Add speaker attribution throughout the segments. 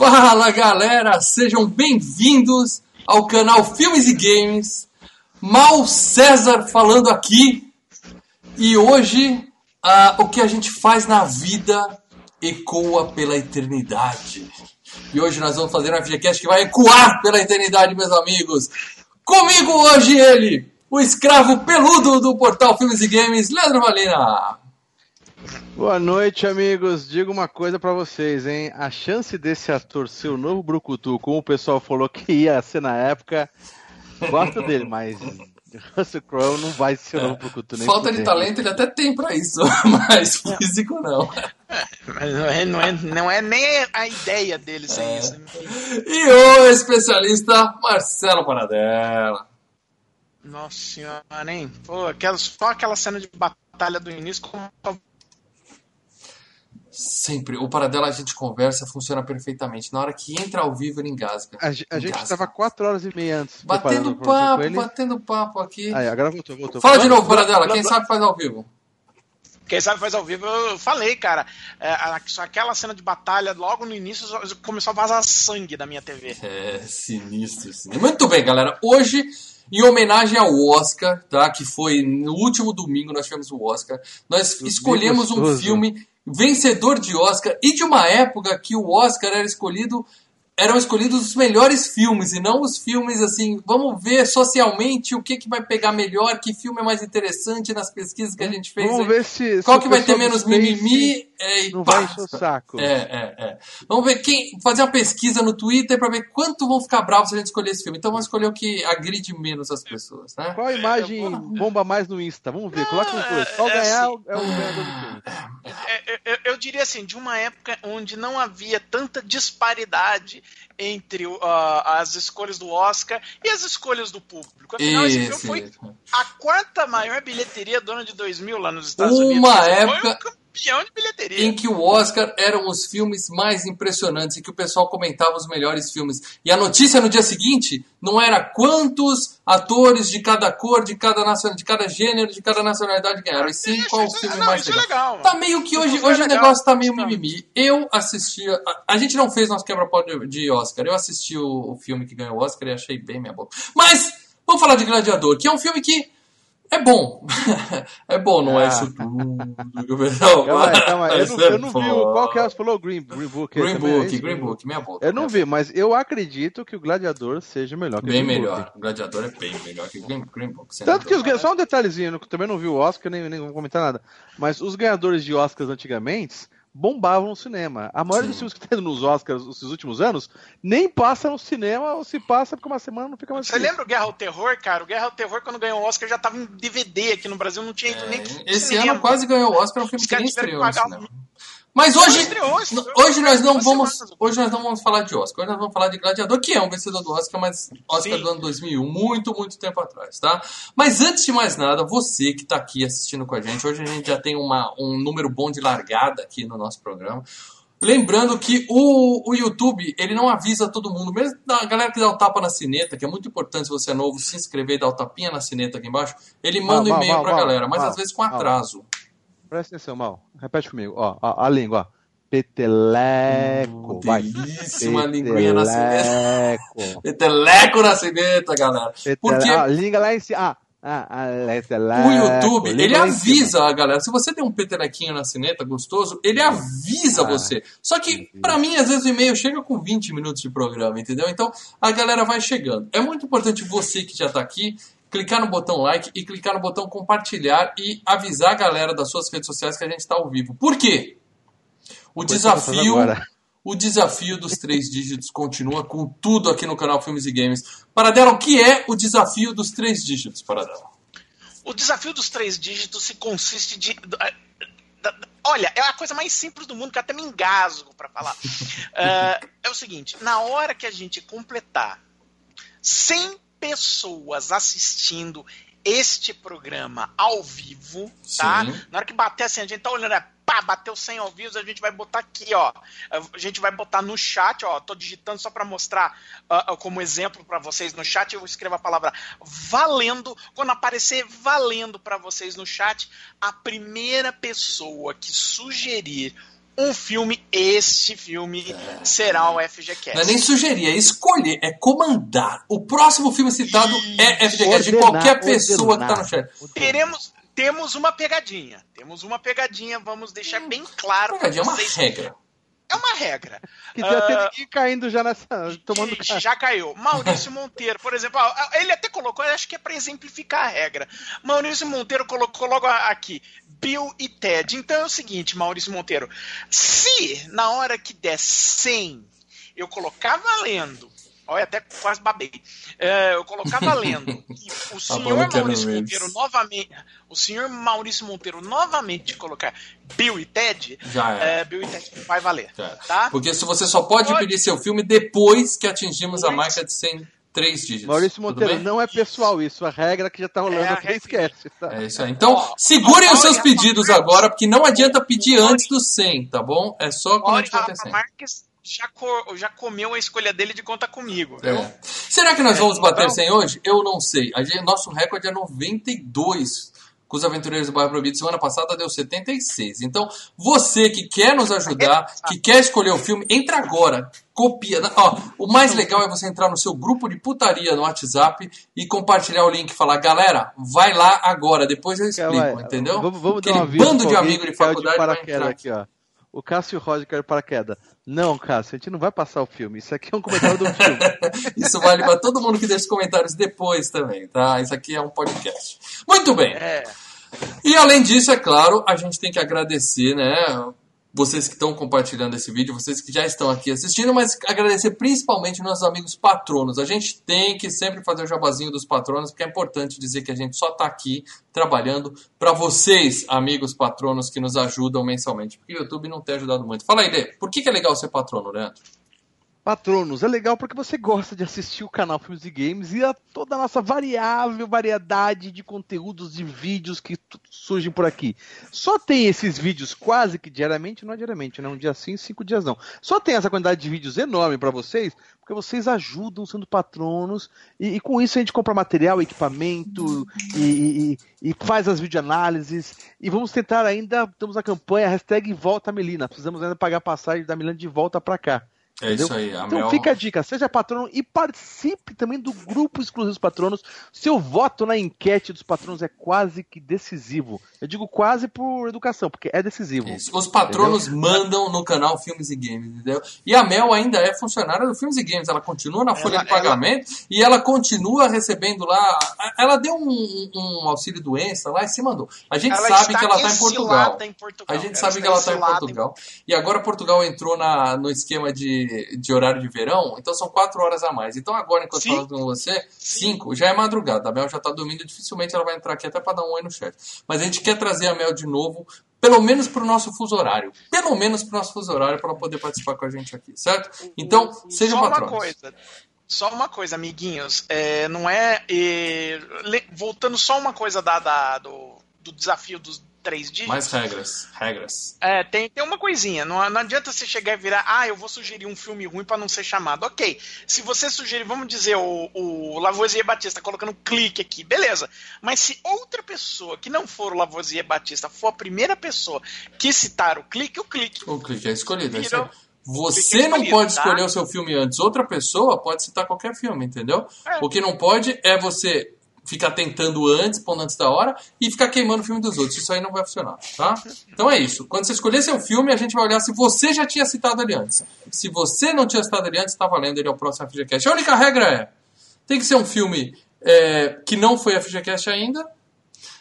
Speaker 1: Fala galera, sejam bem-vindos ao canal Filmes e Games. Mal César falando aqui. E hoje ah, o que a gente faz na vida ecoa pela eternidade. E hoje nós vamos fazer uma videocast que vai ecoar pela eternidade, meus amigos. Comigo hoje ele, o escravo peludo do portal Filmes e Games, Leandro Valina.
Speaker 2: Boa noite, amigos. Digo uma coisa para vocês, hein? A chance desse ator ser o novo Brucutu, como o pessoal falou que ia ser na época, gosto dele, mas Russell Crowe não vai ser o novo Brucutu. Nem
Speaker 1: Falta de talento ele até tem para isso, mas físico não.
Speaker 3: Mas não é, não, é, não é nem a ideia dele sem
Speaker 1: É.
Speaker 3: isso.
Speaker 1: E o especialista Marcelo Paradela.
Speaker 3: Nossa senhora, hein? Pô, aquela, só aquela cena de batalha do início com
Speaker 1: Sempre. O Paradela a gente conversa, funciona perfeitamente. Na hora que entra ao vivo, ele engasga.
Speaker 2: A, a gente
Speaker 1: Engasga.
Speaker 2: tava quatro horas e meia antes.
Speaker 1: Batendo papo, batendo papo aqui.
Speaker 2: Aí, agora voltou, voltou.
Speaker 1: Fala de novo, Paradela. Quem sabe faz ao vivo.
Speaker 3: Quem sabe faz ao vivo, eu falei, cara. É, aquela cena de batalha, logo no início, começou a vazar sangue da minha TV.
Speaker 1: É, sinistro, sinistro. Muito bem, galera. Hoje, em homenagem ao Oscar, tá? Que foi no último domingo, nós tivemos o Oscar. Nós escolhemos um filme vencedor de Oscar e de uma época que o Oscar era escolhido. Eram escolhidos os melhores filmes e não os filmes assim. Vamos ver socialmente o que, que vai pegar melhor, que filme é mais interessante nas pesquisas que a gente fez.
Speaker 2: Vamos
Speaker 1: aí.
Speaker 2: ver se.
Speaker 1: Qual
Speaker 2: se
Speaker 1: que vai ter menos mimimi é, e
Speaker 2: Não
Speaker 1: pá.
Speaker 2: vai encher o saco.
Speaker 1: É, é, é. Vamos ver quem. Fazer uma pesquisa no Twitter pra ver quanto vão ficar bravos se a gente escolher esse filme. Então vamos escolher o que agride menos as pessoas, né?
Speaker 2: Qual a imagem bomba mais no Insta? Vamos ver, coloca os dois. Qual
Speaker 3: é
Speaker 2: ganhar
Speaker 3: assim.
Speaker 2: é o ganhador do filme.
Speaker 3: É, eu, eu diria assim, de uma época onde não havia tanta disparidade entre ah, as escolhas do Oscar e as escolhas do público. Afinal, esse filme
Speaker 1: Isso,
Speaker 3: foi a quarta maior bilheteria do ano de 2000 lá nos Estados
Speaker 1: Uma
Speaker 3: Unidos.
Speaker 1: Época-
Speaker 3: Foi um campeão de bilheteria.
Speaker 1: Em que o Oscar eram os filmes mais impressionantes e que o pessoal comentava os melhores filmes. E a notícia no dia seguinte não era quantos atores de cada cor, de cada nacionalidade, de cada gênero, de cada nacionalidade ganharam, e sim
Speaker 3: Isso,
Speaker 1: qual o
Speaker 3: isso-
Speaker 1: filme
Speaker 3: não,
Speaker 1: mais
Speaker 3: é
Speaker 1: legal.
Speaker 3: legal.
Speaker 1: Tá meio que hoje,
Speaker 3: Isso é
Speaker 1: hoje o negócio tá meio mimimi. Eu assisti. A, a gente não fez nosso quebra-pau de, de Oscar. Eu assisti o, o filme que ganhou o Oscar e achei bem minha boca. Mas, vamos falar de Gladiador, que é um filme que. É bom. é bom, não é
Speaker 2: Ah.
Speaker 1: isso tudo. o
Speaker 2: Calma aí, calma aí. Eu não,
Speaker 1: é
Speaker 2: eu não vi o. Qual que é? Você falou Green, Green Book.
Speaker 1: Green
Speaker 2: é
Speaker 1: Book,
Speaker 2: isso?
Speaker 1: Green Book, minha boca.
Speaker 2: Eu não vi, mas eu acredito que o Gladiador seja melhor que o
Speaker 1: Bem
Speaker 2: Green
Speaker 1: melhor.
Speaker 2: Book.
Speaker 1: O Gladiador é bem melhor que o Green, Green Book.
Speaker 2: Tanto que os,
Speaker 1: dúvida.
Speaker 2: gan- só um detalhezinho, eu também não vi o Oscar, nem, nem vou comentar nada. Mas os ganhadores de Oscars antigamente bombavam no cinema. A maioria
Speaker 1: Sim.
Speaker 2: dos filmes que tem nos Oscars esses últimos anos nem passa no cinema, ou se passa porque uma semana não fica mais
Speaker 3: Você lembra o Guerra ao Terror, cara? O Guerra ao Terror, quando ganhou o Oscar, já tava em DVD aqui no Brasil, não tinha ido nem
Speaker 1: Esse
Speaker 3: cinema.
Speaker 1: ano quase ganhou o Oscar, é um filme
Speaker 3: Os
Speaker 1: que nem estreou
Speaker 3: pagar.
Speaker 1: Mas hoje,
Speaker 3: estreou, estreou.
Speaker 1: hoje nós não vamos, hoje nós não vamos falar de Oscar. Hoje nós vamos falar de Gladiador, que é um vencedor do Oscar, mas Oscar
Speaker 3: Sim.
Speaker 1: do ano 2001, muito, muito tempo atrás, tá? Mas antes de mais nada, você que tá aqui assistindo com a gente, hoje a gente já tem uma, um número bom de largada aqui no nosso programa. Lembrando que o, o YouTube, ele não avisa todo mundo, mesmo a galera que dá o tapa na sineta, que é muito importante se você é novo, se inscrever e dar o tapinha na sineta aqui embaixo, ele manda um e-mail pra
Speaker 2: mal,
Speaker 1: galera, mas às vezes com atraso.
Speaker 2: Presta atenção, Mal. Repete comigo. Ó, ó, a língua. Peteleco.
Speaker 1: Hum,
Speaker 2: vai.
Speaker 1: delícia, uma linguinha na
Speaker 2: Peteleco.
Speaker 1: Peteleco na sineta, galera. Porque.
Speaker 2: Ah, língua lá em cima. Ah, ah, ah, peteleco.
Speaker 1: o YouTube, ele avisa a galera. Se você tem um petelequinho na sineta gostoso, ele avisa
Speaker 2: Ah,
Speaker 1: você. Só que, pra mim, às vezes o e-mail chega com 20 minutos de programa, entendeu? Então, a galera vai chegando. É muito importante você que já tá aqui clicar no botão like e clicar no botão compartilhar e avisar a galera das suas redes sociais que a gente está ao vivo. Por quê? O
Speaker 2: Coisa
Speaker 1: desafio o desafio dos três dígitos continua com tudo aqui no canal Filmes e Games. Paradela, o que é o desafio dos três dígitos, Paradela?
Speaker 3: O desafio dos três dígitos se consiste de. da- Olha, é a coisa mais simples do mundo, que eu até me engasgo pra falar. Ah, é o seguinte: na hora que a gente completar 100 pessoas assistindo este programa ao vivo, tá?
Speaker 1: Sim.
Speaker 3: Na hora que bater assim, a gente tá olhando, é, pá, bateu 100 ao vivo, a gente vai botar aqui, ó. A gente vai botar no chat, ó. Tô digitando só pra mostrar ah, como exemplo pra vocês no chat. Eu escrevo a palavra valendo. Quando aparecer valendo pra vocês no chat, a primeira pessoa que sugerir um filme, este filme é. será o FGCast.
Speaker 1: Não é nem sugerir, é escolher, é comandar. O próximo filme citado é FGCast de qualquer pessoa ordenar. que tá no chat.
Speaker 3: Teremos, temos uma pegadinha. Temos uma pegadinha, vamos deixar bem claro.
Speaker 1: Pegadinha é uma regra.
Speaker 3: É uma regra.
Speaker 2: Que já uh, tem ninguém caindo já nessa. Tomando
Speaker 3: já caiu. Maurício Monteiro, por exemplo, ele até colocou, acho que é para exemplificar a regra. Maurício Monteiro colocou logo aqui: Bill e Ted. Então é o seguinte, Maurício Monteiro. Se na hora que der 100 eu colocar valendo Olha, até quase babei. É, eu colocava lendo. E o senhor Maurício Monteiro novamente. O senhor Maurício Monteiro novamente colocar Bill e Ted,
Speaker 1: Já é.
Speaker 3: é Bill e Ted vai valer. Tá?
Speaker 1: Porque se você só pode, pode, pedir seu filme depois que atingimos a marca de 100 três dígitos.
Speaker 2: Maurício Monteiro, não é pessoal isso, a regra que já tá rolando, é, esquece. Tá?
Speaker 1: É isso aí. Então, segurem os seus pedidos agora, porque não adianta pedir antes do 100, tá bom? É só quando a gente bater 100
Speaker 3: já, co já comeu a escolha dele de conta comigo. É.
Speaker 1: Será que nós vamos bater então... 100 hoje? Eu não sei. A gente, nosso recorde é 92 com os Aventureiros do Bairro Proibido. Semana passada deu 76. Então, você que quer nos ajudar, que quer escolher o filme, entra agora. Copia. Ó, o mais legal é você entrar no seu grupo de putaria no WhatsApp e compartilhar o link e falar, galera, vai lá agora, depois eu explico, entendeu?
Speaker 2: Vamos, vamos dar uma
Speaker 1: bando de amigos de faculdade
Speaker 2: de vai entrar. Aqui, ó. O Cássio Roger quer paraquedas. Não, Cássio, a gente não vai passar o filme. Isso aqui é um comentário do filme.
Speaker 1: Isso vale para todo mundo que deixa comentários depois também, tá? Isso aqui é um podcast. Muito bem. É. E além disso, é claro, a gente tem que agradecer, né? Vocês que estão compartilhando esse vídeo, vocês que já estão aqui assistindo, mas agradecer principalmente nossos amigos patronos. A gente tem que sempre fazer o jabazinho dos patronos, porque é importante dizer que a gente só está aqui trabalhando para vocês, amigos patronos, que nos ajudam mensalmente, porque o YouTube não tem ajudado muito. Fala aí, Dê, por que, que é legal ser patrono, Leandro?
Speaker 2: Patronos, é legal porque você gosta de assistir o canal Filmes e Games e a toda a nossa variável variedade de conteúdos e vídeos que surgem por aqui. Só tem esses vídeos quase que diariamente, não é diariamente, né? Um dia sim, cinco dias não. Só tem essa quantidade de vídeos enorme para vocês, porque vocês ajudam sendo patronos e, e, com isso a gente compra material, equipamento e, e, e faz as videoanálises e vamos tentar ainda, estamos na campanha, hashtag Volta Melina, precisamos ainda pagar a passagem da Melina de volta para cá.
Speaker 1: É entendeu? isso aí.
Speaker 2: então Mel... fica a dica, seja patrono e participe também do grupo exclusivo dos patronos. Seu voto na enquete dos patronos é quase que decisivo. Eu digo quase por educação, porque é decisivo.
Speaker 1: Isso. Os patronos entendeu? mandam no canal Filmes e Games, entendeu? E a Mel ainda é funcionária do Filmes e Games. Ela continua na folha ela, de pagamento ela... e ela continua recebendo lá. Ela deu um, um auxílio doença lá e se mandou. A gente ela sabe que ela está em Portugal. em Portugal. A gente ela sabe que ela está em Portugal. Em... E agora Portugal entrou na, no esquema de de, horário de verão, então são quatro horas a mais. Então agora, enquanto eu falo com você, cinco, já é madrugada. A Mel já tá dormindo, dificilmente ela vai entrar aqui até para dar um oi no chat. Mas a gente quer trazer a Mel de novo, pelo menos para o nosso fuso horário. Pelo menos para o nosso fuso horário, para ela poder participar com a gente aqui, certo? Então, seja Só. Uma coisa.
Speaker 3: Só uma coisa, amiguinhos, é, não é. é voltando só uma coisa da, da do, do desafio dos três dígitos.
Speaker 1: Mais regras, regras.
Speaker 3: É, tem, tem uma coisinha. Não, não adianta você chegar e virar, ah, eu vou sugerir um filme ruim para não ser chamado. Ok, se você sugerir, vamos dizer, o, o Lavoisier Batista colocando um clique aqui, beleza. Mas se outra pessoa que não for o Lavoisier Batista for a primeira pessoa que citar o clique, o clique.
Speaker 1: O clique é escolhido, é Virou, você não pode tá? escolher o seu filme antes. Outra pessoa pode citar qualquer filme, entendeu? É. O que não pode é você ficar tentando antes, pondo antes da hora, e ficar queimando o filme dos outros. Isso aí não vai funcionar, tá? Então é isso. Quando você escolher seu filme, a gente vai olhar se você já tinha citado ele antes. Se você não tinha citado ele antes, tá valendo, ele é o próximo FGCast. A única regra é, tem que ser um filme é, que não foi FGCast ainda,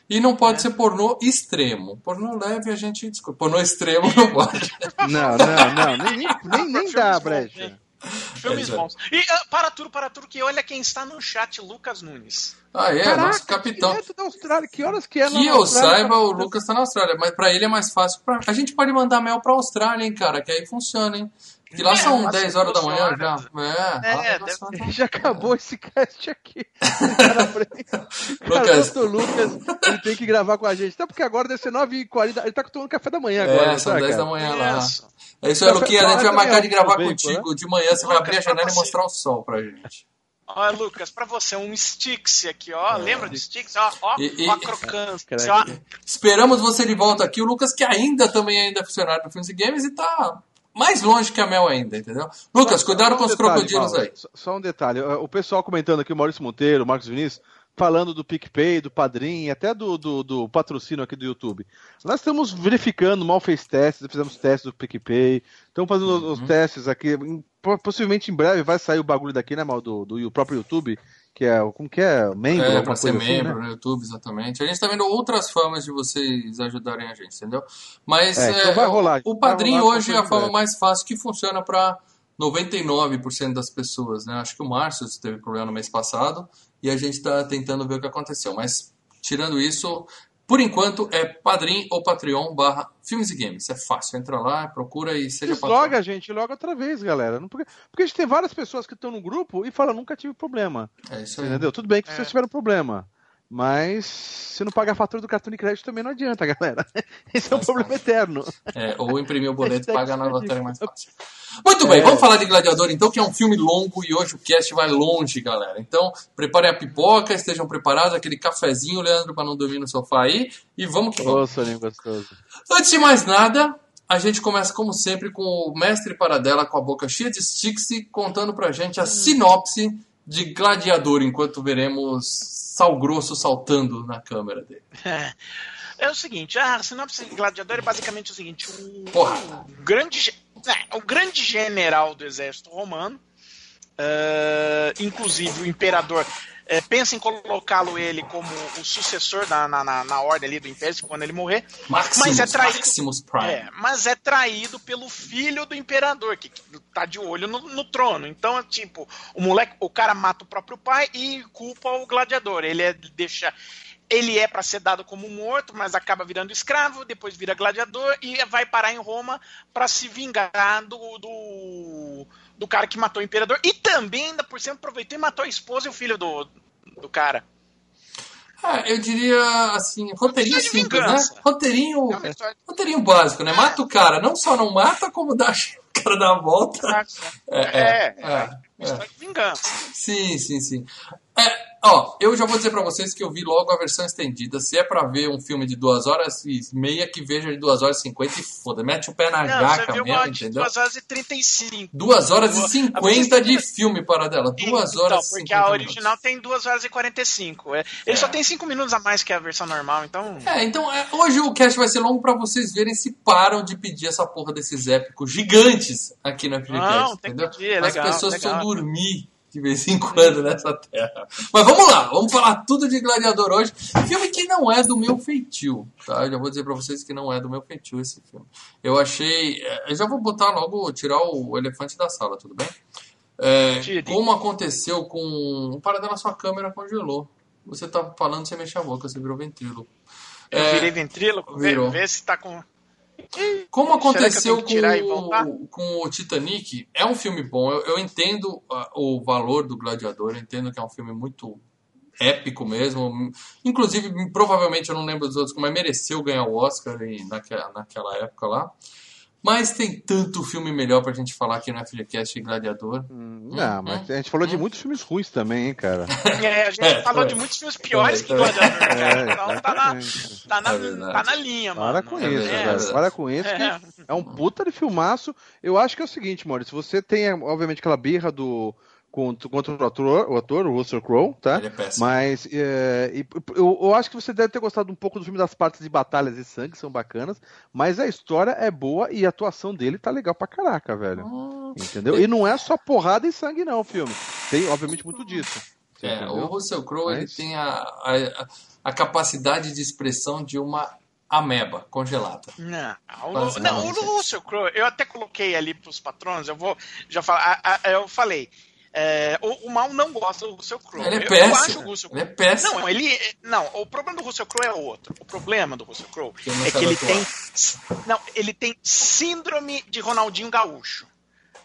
Speaker 1: e não pode é. ser pornô extremo. Pornô leve a gente desculpa. Pornô extremo não pode.
Speaker 2: Não, não, não. Nem, nem, nem dá brecha.
Speaker 3: Filmes é, bons. E uh, para tudo, para tudo, que olha quem está no chat, Lucas Nunes.
Speaker 1: Ah, é, Caraca, nosso capitão.
Speaker 2: da Austrália. Que horas que é
Speaker 1: Que eu saiba, o Lucas está na Austrália. Mas para ele é mais fácil. Pra... A gente pode mandar mel para a Austrália, hein, cara, que aí funciona, hein. Que lá é, são 10 horas da manhã já. É, é
Speaker 2: deve... já acabou esse cast aqui. Lucas. O Lucas, ele tem que gravar com a gente. Até porque agora deve ser 9h40. Ele tá tomando café da manhã agora.
Speaker 1: É, são tá, 10 cara? da manhã lá. É isso aí, Luquinha. A gente vai marcar de gravar contigo. Né? De manhã você vai abrir a janela e mostrar o sol pra gente.
Speaker 3: Ó, Lucas, pra você, um Stix aqui, ó.
Speaker 1: É.
Speaker 3: Lembra do Stix? Ó, ó,
Speaker 1: E- e-
Speaker 3: ó crocância.
Speaker 1: Esperamos você de volta aqui. O Lucas, que ainda também ainda é funcionário do Filmes e Games e tá mais longe que a Mel ainda, entendeu? Lucas,
Speaker 2: Só-
Speaker 1: cuidado
Speaker 2: só
Speaker 1: com
Speaker 2: um
Speaker 1: os
Speaker 2: detalhe,
Speaker 1: crocodilos
Speaker 2: Paulo,
Speaker 1: aí.
Speaker 2: Só, só um detalhe. O pessoal comentando aqui, o Maurício Monteiro, o Marcos Vinícius, falando do PicPay, do Padrim, até do, do, do patrocínio aqui do YouTube. Nós estamos verificando, mal fez testes, fizemos testes do PicPay, estamos fazendo os-
Speaker 1: Uhum.
Speaker 2: os testes aqui. Possivelmente em breve vai sair o bagulho daqui, né, Mal, do, do próprio YouTube, que é, o- como que é? Membro,
Speaker 1: É, pra ser
Speaker 2: coisa assim,
Speaker 1: membro
Speaker 2: né?
Speaker 1: no YouTube, exatamente. A gente tá vendo outras formas de vocês ajudarem a gente, entendeu? Mas
Speaker 2: É, então
Speaker 1: é,
Speaker 2: vai rolar,
Speaker 1: o padrinho
Speaker 2: rolar
Speaker 1: hoje é a forma mais fácil que funciona para 99% das pessoas, né? Acho que o Márcio teve problema no mês passado e a gente tá tentando ver o que aconteceu. Mas, tirando isso, por enquanto é padrim ou patreon barra filmes e games. É fácil, entra lá, procura e seja
Speaker 2: Desloga a gente logo outra vez, galera. Porque, porque a gente tem várias pessoas que estão no grupo e falam, nunca tive problema.
Speaker 1: É isso aí.
Speaker 2: Entendeu? Tudo bem que
Speaker 3: É.
Speaker 2: vocês tiveram problema. Mas se não pagar a fatura do cartão de crédito também não adianta, galera. Esse é um problema eterno.
Speaker 1: É, ou imprimir o boleto e pagar na
Speaker 2: desperdício.
Speaker 1: loteria mais fácil. Muito bem,
Speaker 2: É.
Speaker 1: vamos falar de Gladiador então, que é um filme longo e hoje o cast vai longe, galera. Então, preparem a pipoca, estejam preparados, aquele cafezinho, Leandro, para não dormir no sofá aí, e vamos que vamos.
Speaker 2: soninho gostoso.
Speaker 1: Antes de mais nada, a gente começa como sempre com o mestre Paradela com a boca cheia de sticks e contando pra gente a sinopse de Gladiador, enquanto veremos Sal Grosso saltando na câmera dele.
Speaker 3: É o seguinte, a sinopse de Gladiador é basicamente o seguinte: o,
Speaker 1: Porra.
Speaker 3: o grande, ge- é, o grande general do exército romano, eh, inclusive o imperador, eh, pensa em colocá-lo ele como o sucessor da, na, na, na ordem ali do império quando ele morrer,
Speaker 1: Maximus,
Speaker 3: Mas é traído. É, mas é traído pelo filho do imperador, que, que tá de olho no, no trono. Então, é tipo, o moleque, o cara mata o próprio pai e culpa o gladiador. Ele é, deixa. Ele é para ser dado como morto, mas acaba virando escravo, depois vira gladiador e vai parar em Roma para se vingar do, do, do cara que matou o imperador. E também, ainda por cima, aproveitou e matou a esposa e o filho do, do cara.
Speaker 1: Ah, eu diria assim, roteirinho
Speaker 3: de
Speaker 1: simples, né? Roteirinho,
Speaker 3: É história
Speaker 1: roteirinho básico, né? Mata o cara, não só não mata, como dá o cara dá a volta. É, é,
Speaker 3: É,
Speaker 1: é,
Speaker 3: uma história de vingança.
Speaker 1: Sim, sim, sim. É, ó, eu já vou dizer pra vocês que eu vi logo a versão estendida. Se é pra ver um filme de duas horas e meia, que veja de duas horas e cinquenta e foda. Mete o pé na
Speaker 3: Não,
Speaker 1: jaca mesmo,
Speaker 3: uma
Speaker 1: entendeu?
Speaker 3: 2 horas e 35.
Speaker 1: Duas horas e
Speaker 3: A
Speaker 1: cinquenta de filme para dela. Duas
Speaker 3: então,
Speaker 1: horas e
Speaker 3: porque
Speaker 1: cinquenta
Speaker 3: a
Speaker 1: minutos.
Speaker 3: original tem 2 horas e 45. É, ele
Speaker 1: É.
Speaker 3: só tem 5 minutos a mais que a versão normal, então.
Speaker 1: É, então é, hoje o cast vai ser longo pra vocês verem se param de pedir essa porra desses épicos gigantes aqui no FGCast,
Speaker 3: Não, tem que
Speaker 1: entendeu?
Speaker 3: pedir, é
Speaker 1: As
Speaker 3: legal,
Speaker 1: pessoas
Speaker 3: legal.
Speaker 1: precisam dormir de vez em quando nessa terra. Mas vamos lá, vamos falar tudo de Gladiador hoje. Filme que não é do meu feitio, tá? Eu já vou dizer pra vocês que não é do meu feitio esse filme. Eu achei... é, Eu já vou botar logo, tirar o elefante da sala, tudo bem? É, como aconteceu com... O paradelo na sua câmera congelou. Você tá falando sem mexer a boca, você virou ventrilo.
Speaker 3: Eu
Speaker 1: É,
Speaker 3: virei ventríloco, vê,
Speaker 1: virou.
Speaker 3: vê se tá com.
Speaker 1: Como aconteceu com, com o Titanic, é um filme bom. Eu, eu entendo ah, o valor do Gladiador, eu entendo que é um filme muito épico mesmo. Inclusive, provavelmente eu não lembro dos outros, mas mereceu ganhar o Oscar naquela, naquela época lá. Mas tem tanto filme melhor pra gente falar aqui no FGCast Gladiador.
Speaker 2: Hum, Não, mas a gente falou de
Speaker 1: Hum.
Speaker 2: muitos filmes ruins também, hein, cara.
Speaker 3: É, a gente
Speaker 1: É,
Speaker 3: falou
Speaker 1: é.
Speaker 3: de muitos filmes piores
Speaker 1: É,
Speaker 3: que
Speaker 1: é.
Speaker 3: Gladiador,
Speaker 2: É,
Speaker 3: cara. Então tá na, tá na,
Speaker 1: É verdade.
Speaker 3: tá na linha, mano.
Speaker 2: Para com
Speaker 1: É
Speaker 2: isso, velho. Para com isso. que
Speaker 3: É.
Speaker 2: É um puta de filmaço. Eu acho que é o seguinte, Maurício. Você tem, obviamente, aquela birra do. Contra, contra o, ator, o ator, o Russell Crowe, tá?
Speaker 1: Ele é péssimo.
Speaker 2: Mas é, e- eu, eu acho que você deve ter gostado um pouco do filme das partes de batalhas e sangue, são bacanas. Mas a história é boa e a atuação dele tá legal pra caraca, velho.
Speaker 1: Ah,
Speaker 2: Entendeu? E não é só porrada e sangue, não, o filme. Tem, obviamente, muito disso.
Speaker 1: É,
Speaker 2: entendeu?
Speaker 1: o Russell Crowe ele
Speaker 2: Mas-
Speaker 1: tem a, a, a capacidade de expressão de uma ameba congelada.
Speaker 3: Não, o, não, o Russell Crowe, eu até coloquei ali pros patrões, eu vou já falar, a- a- eu falei, é, o, o Mal não gosta do Russell Crowe.
Speaker 1: Ele é
Speaker 3: Eu- eu,
Speaker 1: péssimo.
Speaker 3: acho o Russell
Speaker 1: Ele é
Speaker 3: Crowe.
Speaker 1: péssimo.
Speaker 3: Não, ele, não, o problema do Russell Crowe é outro. O problema do Russell Crowe é que ele
Speaker 1: atuar.
Speaker 3: tem, não, ele tem síndrome de Ronaldinho Gaúcho.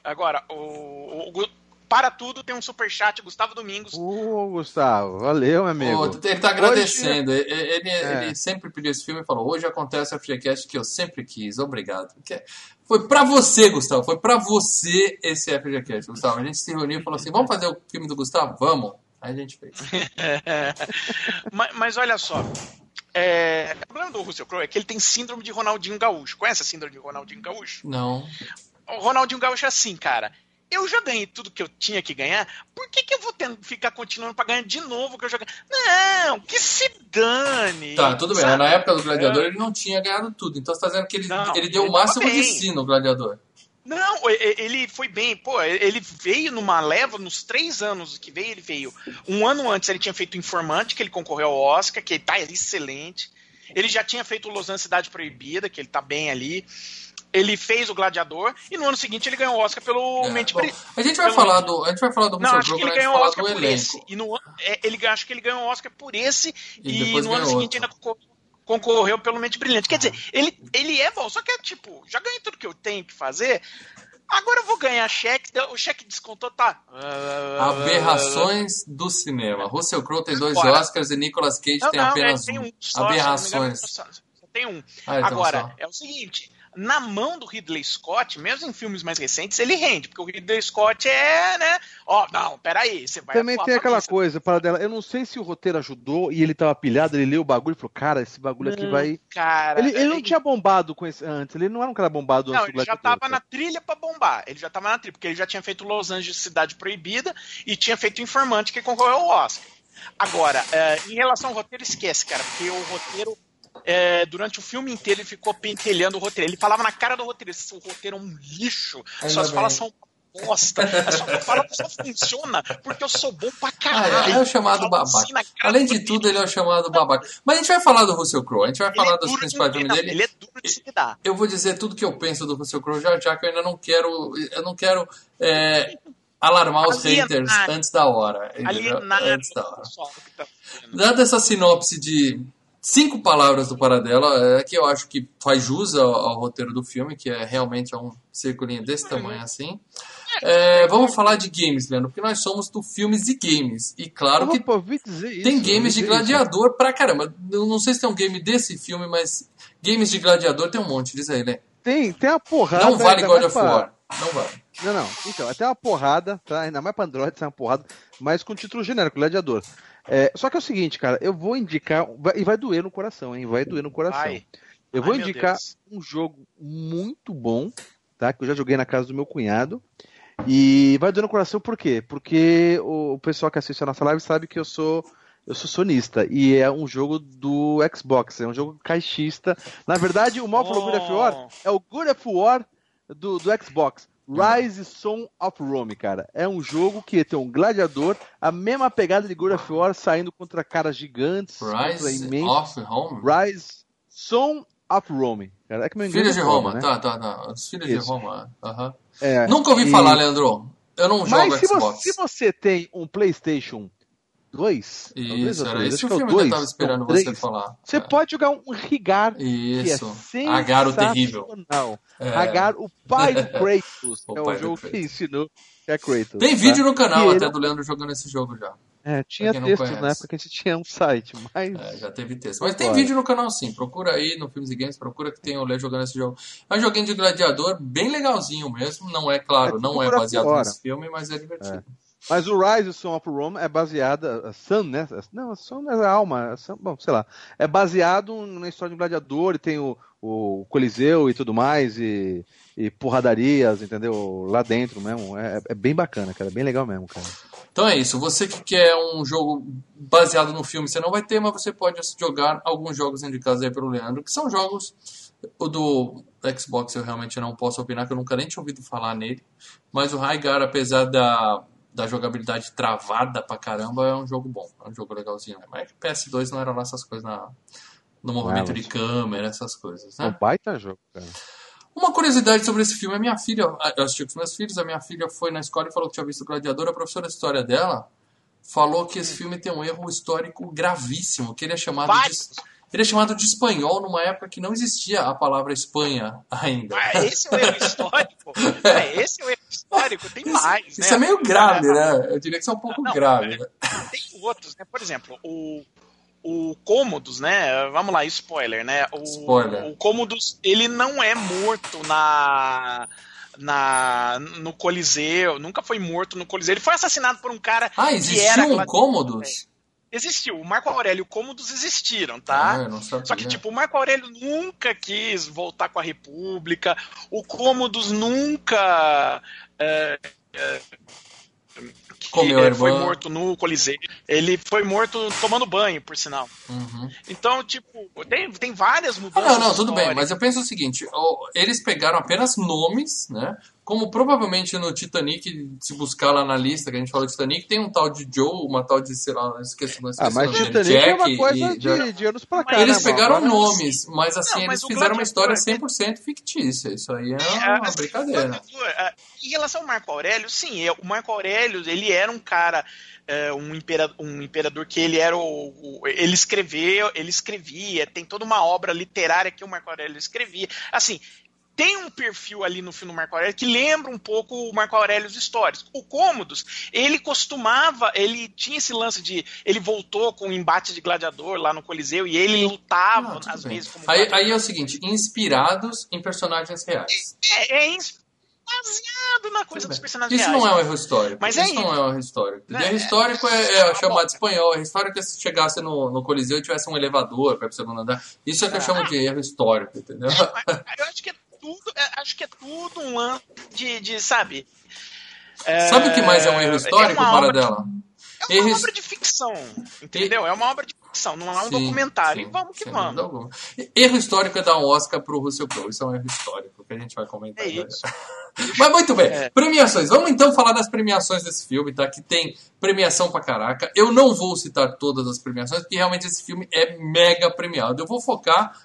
Speaker 3: Agora, o, o- para tudo, tem um superchat, Gustavo Domingos.
Speaker 2: Ô, Gustavo, valeu, meu amigo.
Speaker 1: Ô, ele tá agradecendo. Hoje... Ele, ele, é. ele, sempre pediu esse filme e falou: hoje acontece a FGCast que eu sempre quis. Obrigado. Foi pra você, Gustavo. Foi pra você esse FGCast, Gustavo. A gente se reuniu e falou assim: vamos fazer o filme do Gustavo? Vamos. Aí a gente fez.
Speaker 3: mas, mas olha só. É, o problema do Russell Crowe é que ele tem síndrome de Ronaldinho Gaúcho. Conhece a síndrome de Ronaldinho Gaúcho?
Speaker 1: Não.
Speaker 3: O Ronaldinho Gaúcho é assim, cara. Eu já ganhei tudo que eu tinha que ganhar, por que, que eu vou ter, ficar continuando pra ganhar de novo que eu já ganhei? Não, que se dane!
Speaker 1: Tá, tudo bem. Na época do Gladiador ele não tinha ganhado tudo. Então você tá dizendo que ele, não, ele deu ele o máximo de si no Gladiador.
Speaker 3: Não, ele foi bem. Pô, ele veio numa leva, nos três anos que veio, ele veio. Um ano antes ele tinha feito Informante, que ele concorreu ao Oscar, que ele tá excelente. Ele já tinha feito Los Angeles Cidade Proibida, que ele tá bem ali. Ele fez o Gladiador e no ano seguinte ele ganhou o Oscar pelo é, Mente
Speaker 1: bom, A gente vai falar do, a gente vai falar do
Speaker 3: Não, acho que ele ganhou o Oscar por elenco. esse. E no, é, ele acho que ele ganhou o Oscar por esse e, e no ano seguinte outro. ainda concorreu concorreu pelo Mente Brilhante. Quer dizer, ele, ele é bom, só que é tipo, já ganhei tudo que eu tenho que fazer. Agora eu vou ganhar cheque, o cheque descontou, tá.
Speaker 1: Aberrações do cinema. Russell Crowe tem dois Agora, Oscars e Nicolas Cage não, tem não, apenas tem um. Só, Aberrações.
Speaker 3: Só tem um. Ah, então Agora, só. é o seguinte: na mão do Ridley Scott, mesmo em filmes mais recentes, ele rende, porque o Ridley Scott é, né? Ó, oh, não, peraí, você vai.
Speaker 2: Também tem aquela coisa, para dela. Eu não sei se o roteiro ajudou e ele tava pilhado, ele leu o bagulho e falou, cara, esse bagulho aqui vai.
Speaker 3: Cara.
Speaker 2: Ele, ele não tinha bombado com esse antes, ele não era um cara bombado
Speaker 3: não, antes Não, ele já tava na trilha para bombar. Ele já tava na trilha, porque ele já tinha feito Los Angeles Cidade Proibida e tinha feito Informante que concorreu ao Oscar. Agora, uh, em relação ao roteiro, esquece, cara, porque o roteiro é, durante o filme inteiro ele ficou pentelhando o roteiro. Ele falava na cara do roteiro, esse roteiro é um lixo, Ainda suas bem. falas são bosta. A sua fala só funciona porque eu sou bom pra caralho.
Speaker 1: Ah, é, é o chamado babaca. Assim Além de tudo, ele é o chamado babaca. Mas a gente vai falar do Russell Crowe, a gente vai ele falar é dos principais filmes dele.
Speaker 3: Ele é duro de se dar.
Speaker 1: Eu vou dizer tudo que eu penso do Russell Crowe já, já que eu ainda não quero. Eu não quero. É, alarmar os Alienar. haters antes da hora.
Speaker 3: Alienar
Speaker 1: antes da hora. Tá Dada essa sinopse de cinco palavras do Paradela, é que eu acho que faz jus ao, ao, roteiro do filme, que é realmente é um circulinho desse tamanho assim. É, vamos falar de games, Leandro, porque nós somos do filmes e games. E claro que tem games de gladiador isso. pra caramba. Eu não sei se tem um game desse filme, mas games de gladiador tem um monte, diz aí, né?
Speaker 2: Tem, tem a porrada.
Speaker 1: Não vale God of War. Não vale.
Speaker 2: Não, não. Então, até uma porrada, tá? Ainda mais pra Android, tem uma porrada, mas com título genérico, gladiador. É, só que é o seguinte, cara, eu vou indicar. e vai doer no coração, hein? Vai doer no coração. Ai. Eu vou Ai, indicar um jogo muito bom, tá? Que eu já joguei na casa do meu cunhado. E vai doer no coração por quê? Porque o, pessoal que assiste a nossa live sabe que eu sou. Eu sou sonista e é um jogo do Xbox, é um jogo caixista. Na verdade, o mal oh. falou Good of War é o Good of War do, do Xbox. Rise Son of Rome, cara. É um jogo que tem um gladiador, a mesma pegada de God of War, saindo contra caras gigantes,
Speaker 1: Rise
Speaker 2: of
Speaker 1: Rome?
Speaker 2: Rise Son of Rome. Cara, é que meu
Speaker 1: Filhos de é Roma, né? tá, tá, tá. Os Filhos Isso. de Roma. É, Nunca ouvi e... falar, Leandro. Eu não jogo Mas
Speaker 2: se
Speaker 1: Xbox.
Speaker 2: Você, se você tem um PlayStation 2.
Speaker 1: Isso, era esse o filme que eu tava esperando você falar.
Speaker 2: Você é. pode jogar um Rigar,
Speaker 1: Isso.
Speaker 2: que é Agar o Terrível. É. Agar, o pai do Kratos. é o jogo que ensinou que é Kratos.
Speaker 1: Tem tá? vídeo no canal e até ele... do Leandro jogando esse jogo já.
Speaker 2: É, tinha textos na época que a gente tinha um site, mas.
Speaker 1: É, já teve texto. Mas tem vídeo no canal sim. Procura aí no Filmes e Games, procura que tem o Lê jogando esse jogo. É um joguinho de gladiador, bem legalzinho mesmo. Não é, claro, é não é baseado fora. nesse filme, mas é divertido. É.
Speaker 2: Mas o Rise Son of Rome é baseada. A Sun, né? Não, a Sun é a alma. A Sun, bom, sei lá. É baseado na história de um gladiador e tem o, o Coliseu e tudo mais, e, e porradarias, entendeu? Lá dentro mesmo. É, é, bem bacana, cara. É bem legal mesmo, cara.
Speaker 1: Então é isso. Você que quer um jogo baseado no filme, você não vai ter, mas você pode jogar alguns jogos indicados aí pelo Leandro, que são jogos. O do Xbox eu realmente não posso opinar, que eu nunca nem tinha ouvido falar nele. Mas o Raigar, apesar da da jogabilidade travada pra caramba, é um jogo bom, é um jogo legalzinho. Né? Mas PS2 não era lá essas coisas na, no movimento ah, de câmera, essas coisas. Né?
Speaker 2: É um baita jogo, cara.
Speaker 1: Uma curiosidade sobre esse filme, a minha filha, eu assisti com os meus filhos, a minha filha foi na escola e falou que tinha visto o Gladiador, a professora de história dela falou que esse filme tem um erro histórico gravíssimo, que ele é chamado de, Ele é chamado de espanhol numa época que não existia a palavra Espanha ainda.
Speaker 3: Ah, esse é o erro histórico. É, esse é o erro histórico. Tem mais.
Speaker 1: Isso
Speaker 3: né?
Speaker 1: é meio grave, né? Eu diria que isso é um pouco
Speaker 3: Não,
Speaker 1: grave. né?
Speaker 3: Tem outros, né? Por exemplo, o, o Cômodos, né? Vamos lá, spoiler, né? O,
Speaker 1: Spoiler.
Speaker 3: o Cômodos, ele não é morto na. Na, no Coliseu, nunca foi morto no Coliseu. Ele foi assassinado por um cara
Speaker 1: Ah,
Speaker 3: que era gladi-
Speaker 1: cômodos?
Speaker 3: Existiu. O Marco Aurélio e o Cômodos existiram,
Speaker 1: Ah,
Speaker 3: tá?
Speaker 1: não sabia.
Speaker 3: Só que, tipo, o Marco Aurélio nunca quis voltar com a República, o Cômodos nunca. é, é, que,
Speaker 1: Comeu
Speaker 3: é, foi
Speaker 1: irmã.
Speaker 3: morto no Coliseu. Ele foi morto tomando banho, por sinal.
Speaker 1: Uhum.
Speaker 3: Então, tipo, tem, tem várias
Speaker 1: Ah,
Speaker 3: mudanças.
Speaker 1: não, não, tudo bem, mas eu penso o seguinte: eles pegaram apenas nomes, né? Como provavelmente no Titanic, se buscar lá na lista que a gente falou de Titanic, tem um tal de Joe, uma tal de, sei lá, eu esqueci, não esqueci
Speaker 2: Ah, mas
Speaker 1: dele,
Speaker 2: Titanic é
Speaker 1: Jack
Speaker 2: uma coisa
Speaker 1: e-
Speaker 2: de, de anos pra cá.
Speaker 1: Eles
Speaker 2: né, mano?
Speaker 1: pegaram
Speaker 2: Agora-
Speaker 1: nomes, mas assim,
Speaker 3: Não, mas
Speaker 1: eles fizeram uma história
Speaker 3: Gladiador-
Speaker 1: 100% fictícia. Isso aí é
Speaker 3: É,
Speaker 1: uma
Speaker 3: assim,
Speaker 1: brincadeira.
Speaker 3: É, Em relação ao Marco Aurélio, sim, é, o Marco Aurélio, ele era um cara, é, um, imperador, um imperador que ele era o, o- ele escreveu, ele escrevia, tem toda uma obra literária que o Marco Aurélio escrevia. Assim, tem um perfil ali no filme do Marco Aurélio que lembra um pouco o Marco Aurélio históricos. O Cômodos, ele costumava, ele tinha esse lance de, ele voltou com o embate de gladiador lá no Coliseu e ele lutava
Speaker 1: Ah,
Speaker 3: às
Speaker 1: bem.
Speaker 3: vezes como
Speaker 1: Aí, aí é o seguinte: inspirados em personagens reais.
Speaker 3: é, é ins- baseado na coisa dos personagens
Speaker 1: Isso
Speaker 3: reais.
Speaker 1: não é um erro histórico.
Speaker 3: Mas
Speaker 1: isso
Speaker 3: é
Speaker 1: não é um erro histórico.
Speaker 3: É,
Speaker 1: erro histórico é, é chamado espanhol. Erro histórico é se chegasse no, no Coliseu e tivesse um elevador para o segundo andar. Isso é que eu chamo de erro histórico, entendeu?
Speaker 3: Mas Eu acho que é tudo, é- acho que é tudo um ano de, de sabe? É,
Speaker 1: Sabe o que mais é um erro histórico,
Speaker 3: é
Speaker 1: para dela?
Speaker 3: É uma
Speaker 1: Erros-
Speaker 3: obra de ficção, entendeu? É uma obra de ficção, não é um
Speaker 1: Sim,
Speaker 3: documentário.
Speaker 1: sim,
Speaker 3: e vamos que vamos.
Speaker 1: Erro histórico é dar um Oscar pro Russell Crowe. Isso é um erro histórico que a gente vai comentar.
Speaker 3: É.
Speaker 1: Mas muito bem,
Speaker 3: É.
Speaker 1: premiações. Vamos então falar das premiações desse filme, tá? Que tem premiação pra caraca. Eu não vou citar todas as premiações, porque realmente esse filme é mega premiado. Eu vou focar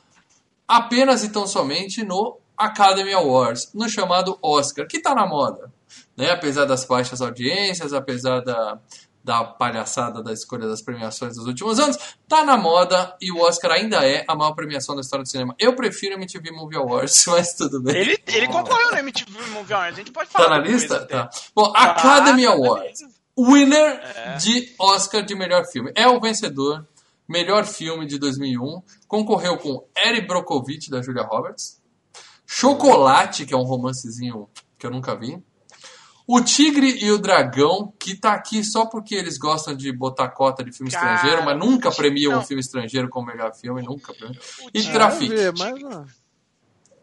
Speaker 1: apenas e tão somente no Academy Awards, no chamado Oscar, que tá na moda. Né? Apesar das baixas audiências, apesar da, da palhaçada da escolha das premiações dos últimos anos, tá na moda e o Oscar ainda é a maior premiação da história do cinema. Eu prefiro MTV Movie Awards, mas tudo bem.
Speaker 3: Ele, ele concorreu no MTV Movie Awards, a gente pode falar
Speaker 1: Tá na lista? Tá. Bom,
Speaker 3: Tá,
Speaker 1: Academy
Speaker 3: tá na
Speaker 1: Awards. Winner
Speaker 3: É.
Speaker 1: de Oscar de melhor filme. É o vencedor. Melhor filme de 2001. Concorreu com Eric Brockovich, da Julia Roberts. Chocolate, que é um romancezinho que eu nunca vi. O Tigre e o Dragão, que tá aqui só porque eles gostam de botar cota de filme
Speaker 3: Cara,
Speaker 1: estrangeiro, mas nunca premiam um
Speaker 3: não.
Speaker 1: filme estrangeiro como melhor filme, nunca premiam. E
Speaker 2: ó,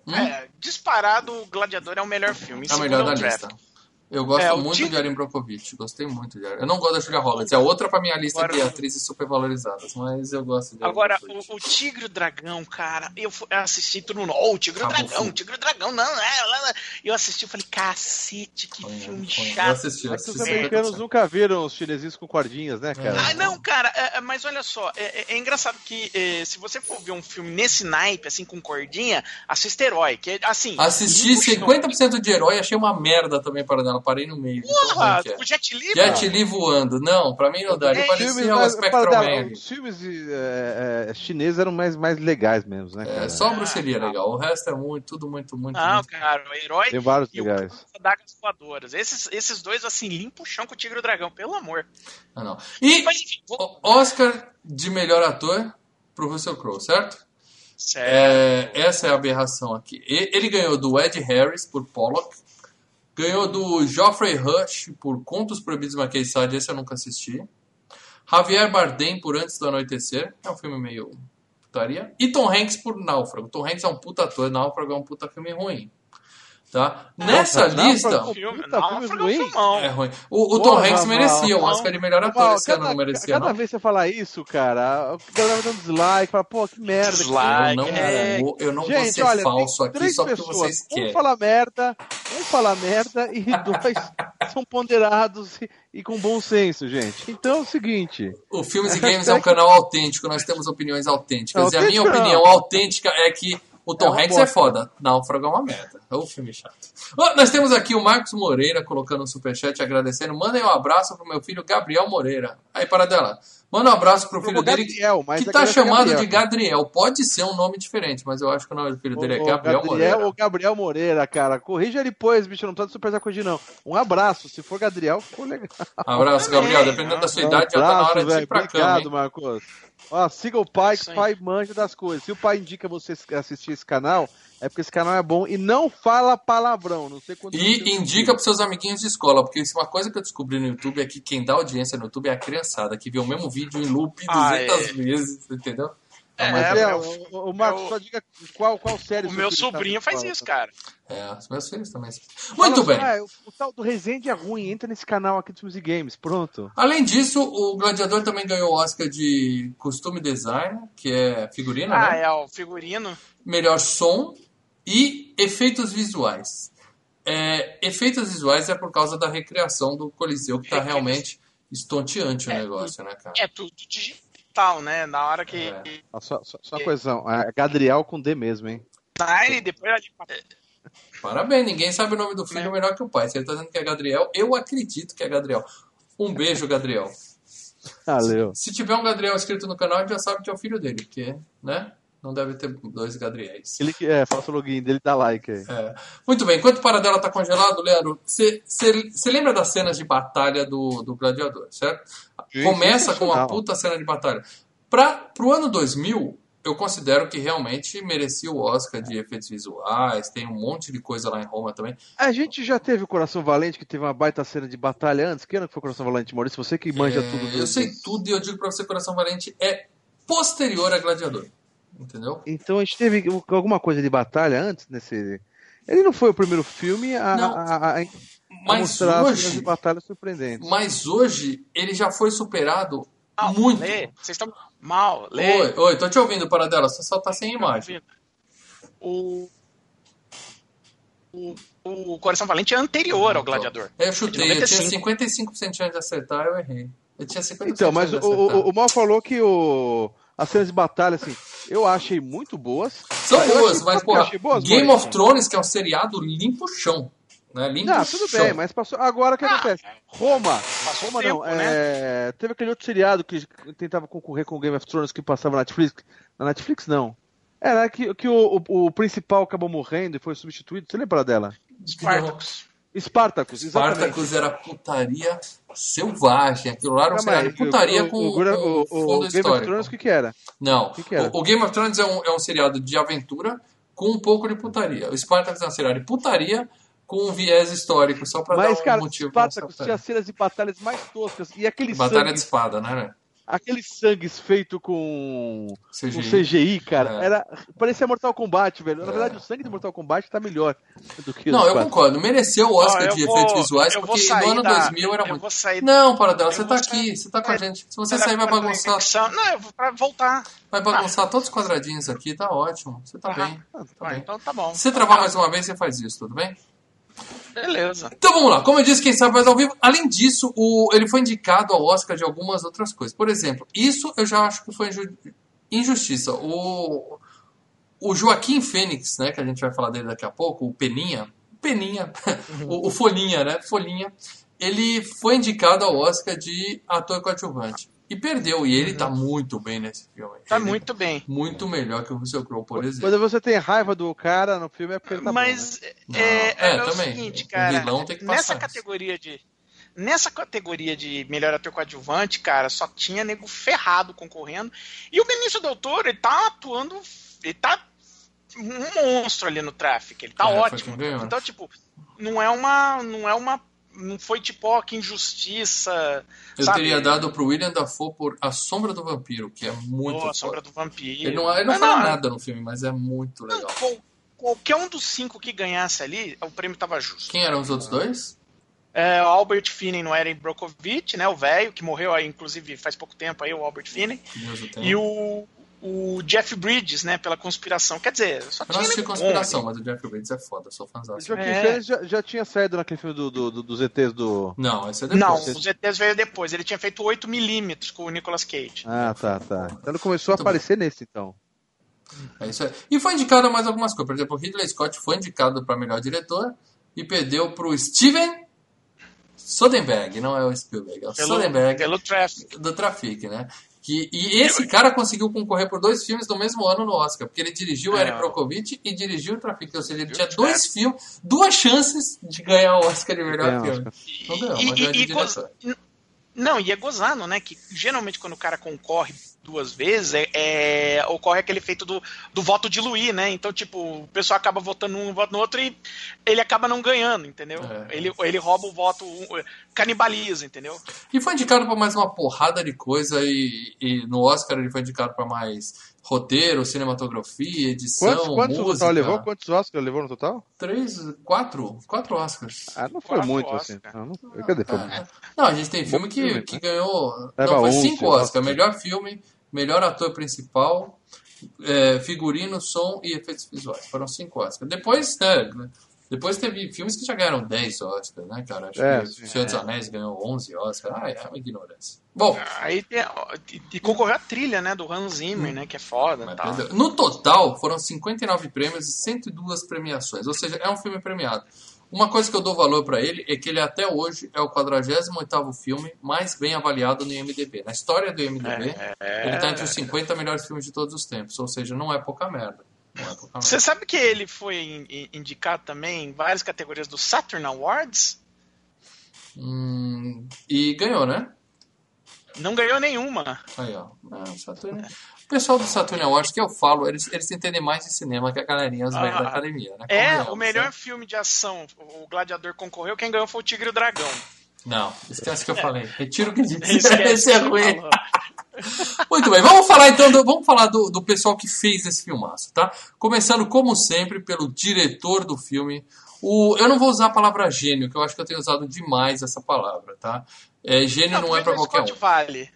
Speaker 1: Hum?
Speaker 3: É, disparado, o Gladiador é o melhor filme.
Speaker 1: É o melhor da lista. Eu gosto
Speaker 3: É,
Speaker 1: muito
Speaker 3: Tig-
Speaker 1: de Erin Brockovich. Gostei muito de Erin. Eu não gosto da Julia Roberts. É outra pra minha lista
Speaker 3: Agora-
Speaker 1: de atrizes supervalorizadas, mas eu gosto de
Speaker 3: Agora, o, o Tigre e o Dragão, cara, eu assisti tudo no. Oh, o Tigre e o
Speaker 1: o
Speaker 3: Dragão, o Tigre e o Dragão, não, é. Eu assisti e falei, cacete, que
Speaker 1: Foi,
Speaker 3: filme
Speaker 1: foi. Eu
Speaker 3: chato.
Speaker 1: assisti, eu
Speaker 2: Mas os
Speaker 1: assisti.
Speaker 2: americanos nunca viram os chinesinhos com cordinhas, né, cara?
Speaker 3: Ah, não, cara, é- é- mas olha só, é, é- é engraçado que é, se você for ver um filme nesse naipe, assim, com cordinha, assista Herói, que é assim.
Speaker 1: Assisti
Speaker 3: limpo chão.
Speaker 1: 50% de herói achei uma merda também para dela. Parei no meio. de tão
Speaker 3: Porra,
Speaker 1: que é.
Speaker 3: o Jet Li,
Speaker 1: Jet Li voando. Não, pra mim não dá. Ele
Speaker 3: É,
Speaker 1: parecia o
Speaker 2: mais-
Speaker 1: Spectrum
Speaker 2: os filmes é, é, chineses eram mais, mais legais mesmo, né, cara?
Speaker 1: É, só a bruxeria legal. O resto é muito, tudo muito, muito.
Speaker 3: Não,
Speaker 1: muito...
Speaker 3: cara, o Herói
Speaker 2: Tem vários
Speaker 3: e o
Speaker 2: legais.
Speaker 3: Dagas Voadoras. Esses, esses dois, assim, limpa o chão com o Tigre e o Dragão, pelo amor.
Speaker 1: Ah, não. E
Speaker 3: Mas enfim, vou...
Speaker 1: o- Oscar de melhor ator pro Russell Crowe, certo?
Speaker 3: Certo.
Speaker 1: É, essa é a aberração aqui. Ele ganhou do Ed Harris por Pollock. Ganhou do Geoffrey Rush por Contos Proibidos de Marquês. Esse eu nunca assisti. Javier Bardem por Antes do Anoitecer. É um filme meio putaria. E Tom Hanks por Náufrago. Tom Hanks é um puta ator. Náufrago é um puta filme ruim. Tá? Nessa lista...
Speaker 3: Filme, não, um
Speaker 2: ruim.
Speaker 1: É ruim. O, o
Speaker 2: Porra,
Speaker 1: Tom Hanks merecia um
Speaker 3: Mal.
Speaker 1: Oscar de melhor ator. Esse ano
Speaker 2: cada,
Speaker 1: não merecia,
Speaker 2: cada
Speaker 1: não.
Speaker 2: vez que você falar isso, cara, a galera dando dislike, fala, pô, que merda. que
Speaker 3: Dislike.
Speaker 1: Eu não
Speaker 3: É,
Speaker 1: vou, eu não vou
Speaker 2: Gente,
Speaker 1: ser
Speaker 2: olha,
Speaker 1: falso aqui
Speaker 2: três
Speaker 1: só porque
Speaker 2: pessoas.
Speaker 1: vocês
Speaker 2: um
Speaker 1: querem.
Speaker 2: fala merda, um fala merda e dois são ponderados e, e com bom senso, gente. Então é o seguinte,
Speaker 1: O Filmes e Games é um canal autêntico, nós temos opiniões autênticas. e a minha opinião autêntica é que o Tom
Speaker 2: É
Speaker 1: Hanks é foda. Náufrago é uma merda. É um filme chato. Ó, nós temos aqui o Marcos Moreira colocando um superchat agradecendo. Mandem um abraço pro meu filho Gabriel Moreira. Aí, para dela. Manda um abraço pro filho dele,
Speaker 2: Gabriel, mas
Speaker 1: que
Speaker 2: a
Speaker 1: tá chamado
Speaker 2: Gabriel.
Speaker 1: de Gadriel. Pode ser um nome diferente, mas eu acho que o nome do filho dele é
Speaker 2: O- o
Speaker 1: Gabriel Moreira.
Speaker 2: ou Gabriel Moreira, cara. Corrija ele depois, bicho. Não precisa surpresa corrigir, não. Um abraço. Se for Gabriel, ficou legal.
Speaker 1: Abraço, Gabriel. Dependendo da sua idade, já tá na hora de ir pra cama,
Speaker 2: Obrigado? Marcos. Ó, siga o pai, que
Speaker 3: Isso
Speaker 2: o pai manja das coisas. Se o pai indica você assistir esse canal, é porque esse canal é bom e não fala palavrão. Não sei quanto
Speaker 1: E indica pros seus amiguinhos de escola, porque isso é uma coisa que eu descobri no YouTube é que quem dá audiência no YouTube é a criançada, que vê o mesmo vídeo em loop 200
Speaker 3: Ah, é.
Speaker 1: vezes, entendeu?
Speaker 3: É,
Speaker 2: Mas
Speaker 3: é,
Speaker 2: é, o, o, o Marcos,
Speaker 3: meu-
Speaker 2: só diga qual, qual série
Speaker 3: O meu
Speaker 2: tá
Speaker 3: sobrinho faz isso, cara.
Speaker 1: É, os meus filhos também.
Speaker 2: Fala
Speaker 1: Muito
Speaker 2: só,
Speaker 1: bem.
Speaker 2: ah, o, o tal do Resende é ruim, entra nesse canal aqui dos Music Games, pronto.
Speaker 1: Além disso, o Gladiador também ganhou o Oscar de Costume Design, que é figurino,
Speaker 3: Ah,
Speaker 1: né?
Speaker 3: é o figurino.
Speaker 1: Melhor som e efeitos visuais. É, efeitos visuais é por causa da recriação do Coliseu, que tá realmente estonteante o negócio, né, cara?
Speaker 3: É tudo digital, né? Na hora que.
Speaker 1: É.
Speaker 2: Só, só, só uma coisão, é Gadriel com D mesmo, hein?
Speaker 3: Sai, depois ali.
Speaker 1: Parabéns, ninguém sabe o nome do filho
Speaker 3: Né?
Speaker 1: melhor que o pai. Se ele tá dizendo que é Gadriel, eu acredito que é Gadriel. Um beijo, Gadriel.
Speaker 2: Valeu.
Speaker 1: Se tiver um Gadriel escrito no canal, a gente já sabe que é o filho dele, porque, né? Não deve ter dois Gadriéis.
Speaker 2: Ele que é, faça o login dele, dá like aí.
Speaker 1: É. Muito bem, enquanto o Paradela tá congelado, Leandro, você lembra das cenas de batalha do, do Gladiador, certo?
Speaker 2: Sim,
Speaker 1: Começa com uma puta cena de batalha. Pra, pro ano 2000, eu considero que realmente merecia o Oscar de efeitos visuais, tem um monte de coisa lá em Roma também.
Speaker 2: A gente já teve o Coração Valente, que teve uma baita cena de batalha antes. Que ano que foi o Coração Valente, Maurício? Você que manja
Speaker 1: É,
Speaker 2: tudo. do-
Speaker 1: Eu sei tudo e eu digo pra você, Coração Valente é posterior a Gladiador. Entendeu?
Speaker 2: Então a gente teve alguma coisa de batalha antes nesse. Ele não foi o primeiro filme a,
Speaker 1: Não.
Speaker 2: a, a
Speaker 1: Mas
Speaker 2: mostrar cenas de
Speaker 1: hoje,
Speaker 2: batalha surpreendentes.
Speaker 1: mas hoje ele já foi superado
Speaker 3: Mal,
Speaker 1: muito.
Speaker 3: Lê. Vocês estão mal, lê.
Speaker 1: Oi, oi, tô te ouvindo, Paradela, você só tá sem imagem.
Speaker 3: O, o, o Coração Valente é anterior ao Gladiador.
Speaker 1: É, eu chutei, eu tinha
Speaker 3: 95.
Speaker 1: 55% de chance de acertar, eu errei. Eu tinha 50%
Speaker 2: Então, mas
Speaker 1: de
Speaker 2: o, o, o Mal falou que o, as cenas de batalha, assim, eu achei muito boas.
Speaker 1: São boas,
Speaker 2: achei-
Speaker 1: mas, porra,
Speaker 2: boas,
Speaker 1: Game
Speaker 2: Maurício.
Speaker 1: of Thrones, que é um seriado, limpa o chão. Né? Limpa
Speaker 2: Não,
Speaker 1: o
Speaker 2: tudo bem, mas passou. Agora o que
Speaker 3: Ah,
Speaker 2: acontece? Roma.
Speaker 3: Passou
Speaker 2: Roma
Speaker 3: tempo,
Speaker 2: não.
Speaker 3: né?
Speaker 2: é, Teve aquele outro seriado que tentava concorrer com o Game of Thrones que passava na Netflix. Na Netflix, não. Era que, que o, o, o principal acabou morrendo e foi substituído. Você lembra dela?
Speaker 3: Spartacus.
Speaker 2: Spartacus, exatamente.
Speaker 1: Spartacus era putaria selvagem. Aquilo lá era um putaria
Speaker 2: o,
Speaker 1: com,
Speaker 2: o, o, o, o
Speaker 1: fundo
Speaker 2: Game of. Thrones, o que, que era?
Speaker 1: Não,
Speaker 2: que que era?
Speaker 1: o, o Game of Thrones é um, é um seriado de aventura com um pouco de putaria. O Spartacus é um seriado de putaria com um viés histórico, só pra
Speaker 2: Mas,
Speaker 1: dar um
Speaker 2: cara,
Speaker 1: motivo pra
Speaker 2: Spartacus
Speaker 1: essa
Speaker 2: tinha cenas de batalhas mais toscas. E aquele
Speaker 1: Batalha
Speaker 2: sangue,
Speaker 1: de espada, né?
Speaker 2: aqueles sangues feito com, com
Speaker 1: CGI.
Speaker 2: CGI, cara,
Speaker 1: É.
Speaker 2: era parecia Mortal Kombat, velho. Na
Speaker 1: É.
Speaker 2: verdade, o sangue de Mortal Kombat tá melhor do que o
Speaker 1: Não, eu
Speaker 2: Spartacus.
Speaker 1: concordo. Mereceu o Oscar
Speaker 3: eu
Speaker 1: de
Speaker 3: vou-
Speaker 1: efeitos visuais, porque
Speaker 3: sair
Speaker 1: no ano
Speaker 3: da-
Speaker 1: 2000 era muito.
Speaker 3: sair-
Speaker 1: Não, Paradela, você tá
Speaker 3: vou
Speaker 1: aqui,
Speaker 3: sair-
Speaker 1: você tá com a
Speaker 3: É,
Speaker 1: gente. Se você sair, vai bagunçar?
Speaker 3: Não, eu vou pra voltar.
Speaker 1: vai bagunçar todos os quadradinhos aqui, tá ótimo. Você tá
Speaker 3: Ah.
Speaker 1: bem.
Speaker 2: Ah,
Speaker 1: Tá
Speaker 3: Ah,
Speaker 1: bem.
Speaker 3: então tá bom.
Speaker 1: Se você travar mais uma vez, você faz isso, tudo bem?
Speaker 3: Beleza.
Speaker 1: Então vamos lá, como eu disse, quem sabe faz ao vivo. Além disso, o, ele foi indicado ao Oscar de algumas outras coisas. Por exemplo, isso eu já acho que foi inju- injustiça. O, o Joaquim Fênix, né, que a gente vai falar dele daqui a pouco, o Peninha, Peninha, o, o Folhinha, né, Folhinha, ele foi indicado ao Oscar de ator coadjuvante. E perdeu, e ele tá muito bem nesse filme.
Speaker 3: Tá
Speaker 1: Ele-
Speaker 3: muito bem.
Speaker 1: Muito melhor que o Russell Crowe, por exemplo.
Speaker 2: Quando você tem raiva do cara no filme é porque ele tá
Speaker 3: Mas
Speaker 2: bom, né?
Speaker 3: é,
Speaker 1: Não, é,
Speaker 3: é o
Speaker 1: também.
Speaker 3: seguinte,
Speaker 1: O
Speaker 3: cara.
Speaker 1: vilão tem que
Speaker 3: nessa
Speaker 1: passar isso.
Speaker 3: categoria de. Nessa categoria de melhor ator coadjuvante, cara, só tinha nego ferrado concorrendo. E o Benício Del Toro, ele tá atuando. Ele tá um monstro ali no tráfico. Ele tá
Speaker 1: É,
Speaker 3: ótimo. Então, tipo, não é uma. Não é uma. Não foi tipo, ó, que injustiça.
Speaker 1: Eu
Speaker 3: sabe?
Speaker 1: teria dado pro William Dafoe por A Sombra do Vampiro, que é muito
Speaker 3: Pô, a sombra do vampiro.
Speaker 1: Ele não, ele não
Speaker 3: Mas
Speaker 1: fala nada no filme, mas é muito
Speaker 3: não,
Speaker 1: legal.
Speaker 3: qual- qualquer um dos cinco que ganhasse ali, o prêmio tava justo.
Speaker 1: Quem eram os outros dois?
Speaker 3: É, o Albert Finney no Eren Brokovich, né, o velho, que morreu aí, inclusive faz pouco tempo aí, o Albert Finney. E o, o Jeff Bridges, né, pela conspiração. Quer dizer, só
Speaker 1: Eu não
Speaker 3: tinha nego bom
Speaker 1: Conspiração,
Speaker 3: ali.
Speaker 1: mas o Jeff Bridges é foda, sou
Speaker 2: O
Speaker 1: fãzão.
Speaker 2: Joaquim
Speaker 3: É.
Speaker 2: Já, já tinha saído naquele filme do, do, do- dos ETs do.
Speaker 1: Não, esse é
Speaker 3: Não,
Speaker 1: depois.
Speaker 3: os ETs veio depois. Ele tinha feito 8mm com o Nicolas Cage.
Speaker 2: Ah, tá, tá. Então ele começou
Speaker 1: Muito
Speaker 2: a aparecer nesse, então.
Speaker 1: É isso aí. E foi indicado a mais algumas coisas. Por exemplo, o Ridley Scott foi indicado para melhor diretor e perdeu pro Steven Soderbergh, não é o Spielberg, é o
Speaker 3: Pelo,
Speaker 1: Soderbergh
Speaker 3: pelo Traffic.
Speaker 1: do Traffic, né? Que, e esse cara conseguiu concorrer por dois filmes no mesmo ano no Oscar, porque ele dirigiu
Speaker 3: É.
Speaker 1: Eric Brockovich e dirigiu o Trafic, ou seja, ele tinha dois filmes, duas chances de ganhar o Oscar de melhor filme.
Speaker 2: Oscar.
Speaker 1: Não ganhou,
Speaker 3: E-
Speaker 1: mas de
Speaker 3: e- e
Speaker 1: diretor.
Speaker 3: goza- Não, e é gozado, né? Que geralmente quando o cara concorre duas vezes, é, é- ocorre aquele efeito do, do voto diluir, né? Então, tipo, o pessoal acaba votando num, voto no outro e ele acaba não ganhando, entendeu?
Speaker 1: É.
Speaker 3: Ele, ele rouba o voto, um, canibaliza, entendeu?
Speaker 1: E foi indicado para mais uma porrada de coisa e, e no Oscar ele foi indicado para mais roteiro, cinematografia, edição,
Speaker 2: Quantos, quantos
Speaker 1: música.
Speaker 2: total levou? Quantos Oscars levou no total?
Speaker 1: Três, quatro, quatro Oscars.
Speaker 2: Ah, não foi
Speaker 3: Quatro
Speaker 2: muito
Speaker 3: Oscar.
Speaker 2: assim. Não, não, cadê? Foi
Speaker 1: É. Não, a gente tem filme que,
Speaker 2: filme,
Speaker 1: que
Speaker 2: né?
Speaker 1: ganhou.
Speaker 2: Leva
Speaker 1: não, foi
Speaker 2: 11
Speaker 1: cinco Oscars.
Speaker 2: Oscars.
Speaker 1: Melhor filme, melhor ator principal, é, figurino, som e efeitos visuais. Foram cinco Oscars. Depois, né, depois teve filmes que já ganharam 10 Oscars, né, cara? Acho
Speaker 2: É,
Speaker 1: que. O Senhor dos Anéis ganhou 11 Oscars. Ah, é uma ignorância. Bom,
Speaker 3: Aí tem, e, concorreu a trilha, né? Do Hans Zimmer, né? Que é foda tal.
Speaker 1: no total foram 59 prêmios e 102 premiações. Ou seja, é um filme premiado. Uma coisa que eu dou valor pra ele é que ele até hoje é o 48º filme mais bem avaliado no IMDb. Na história do IMDb,
Speaker 3: É.
Speaker 1: ele tá entre os 50 melhores filmes de todos os tempos. Ou seja, não é pouca merda. É pouca merda.
Speaker 3: Você sabe que ele foi in- in- indicado também em várias categorias do Saturn Awards?
Speaker 1: Hum, e ganhou, né?
Speaker 3: Não ganhou nenhuma.
Speaker 1: Aí, ó. É, o Saturn... O pessoal do Saturn Awards que eu falo, eles, eles entendem mais de cinema que a galerinha, os
Speaker 3: Ah,
Speaker 1: da academia, né?
Speaker 3: É,
Speaker 1: Convenhamos,
Speaker 3: o melhor
Speaker 1: né?
Speaker 3: filme de ação, o Gladiador concorreu, quem ganhou foi o Tigre e o Dragão.
Speaker 1: Não, esquece o que eu falei. Retiro o que disse. Esse é ruim. Muito bem, vamos falar então do, vamos falar do, do pessoal que fez esse filmaço, tá? Começando, como sempre, pelo diretor do filme. O, eu não vou usar a palavra gênio, que eu acho que eu tenho usado demais essa palavra, tá? É, gênio não,
Speaker 3: o
Speaker 1: é pra
Speaker 3: Ridley
Speaker 1: qualquer
Speaker 3: Scott
Speaker 1: um.
Speaker 3: vale.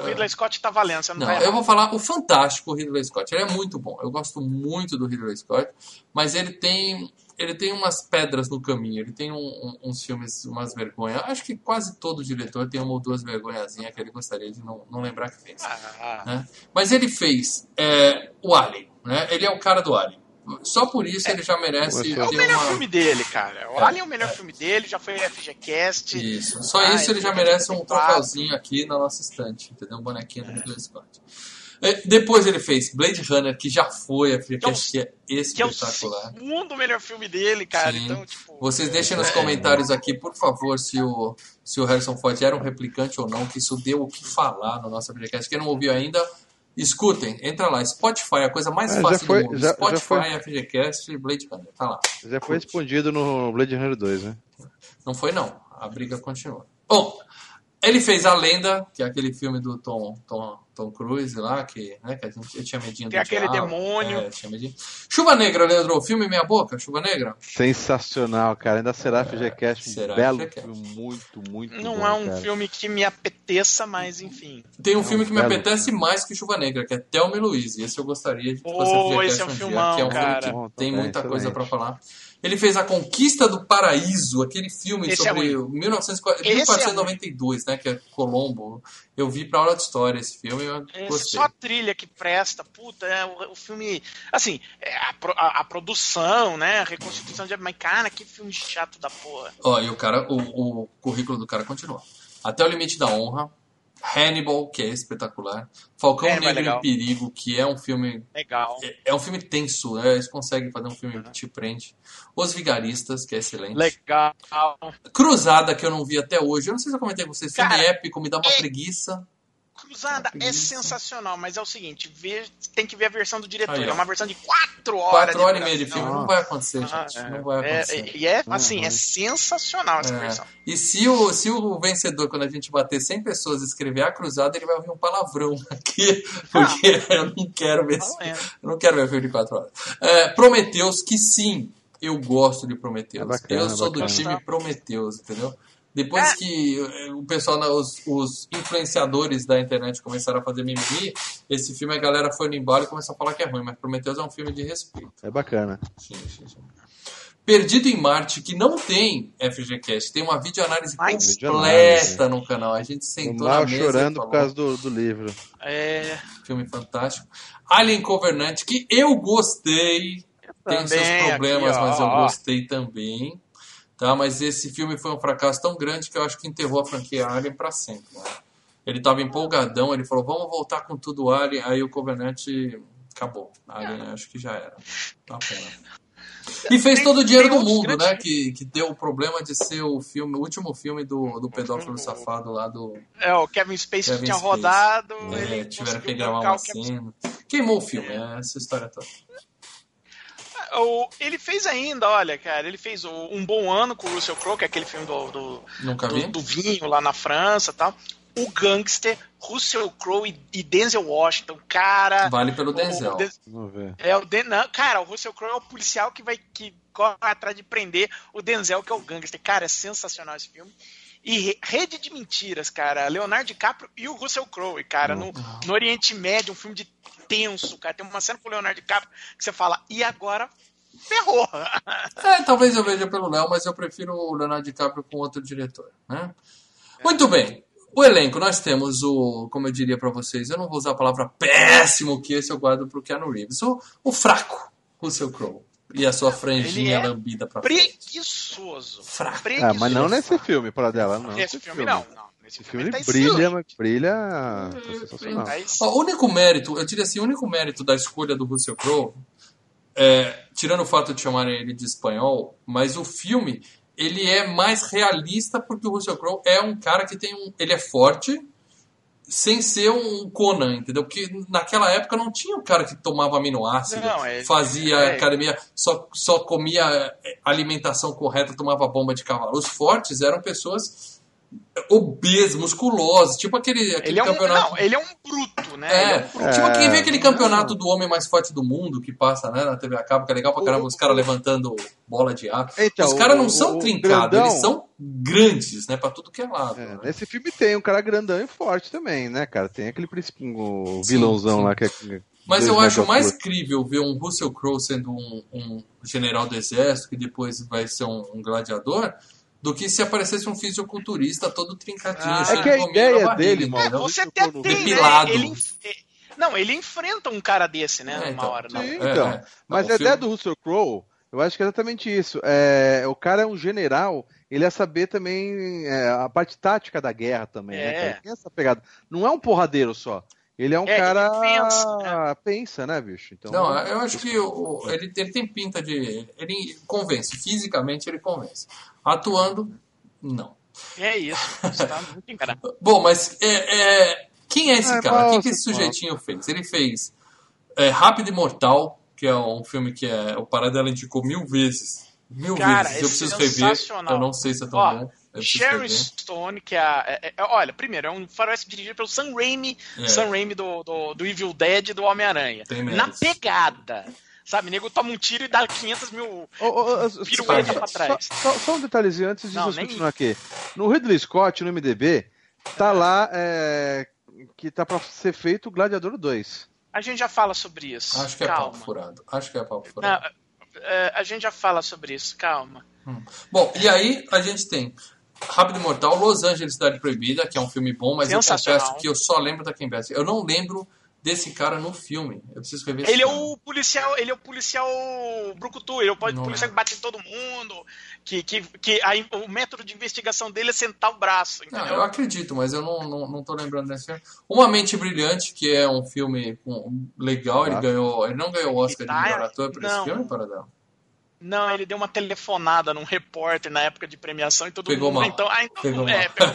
Speaker 3: O Ridley Scott tá valendo, você não,
Speaker 1: Não,
Speaker 3: tá
Speaker 1: eu vou falar o fantástico Ridley Scott. Ele é muito bom. Eu gosto muito do Ridley Scott, mas ele tem ele tem umas pedras no caminho. Ele tem um- um- uns filmes, umas vergonhas. Acho que quase todo diretor tem uma ou duas vergonhazinhas que ele gostaria de não, não lembrar que fez.
Speaker 3: Ah,
Speaker 1: né? Mas ele fez é, o Alien, né? Ele é o cara do Alien. Só por isso ele já merece
Speaker 2: É o
Speaker 3: é o melhor
Speaker 1: uma...
Speaker 3: filme dele, cara. O
Speaker 1: É,
Speaker 3: Alien é o melhor filme dele, já foi FGCast.
Speaker 1: Isso. Só
Speaker 3: Ah,
Speaker 1: isso ele já
Speaker 3: ele
Speaker 1: merece um
Speaker 3: tem
Speaker 1: troféuzinho aqui na nossa estante, entendeu? Um bonequinho do Ridley Scott. É, Depois ele fez Blade Runner, que já foi a FGCast, que é
Speaker 3: Que é o
Speaker 1: espetacular.
Speaker 3: segundo melhor filme dele, cara.
Speaker 1: Sim.
Speaker 3: Então, tipo.
Speaker 1: Vocês deixem nos comentários aqui, por favor, se o, se o Harrison Ford era um replicante ou não, que isso deu o que falar no nosso podcast. Quem não ouviu ainda, escutem, entra lá. Spotify, a coisa mais
Speaker 2: É, já
Speaker 1: fácil
Speaker 2: foi-
Speaker 1: do mundo.
Speaker 2: já- já
Speaker 1: Spotify,
Speaker 2: foi.
Speaker 1: FGCast e Blade Runner. Tá lá.
Speaker 2: Já foi respondido no Blade Runner 2, né?
Speaker 1: Não foi, não. A briga continua. Bom, ele fez A Lenda, que é aquele filme do Tom, Tom, Tom Cruise lá, que, né, que a gente eu tinha medinho
Speaker 3: Tem
Speaker 1: do
Speaker 3: aquele
Speaker 1: diabo.
Speaker 3: demônio.
Speaker 1: É, tinha medinho. Chuva Negra, Leandro. Filme Meia Boca? Chuva Negra?
Speaker 2: Sensacional, cara. Ainda será FGCast. Um
Speaker 1: será
Speaker 2: belo
Speaker 1: FGCast.
Speaker 2: filme, muito, muito
Speaker 3: Não
Speaker 2: bom,
Speaker 3: é um
Speaker 2: cara.
Speaker 3: filme que me apeteça, mas enfim.
Speaker 1: Tem um
Speaker 2: É um
Speaker 1: filme que me
Speaker 2: belo
Speaker 1: apetece mais que Chuva Negra, que é Thelma e Louise. Esse eu gostaria de que fosse
Speaker 3: Oh,
Speaker 1: FGCast
Speaker 3: esse é um
Speaker 1: dia,
Speaker 3: filmão,
Speaker 1: que é um
Speaker 3: cara.
Speaker 1: filme
Speaker 2: Bom,
Speaker 1: que tem
Speaker 2: também,
Speaker 1: muita coisa
Speaker 2: excelente.
Speaker 1: pra falar. Ele fez A Conquista do Paraíso, aquele filme
Speaker 3: Esse é
Speaker 1: sobre
Speaker 3: ruim.
Speaker 1: 1940
Speaker 3: Esse é
Speaker 1: 1492, né, que é Colombo. Eu vi pra aula de história esse filme eu
Speaker 3: É
Speaker 1: gostei.
Speaker 3: só a trilha que presta, puta, é o, o filme. Assim, é a, a- a produção, né? A reconstituição de. Mas, cara, que filme chato da porra.
Speaker 1: Ó, e o cara, o, o currículo do cara continua. Até o Limite da Honra, Hannibal, que é espetacular, Falcão
Speaker 3: é
Speaker 1: Negro em Perigo, que é um filme
Speaker 3: Legal.
Speaker 1: é, é um filme tenso, né? Eles conseguem fazer um filme que te prende. Os Vigaristas, que é excelente.
Speaker 3: Legal.
Speaker 1: Cruzada, que eu não vi até hoje. Eu não sei se eu comentei com vocês. Filme épico, me dá uma
Speaker 3: é-
Speaker 1: preguiça.
Speaker 3: Cruzada é sensacional, mas é o seguinte: vê, tem que ver a versão do diretor.
Speaker 1: Aí,
Speaker 3: é uma versão de 4 horas.
Speaker 1: Quatro horas e meia de filme. Não vai acontecer, gente.
Speaker 3: Ah,
Speaker 1: Não vai
Speaker 3: é,
Speaker 1: acontecer.
Speaker 3: e é assim,
Speaker 2: Uhum.
Speaker 3: é sensacional essa
Speaker 1: É.
Speaker 3: versão.
Speaker 1: E se o, se o vencedor, quando a gente bater 100 pessoas, escrever a cruzada, ele vai ouvir um palavrão aqui, porque eu não quero ver esse, eu não quero ver filme de 4 horas. É, Prometeus, que sim, eu gosto de Prometeus.
Speaker 2: É bacana,
Speaker 1: eu sou do time Prometeus, entendeu? Depois
Speaker 3: É.
Speaker 1: que eh, o pessoal, os, os influenciadores da internet começaram a fazer mimimi, esse filme a galera foi no embalo e começou a falar que é ruim, mas Prometeus é um filme de respeito.
Speaker 2: É bacana.
Speaker 1: Sim, sim, sim. Perdido em Marte, que não tem FGCast, tem uma videoanálise
Speaker 3: Mas-
Speaker 1: completa no canal. A gente sentou na mesa e
Speaker 2: chorando
Speaker 1: falou,
Speaker 2: por causa do, do livro.
Speaker 3: É,
Speaker 1: filme fantástico. Alien Covenant, que eu gostei, tem seus problemas,
Speaker 3: aqui,
Speaker 1: mas eu gostei também. Tá, mas esse filme foi um fracasso tão grande que eu acho que enterrou a franquia Alien pra sempre. né? Ele tava empolgadão, ele falou, vamos voltar com tudo Alien, aí o Covenant acabou. Alien acho que já era. Tá pena. E fez todo o dinheiro do mundo, né? Que, que deu o problema de ser o filme, o último filme do, do pedófilo safado lá do.
Speaker 3: É, o Kevin Spacey
Speaker 1: Kevin
Speaker 3: tinha
Speaker 1: Spacey.
Speaker 3: rodado,
Speaker 1: É,
Speaker 3: ele
Speaker 1: tiveram que gravar uma cena. Queimou o filme, é essa história toda.
Speaker 3: O- ele fez ainda, olha, cara, ele fez o Um Bom Ano com o Russell Crowe, que é aquele filme do, do,
Speaker 1: Nunca
Speaker 3: do,
Speaker 1: vi?
Speaker 3: do vinho lá na França e tal. O Gangster, Russell Crowe e, e Denzel Washington, cara.
Speaker 1: Vale pelo Denzel.
Speaker 3: o Den-
Speaker 2: Vamos ver.
Speaker 3: é o Den- não, cara, o Russell Crowe é o policial que vai que corre atrás de prender o Denzel, que é o gangster. Cara, é sensacional esse filme. E Re- Rede de Mentiras, cara, Leonardo DiCaprio e o Russell Crowe, cara, no, no Oriente Médio, um filme de tenso, cara. Tem uma cena com o Leonardo DiCaprio que você fala, e agora ferrou.
Speaker 1: É, talvez eu veja pelo Léo, mas eu prefiro o Leonardo DiCaprio com outro diretor. Né? Muito bem. O elenco, nós temos o, como eu diria pra vocês, eu não vou usar a palavra péssimo, que esse eu guardo pro Keanu Reeves. O, o fraco, Russell Crowe. E a sua franjinha
Speaker 3: é
Speaker 1: lambida pra frente.
Speaker 3: Preguiçoso.
Speaker 1: Fraco.
Speaker 2: Ah, mas não nesse filme, para dela, não.
Speaker 3: Esse filme não. não.
Speaker 2: Esse filme
Speaker 3: tá
Speaker 2: brilha, brilha. Tá sensacional.
Speaker 3: Tá.
Speaker 1: Ó, o único mérito, eu diria assim, o único mérito da escolha do Russell Crowe, é, tirando o fato de chamarem ele de espanhol, mas o filme, ele é mais realista porque o Russell Crowe é um cara que tem um... Ele é forte, sem ser um Conan, entendeu? Porque naquela época não tinha um cara que tomava aminoácido,
Speaker 3: Não, é-
Speaker 1: fazia
Speaker 3: é.
Speaker 1: academia, só, só comia alimentação correta, tomava bomba de cavalo. Os fortes eram pessoas obesas, musculosas, tipo aquele, aquele
Speaker 3: Ele é um,
Speaker 1: campeonato...
Speaker 3: não, ele é um bruto, né?
Speaker 1: É,
Speaker 3: Ele é um bruto.
Speaker 1: tipo, quem vê
Speaker 2: É.
Speaker 1: aquele campeonato do homem mais forte do mundo que passa né, na TV a cabo, que é legal pra caramba, os caras levantando bola de ar.
Speaker 2: Então,
Speaker 1: os caras não
Speaker 2: o-
Speaker 1: são
Speaker 2: o
Speaker 1: trincados,
Speaker 2: grandão-
Speaker 1: eles são grandes, né, pra tudo que é lado.
Speaker 2: É,
Speaker 1: né?
Speaker 2: nesse filme tem um cara grandão e forte também, né, cara? Tem aquele principinho, o
Speaker 1: Sim,
Speaker 2: vilãozão
Speaker 1: sim.
Speaker 2: lá que é.
Speaker 1: Mas eu acho mais crível ver um Russell Crowe sendo um, um general do exército, que depois vai ser um, um gladiador, do que se aparecesse um fisiculturista todo trincadinho.
Speaker 3: Ah,
Speaker 1: cheio
Speaker 2: é que a ideia
Speaker 1: barriga,
Speaker 2: dele, mano,
Speaker 3: É, você
Speaker 2: Não,
Speaker 3: até tem,
Speaker 1: depilado.
Speaker 3: né? Ele, é, não, ele enfrenta um cara desse, né?
Speaker 1: É,
Speaker 3: numa
Speaker 1: então.
Speaker 3: hora. Não.
Speaker 2: Sim,
Speaker 1: É,
Speaker 2: então.
Speaker 1: é.
Speaker 2: Mas
Speaker 1: Não,
Speaker 2: a ideia do Russell Crowe, eu acho que é exatamente isso. É, o cara é um general, ele é saber também é, a parte tática da guerra também, né,
Speaker 3: É.
Speaker 2: cara? Ele Tem essa pegada. Não é um porradeiro só. Ele é um
Speaker 3: É,
Speaker 2: cara.
Speaker 3: pensa, né?
Speaker 2: pensa, né, bicho? Então,
Speaker 1: Não, eu acho que o- ele, ele tem pinta de. Ele convence, fisicamente ele convence. Atuando, não.
Speaker 3: É isso. Você tá muito.
Speaker 1: Bom, mas é, é, quem é esse
Speaker 2: É,
Speaker 1: cara? O que, que esse sujeitinho fez? Ele fez é, Rápido e Mortal, que é um filme que é, o Paradela indicou mil vezes. Mil
Speaker 3: Cara,
Speaker 1: vezes. Eu preciso rever. Eu não sei se é tão
Speaker 3: Ó,
Speaker 1: bom.
Speaker 3: Sharon
Speaker 1: rever.
Speaker 3: Stone, que é, a, é- é- Olha, primeiro, é um faroeste dirigido pelo Sam Raimi,
Speaker 1: É.
Speaker 3: Sam Raimi do, do, do Evil Dead e do Homem-Aranha. Na pegada. Sabe, nego toma um tiro e dá 500 mil.
Speaker 2: Ô, ô, ô, só-
Speaker 3: Pirueta
Speaker 2: só-
Speaker 3: pra trás.
Speaker 2: Só, só um detalhezinho antes de
Speaker 3: Não, nem-
Speaker 2: continuar aqui. No Ridley Scott, no MDB, tá lá é, que tá pra ser feito o Gladiador 2.
Speaker 3: A gente já fala sobre isso.
Speaker 1: Acho que é
Speaker 3: calma.
Speaker 1: papo furado. Acho que é papo furado.
Speaker 3: Não, é, a gente já fala sobre isso, calma.
Speaker 1: Bom, e aí a gente tem Rápido e Mortal, Los Angeles Cidade Proibida, que é um filme bom, mas eu confesso que eu só lembro da Kim Basinger. Eu não lembro desse cara no filme. Eu preciso rever esse
Speaker 3: Ele é o policial, ele é o policial Brucutu, ele é o
Speaker 1: Não
Speaker 3: policial
Speaker 1: é.
Speaker 3: que bate em todo mundo, que, que, que a- o método de investigação dele é sentar o braço,
Speaker 1: Não, eu acredito, mas eu não, não, não tô lembrando desse filme. Uma Mente Brilhante, que é um filme legal, ele
Speaker 2: Tá.
Speaker 1: ganhou. Ele não ganhou o Oscar de
Speaker 3: Tá,
Speaker 1: melhor ator por esse
Speaker 3: não.
Speaker 1: filme, Paradão?
Speaker 3: Não, ele deu uma telefonada num repórter na época de premiação e todo
Speaker 1: Pegou
Speaker 3: mundo.
Speaker 1: mal.
Speaker 3: Então, ah, então
Speaker 1: Pegou
Speaker 3: é, pegou.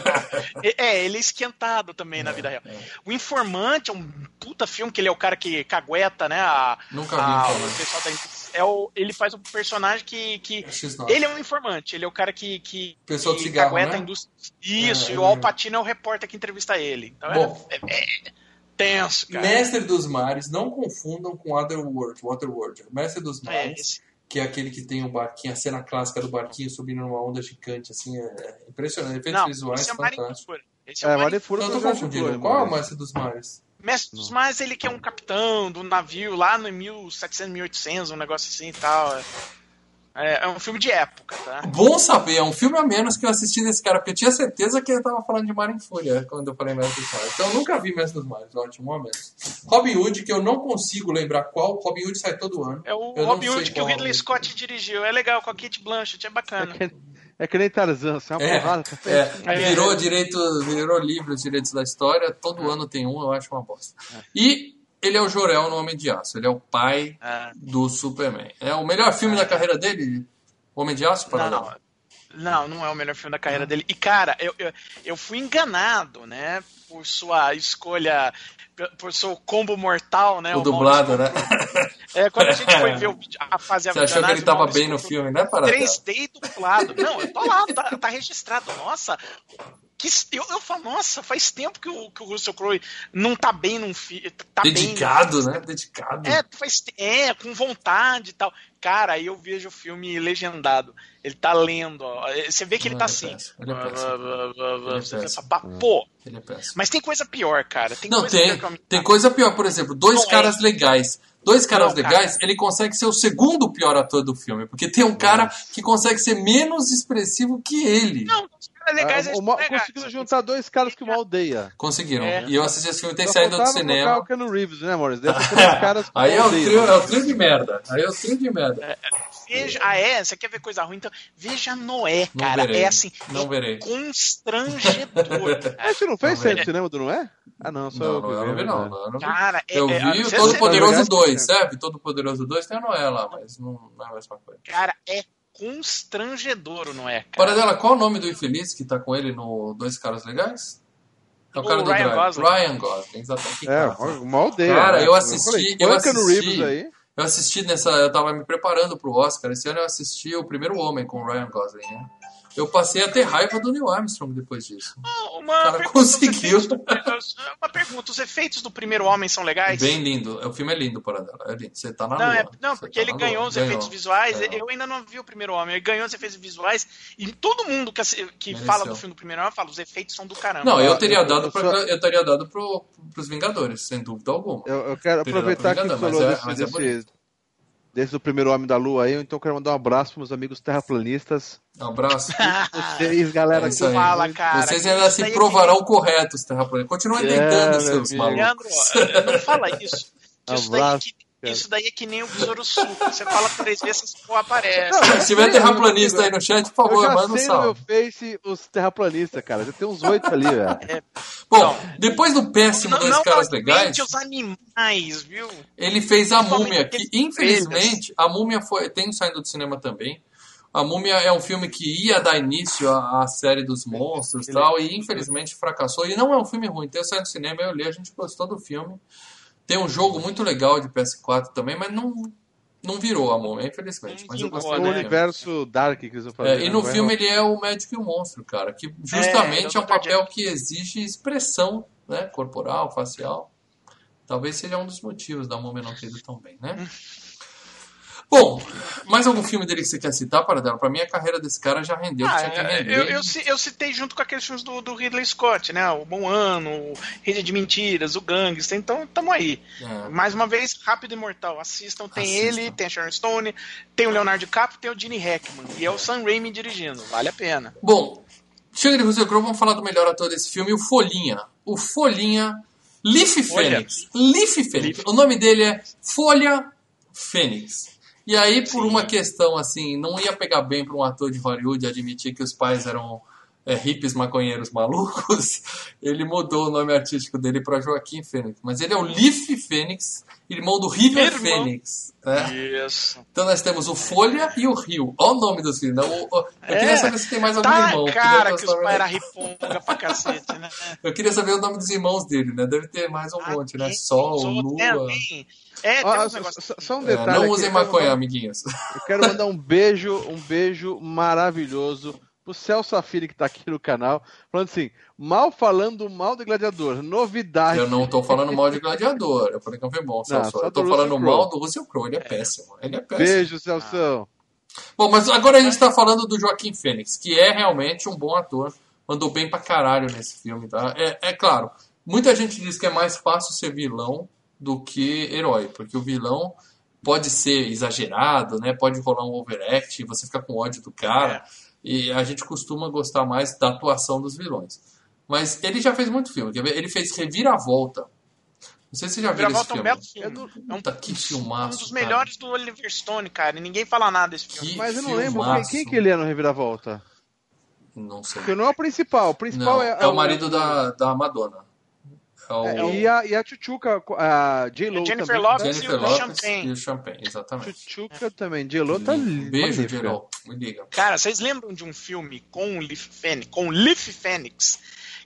Speaker 3: É, é, ele é esquentado também na vida real.
Speaker 1: é.
Speaker 3: O Informante é um puta filme que ele é o cara que cagueta, né? A,
Speaker 1: Nunca vi
Speaker 3: a- o
Speaker 1: Informante.
Speaker 3: pessoal da é o, ele faz um personagem que, que
Speaker 1: X9.
Speaker 3: ele é um informante, ele é o cara que, que,
Speaker 1: Pessoa de cigarro,
Speaker 3: cagueta
Speaker 1: né?
Speaker 3: a indústria. Isso,
Speaker 1: É,
Speaker 3: e
Speaker 1: eu
Speaker 3: o Al
Speaker 1: lembro.
Speaker 3: Pacino é o repórter que entrevista ele. Então
Speaker 1: Bom.
Speaker 3: é, é- é tenso, cara.
Speaker 1: Mestre dos Mares, não confundam com Otherworld, Waterworld. Mestre dos
Speaker 3: É,
Speaker 1: Mares,
Speaker 3: esse-
Speaker 1: que é aquele que tem o barquinho, a cena clássica do barquinho subindo numa onda gigante, assim, é, é impressionante. Efeitos
Speaker 3: não,
Speaker 1: visuais
Speaker 3: esse é o
Speaker 1: fantásticos.
Speaker 3: Esse é,
Speaker 2: É. Marifura
Speaker 1: Eu tô confundindo.
Speaker 2: Clooney,
Speaker 1: Qual é o Mestre dos Mares?
Speaker 3: Mestre dos Mares, ele que é um capitão do navio lá no 1700, 1800, um negócio assim e tal. É, é um filme de época, tá?
Speaker 1: Bom saber, é um filme a menos que eu assisti desse cara, porque eu tinha certeza que ele tava falando de Mar em Fúria quando eu falei Mestre dos Mares. Então eu nunca vi Mestre dos Mares, ótimo, um a menos. Robin Hood, que eu não consigo lembrar qual, Robin Hood sai todo ano.
Speaker 3: É o
Speaker 1: Eu
Speaker 3: Robin Hood que o Ridley
Speaker 1: é.
Speaker 3: Scott dirigiu. É legal, com a Kate Blanchett, é bacana.
Speaker 2: É que nem Tarzan, assim, uma
Speaker 1: É,
Speaker 2: porrada. tá
Speaker 1: É, virou direito, virou livre os direitos da história, todo ano tem um, eu acho uma bosta. E ele é o Jorel no Homem de Aço, ele é o pai
Speaker 3: Ah,
Speaker 1: do Superman. É o melhor filme da carreira dele, Homem de Aço, para
Speaker 3: não, não, não é o melhor filme da carreira dele. E, cara, eu, eu, eu fui enganado, né? Por sua escolha, por- seu combo mortal, né?
Speaker 1: O
Speaker 3: Maurício
Speaker 1: dublado, né?
Speaker 3: É, quando a gente foi ver o, a fazer a
Speaker 1: Você achou que ele tava bem no filme, né, Paradela?
Speaker 3: 3D e dublado. Não, eu tô lá, tá, tá registrado. Nossa, que, eu, eu falo, nossa, faz tempo que o, que o Russell Crowe não tá bem num filme. Tá bem
Speaker 1: Dedicado, né? Dedicado.
Speaker 3: é, faz, é, com vontade e tal. Cara, aí eu vejo o filme legendado. Ele tá lendo, ó. Você vê que ele
Speaker 1: Não,
Speaker 3: tá
Speaker 1: ele é
Speaker 3: assim.
Speaker 1: ele é é
Speaker 3: Você
Speaker 1: péssimo.
Speaker 3: pensa, "Pá, pô.
Speaker 1: Ele é péssimo.
Speaker 3: Mas tem coisa pior, cara. Tem
Speaker 1: Não,
Speaker 3: coisa
Speaker 1: tem.
Speaker 3: pior que eu-
Speaker 1: Tem coisa pior, por exemplo, dois
Speaker 3: Não é.
Speaker 1: caras legais. Dois caras
Speaker 3: Não, cara.
Speaker 1: legais, ele consegue ser o segundo pior ator do filme. Porque tem um cara que consegue ser menos expressivo que ele.
Speaker 3: Não, legais
Speaker 2: Ah,
Speaker 3: eles
Speaker 2: o
Speaker 3: legais.
Speaker 2: conseguiram juntar dois caras que o mal odeia.
Speaker 1: Conseguiram.
Speaker 3: É.
Speaker 1: E eu assisti esse filme, tem saído do cinema.
Speaker 2: o Keanu Reeves, né, três caras
Speaker 1: Aí é o, trio, é o trio de merda. Aí é o trio de merda.
Speaker 3: Veja, ah, é? Você quer ver coisa ruim? Então, veja Noé,
Speaker 1: Não
Speaker 3: cara.
Speaker 1: verei.
Speaker 3: É assim,
Speaker 1: Não
Speaker 3: é
Speaker 1: verei.
Speaker 3: constrangedor.
Speaker 2: A gente não fez
Speaker 1: Não,
Speaker 2: sair
Speaker 1: é-
Speaker 2: do cinema do Noé? Ah, não, só
Speaker 1: Não,
Speaker 2: eu vi,
Speaker 1: não vi,
Speaker 2: é
Speaker 1: não.
Speaker 3: Cara, é,
Speaker 1: Eu
Speaker 3: é,
Speaker 1: vi o
Speaker 3: você-
Speaker 1: Todo
Speaker 3: você-
Speaker 1: Poderoso
Speaker 2: verdade,
Speaker 1: 2,
Speaker 2: sim.
Speaker 1: sabe? Todo Poderoso 2 tem a Noé lá, mas não, não é a mesma coisa.
Speaker 3: Cara, é constrangedor o Noé, cara.
Speaker 1: Para dela, qual o nome do infeliz que tá com ele no Dois Caras Legais? É o
Speaker 3: O
Speaker 1: cara do
Speaker 3: Ryan
Speaker 1: Drive.
Speaker 3: Gosling.
Speaker 1: Ryan Gosling, exatamente.
Speaker 2: É,
Speaker 1: cara.
Speaker 2: o mal odeia.
Speaker 1: Cara,
Speaker 2: né?
Speaker 1: eu assisti-
Speaker 2: falei,
Speaker 1: eu
Speaker 2: Keanu
Speaker 1: assisti-
Speaker 2: aí.
Speaker 1: Eu assisti nessa. Eu tava me preparando pro Oscar. Esse ano eu assisti o primeiro Homem com o Ryan Gosling, né? Eu passei a ter raiva do Neil Armstrong depois disso.
Speaker 3: Uma
Speaker 1: cara
Speaker 3: pergunta,
Speaker 1: conseguiu.
Speaker 3: do- uma pergunta, os efeitos do primeiro homem são legais?
Speaker 1: Bem lindo. O filme é lindo, para dela. É lindo. Você tá na
Speaker 3: Não,
Speaker 1: lua.
Speaker 3: é, não
Speaker 1: Você
Speaker 3: porque
Speaker 1: tá
Speaker 3: ele ganhou
Speaker 1: lua.
Speaker 3: os efeitos visuais.
Speaker 1: Ganhou.
Speaker 3: Eu ainda não vi o primeiro homem. Ele ganhou os efeitos visuais. E todo mundo que, que
Speaker 1: Mereceu.
Speaker 3: fala do filme do primeiro homem fala: os efeitos são do caramba.
Speaker 1: Não, eu
Speaker 2: Ah,
Speaker 1: teria dado,
Speaker 2: eu
Speaker 1: pra, eu teria dado pro, pros Vingadores, sem dúvida alguma.
Speaker 2: Eu, eu quero aproveitar que você falou
Speaker 1: é-
Speaker 2: desse,
Speaker 1: mas é
Speaker 2: desse, desse do primeiro Homem da Lua aí, então eu quero mandar um abraço para meus amigos terraplanistas.
Speaker 1: Um abraço.
Speaker 2: Vocês, galera.
Speaker 1: É aí.
Speaker 3: Fala, cara.
Speaker 1: Vocês
Speaker 3: que
Speaker 1: ainda se provarão corretos, terraplanistas. Continuem
Speaker 2: É,
Speaker 1: tentando, seus malucos.
Speaker 3: Leandro, não fala isso. Isso daí, que,
Speaker 2: cara.
Speaker 3: isso daí é que nem o besouro suco. Você fala três vezes, essa porra aparece.
Speaker 2: Não,
Speaker 1: Se tiver terraplanista aí no chat, por
Speaker 2: Eu
Speaker 1: favor, manda um
Speaker 2: sei no meu
Speaker 1: salve.
Speaker 2: Face os terraplanistas, cara. Já tem uns oito ali, velho.
Speaker 1: Bom, depois do péssimo
Speaker 3: não,
Speaker 1: Dois
Speaker 3: não
Speaker 1: Caras Legais,
Speaker 3: os animais, viu?
Speaker 1: ele fez a Múmia, que infelizmente, a Múmia foi, tem saindo do cinema também. A Múmia é um filme que ia dar início à, à série dos monstros e tal, e infelizmente fracassou. E não é um filme ruim, tem saindo do cinema, eu li, a gente gostou do filme. Tem um jogo muito legal de PS4 também, mas não, não virou a Múmia, infelizmente.
Speaker 3: Não
Speaker 1: Mas eu gostei
Speaker 2: O
Speaker 3: né?
Speaker 2: universo Dark que eles vão fazer.
Speaker 1: É, e
Speaker 2: né?
Speaker 1: no
Speaker 2: Vai
Speaker 1: filme ele é o médico e o monstro, cara, que justamente
Speaker 3: É,
Speaker 1: é, um papel que exige expressão, né, corporal, facial. Talvez seja um dos motivos da múmia não ter ido tão bem, né? Bom, mais algum filme dele que você quer citar, Paradela? Pra mim, a carreira desse cara já rendeu
Speaker 3: Ah, é, eu, eu, eu citei junto com aqueles filmes do, do Ridley Scott, né? O Bom Ano, o Rede de Mentiras, o Gangster, então tamo aí.
Speaker 1: É.
Speaker 3: Mais uma vez, Rápido e Mortal. Assistam, tem
Speaker 1: Assistam.
Speaker 3: ele, tem a Sharon Stone, tem o Leonardo DiCaprio, tem o Gene Hackman. E é o Sam Raimi dirigindo, vale a pena.
Speaker 1: Bom, chega de Russell Crowe, vamos falar do melhor ator desse filme, o Folhinha. O Folhinha, Leaf. Fênix. Leaf Fênix. O nome dele é Folha Fênix. E aí, por uma questão assim, não ia pegar bem para um ator de Hollywood admitir que os pais eram é, hippies maconheiros malucos, ele mudou o nome artístico dele para Joaquim Fênix. Mas ele é o Leaf Fênix, irmão do River
Speaker 3: Irmão.
Speaker 1: Fênix. Né?
Speaker 3: Isso.
Speaker 1: Então nós temos o Folha e o Rio. Olha o nome dos filhos. Não, o- o- eu queria
Speaker 3: É.
Speaker 1: saber se tem mais algum
Speaker 3: Tá
Speaker 1: irmão.
Speaker 3: cara que os
Speaker 1: o
Speaker 3: pais eram riponga pra cacete, né?
Speaker 1: Eu queria saber o nome dos irmãos dele, né? Deve ter mais um monte, né?
Speaker 3: Ah,
Speaker 1: Sol, Lua.
Speaker 3: É, tem uns
Speaker 2: só,
Speaker 3: negócios.
Speaker 2: só- um
Speaker 1: É,
Speaker 2: detalhe.
Speaker 1: não
Speaker 2: aqui,
Speaker 1: usem
Speaker 2: eu
Speaker 1: maconha, amiguinhos.
Speaker 2: Eu quero mandar um beijo, um beijo maravilhoso pro Celso Afili que tá aqui no canal, falando assim, mal falando mal do Gladiador, novidade.
Speaker 1: Eu não tô falando mal de Gladiador. Eu falei que não foi bom, Celso.
Speaker 2: só
Speaker 1: eu tô
Speaker 2: do
Speaker 1: falando
Speaker 2: Russell
Speaker 1: mal do Russell Crowe. Ele é péssimo. Ele é péssimo.
Speaker 2: Beijo, Celso.
Speaker 1: Bom, mas agora a gente tá falando do Joaquim Fênix, que é realmente um bom ator. Mandou bem pra caralho nesse filme, tá? É, é claro, muita gente diz que é mais fácil ser vilão do que herói, porque o vilão pode ser exagerado, né? Pode rolar um overact, você fica com ódio do cara. E a gente costuma gostar mais da atuação dos vilões. Mas ele já fez muito filme. Ele fez Reviravolta. Não sei se você já viu esse
Speaker 3: Reviravolta é um
Speaker 1: filme.
Speaker 3: filme. É um,
Speaker 1: Puta, que filmaço,
Speaker 3: um dos
Speaker 1: cara.
Speaker 3: melhores do Oliver Stone, cara. E ninguém fala nada desse filme.
Speaker 1: Que
Speaker 2: Mas eu não lembro
Speaker 1: filmaço.
Speaker 2: quem, quem que ele é no Reviravolta.
Speaker 1: Não sei.
Speaker 2: Porque não é o principal. O principal
Speaker 1: Não,
Speaker 2: é,
Speaker 1: é o marido da, da Madonna. É
Speaker 2: É, e, a, e a Tchutchuca, a J-Lo
Speaker 3: Jennifer
Speaker 2: também.
Speaker 3: Lopez.
Speaker 1: Jennifer
Speaker 3: e o Champagne.
Speaker 1: e o Champagne, exatamente.
Speaker 2: Tchutchuca também. J-Lo tá
Speaker 1: Um beijo. J-Lo. Me liga.
Speaker 3: Cara, vocês lembram de um filme com o Leaf Fênix, com o Leaf Fênix,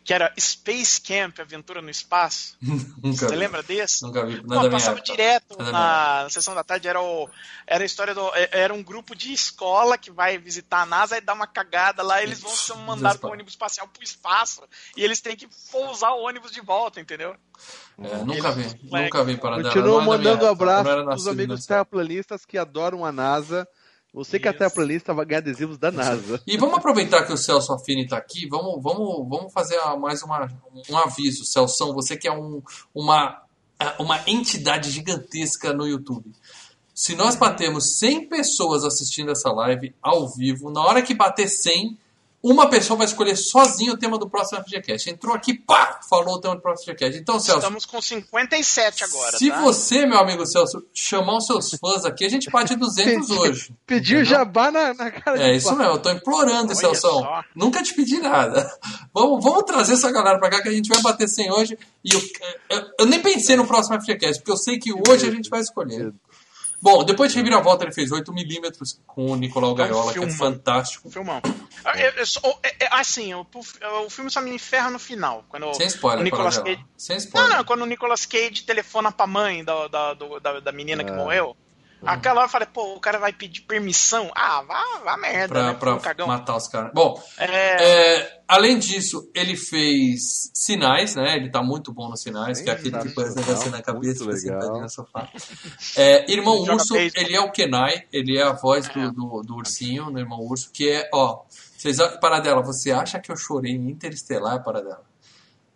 Speaker 3: que era Space Camp, Aventura no Espaço?
Speaker 1: Nunca
Speaker 3: Você
Speaker 1: vi.
Speaker 3: lembra desse?
Speaker 1: Nunca vi. Não
Speaker 3: passava
Speaker 1: época.
Speaker 3: direto na, na sessão da tarde. Era, o, era a história do. é- Era um grupo de escola que vai visitar a NASA e dá uma cagada lá. Eles vão ser mandados com o ônibus espacial pro espaço. E eles têm que pousar o ônibus de volta, entendeu?
Speaker 1: É, nunca vi. Nunca vi para.
Speaker 2: Continuo mandando abraço pros
Speaker 1: nascido
Speaker 2: amigos terraplanistas que adoram a NASA. Você que é
Speaker 3: Isso.
Speaker 2: terraplanista vai ganhar adesivos da NASA.
Speaker 1: E vamos aproveitar que o Celso Affini está aqui, vamos, vamos, vamos fazer a- mais uma, um aviso, Celso, você que é um, uma, uma entidade gigantesca no YouTube. Se nós batemos 100 pessoas assistindo essa live ao vivo, na hora que bater 100, uma pessoa vai escolher sozinho o tema do próximo FGCast. Entrou aqui, pá, falou o tema do próximo FGCast. Então, Celso,
Speaker 3: Estamos com 57 agora.
Speaker 1: se
Speaker 3: tá?
Speaker 1: você, meu amigo Celso, chamar os seus fãs aqui, a gente bate 200 hoje.
Speaker 2: Pediu jabá na, na cara
Speaker 1: É
Speaker 2: de
Speaker 1: isso
Speaker 2: pau.
Speaker 1: mesmo, eu tô implorando,
Speaker 3: Olha
Speaker 1: Celso.
Speaker 3: só.
Speaker 1: Nunca te pedi nada. Vamos, vamos trazer essa galera pra cá que a gente vai bater 100 hoje. E eu, eu, eu nem pensei no próximo FGCast, porque eu sei que hoje a gente vai escolher. Bom, depois de Reviravolta, ele fez 8mm com o Nicolau Gaiola, que é fantástico.
Speaker 3: Filmão. É, é, só- é, é, assim, o, o filme só me ferra no final. Quando
Speaker 1: Sem spoiler,
Speaker 3: o Nicolas. Cage.
Speaker 1: Sem
Speaker 3: Não,
Speaker 1: spoiler.
Speaker 3: não, quando o Nicolas Cage telefona pra mãe da, da, do- da, da menina que
Speaker 2: É.
Speaker 3: morreu. Aquela hora eu falei, pô, o cara vai pedir permissão. Ah, vá, vá merda,
Speaker 1: pra,
Speaker 3: né?
Speaker 1: pra
Speaker 3: cagão.
Speaker 1: matar os caras. Bom,
Speaker 3: É,
Speaker 1: é, além disso, ele fez Sinais, né? Ele tá muito bom nos Sinais, que é aquele que põe esse negócio na cabeça e fica
Speaker 2: legal.
Speaker 1: sentadinho no sofá. É, Irmão
Speaker 3: Joga
Speaker 1: Urso, ele é o Kenai, ele é a voz do,
Speaker 3: É.
Speaker 1: do, do ursinho, no Irmão Urso, que é, ó, vocês, Paradela, você acha que eu chorei em Interestelar, Paradela?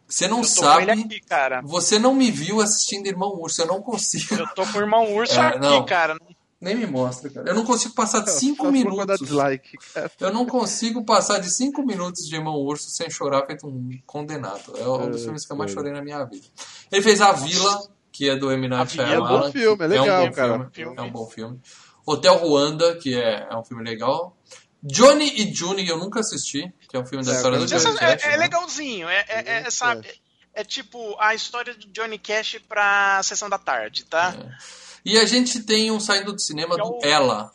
Speaker 1: Você não sabe,
Speaker 3: aqui, cara.
Speaker 1: você não me viu assistindo Irmão Urso, eu não consigo.
Speaker 3: Eu tô com o irmão urso
Speaker 1: É,
Speaker 3: aqui,
Speaker 1: não.
Speaker 3: cara.
Speaker 1: Nem me mostra, cara. Eu não consigo passar de
Speaker 2: Só
Speaker 1: 5
Speaker 2: se for pra dar
Speaker 1: minutos.
Speaker 2: dislike.
Speaker 1: Eu não consigo passar de 5 minutos de Irmão Urso sem chorar feito um condenado. É um dos
Speaker 2: É,
Speaker 1: filmes que eu mais
Speaker 2: é.
Speaker 1: chorei na minha vida. Ele fez A Vila, que é do M. Night
Speaker 3: Vila
Speaker 2: é um bom
Speaker 1: Shyamalan.
Speaker 2: filme, é legal,
Speaker 1: um bom
Speaker 2: cara.
Speaker 1: Filme, é um bom filme. Hotel Ruanda, que é, é um filme legal. Johnny e June, eu nunca assisti, que é um filme da
Speaker 2: É,
Speaker 1: história do Johnny Cash.
Speaker 3: é, é
Speaker 1: né?
Speaker 3: legalzinho. É, é, é, sabe,
Speaker 2: Cash.
Speaker 3: é tipo a história de Johnny Cash pra sessão da tarde, tá?
Speaker 1: E a gente tem um saindo do cinema
Speaker 3: é
Speaker 1: do Ela.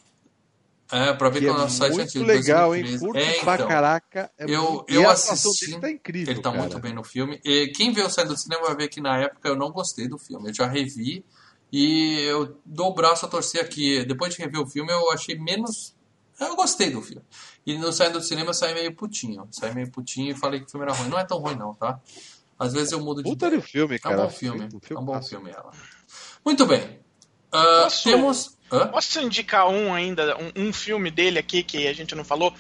Speaker 1: É, pra ver
Speaker 2: Que é
Speaker 1: é o nosso site
Speaker 2: muito
Speaker 1: antigo.
Speaker 2: legal, hein?
Speaker 1: 2013.
Speaker 2: Curto
Speaker 1: É,
Speaker 2: pra
Speaker 1: então.
Speaker 2: caraca. É
Speaker 1: Eu-
Speaker 2: muito...
Speaker 1: eu
Speaker 2: e
Speaker 1: assisti.
Speaker 2: dele tá incrível,
Speaker 1: Ele tá
Speaker 2: cara.
Speaker 1: muito bem no filme. E quem vê o Saindo do Cinema vai ver que na época eu não gostei do filme. Eu já revi e eu dou o braço a torcer aqui. Depois de rever o filme, eu achei menos. Eu gostei do filme. E no Saindo do Cinema eu saí meio putinho. Saí meio putinho e falei que o filme era ruim. Não é tão ruim, não, tá? Às vezes eu mudo de.
Speaker 2: Puta
Speaker 1: ideia.
Speaker 2: de filme,
Speaker 1: É um
Speaker 2: cara.
Speaker 1: bom filme.
Speaker 2: Um
Speaker 1: É um bom
Speaker 2: massa.
Speaker 1: filme, ela. Muito bem. Ah,
Speaker 3: Posso-
Speaker 1: temos. Hã?
Speaker 3: Posso indicar um ainda, um, um filme dele aqui que a gente não falou,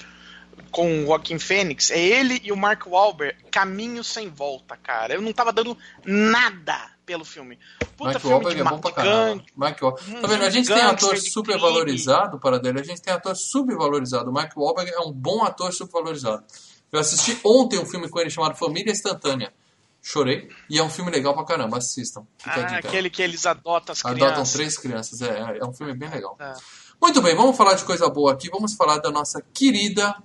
Speaker 3: com o Joaquim Fênix? É ele e o Mark Wahlberg, Caminho Sem Volta, cara. Eu não tava dando nada pelo filme. Puta
Speaker 1: Mark
Speaker 3: filme
Speaker 1: Wahlberg é bom pra caramba. Wahlberg.
Speaker 3: Hum,
Speaker 1: Tá vendo? A gente tem ator
Speaker 3: de
Speaker 1: supervalorizado, para dele. A gente tem ator subvalorizado. O Mark Wahlberg é um bom ator subvalorizado. Eu assisti ontem um filme com ele chamado Família Instantânea. Chorei. E é um filme legal pra caramba. Assistam. Fica
Speaker 3: Ah, aquele que eles adotam as
Speaker 1: Adotam
Speaker 3: crianças.
Speaker 1: três crianças. É, é um filme bem legal.
Speaker 3: É.
Speaker 1: Muito bem, vamos falar de coisa boa aqui. Vamos falar da nossa querida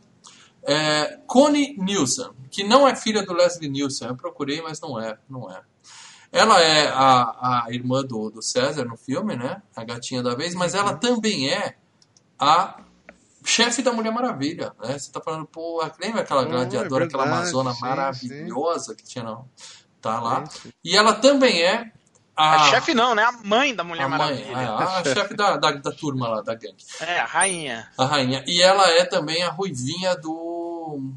Speaker 1: é, Connie Nielsen, que não é filha do Leslie Nielsen. Eu procurei, mas não é. Não é. Ela é a, a irmã do, do César no filme, né? A gatinha da vez, mas ela também é a chefe da Mulher Maravilha, né? Você tá falando, pô, lembra aquela
Speaker 2: Oh, é
Speaker 1: gladiadora, aquela amazona
Speaker 2: sim,
Speaker 1: maravilhosa que tinha não? Tá lá.
Speaker 2: Sim, sim.
Speaker 1: E ela também é a,
Speaker 3: A chefe não, né? A mãe da Mulher
Speaker 1: a mãe,
Speaker 3: Maravilha.
Speaker 1: a, a chefe da, da, da turma lá, da gangue.
Speaker 3: É, a rainha.
Speaker 1: A rainha. E ela é também a ruivinha do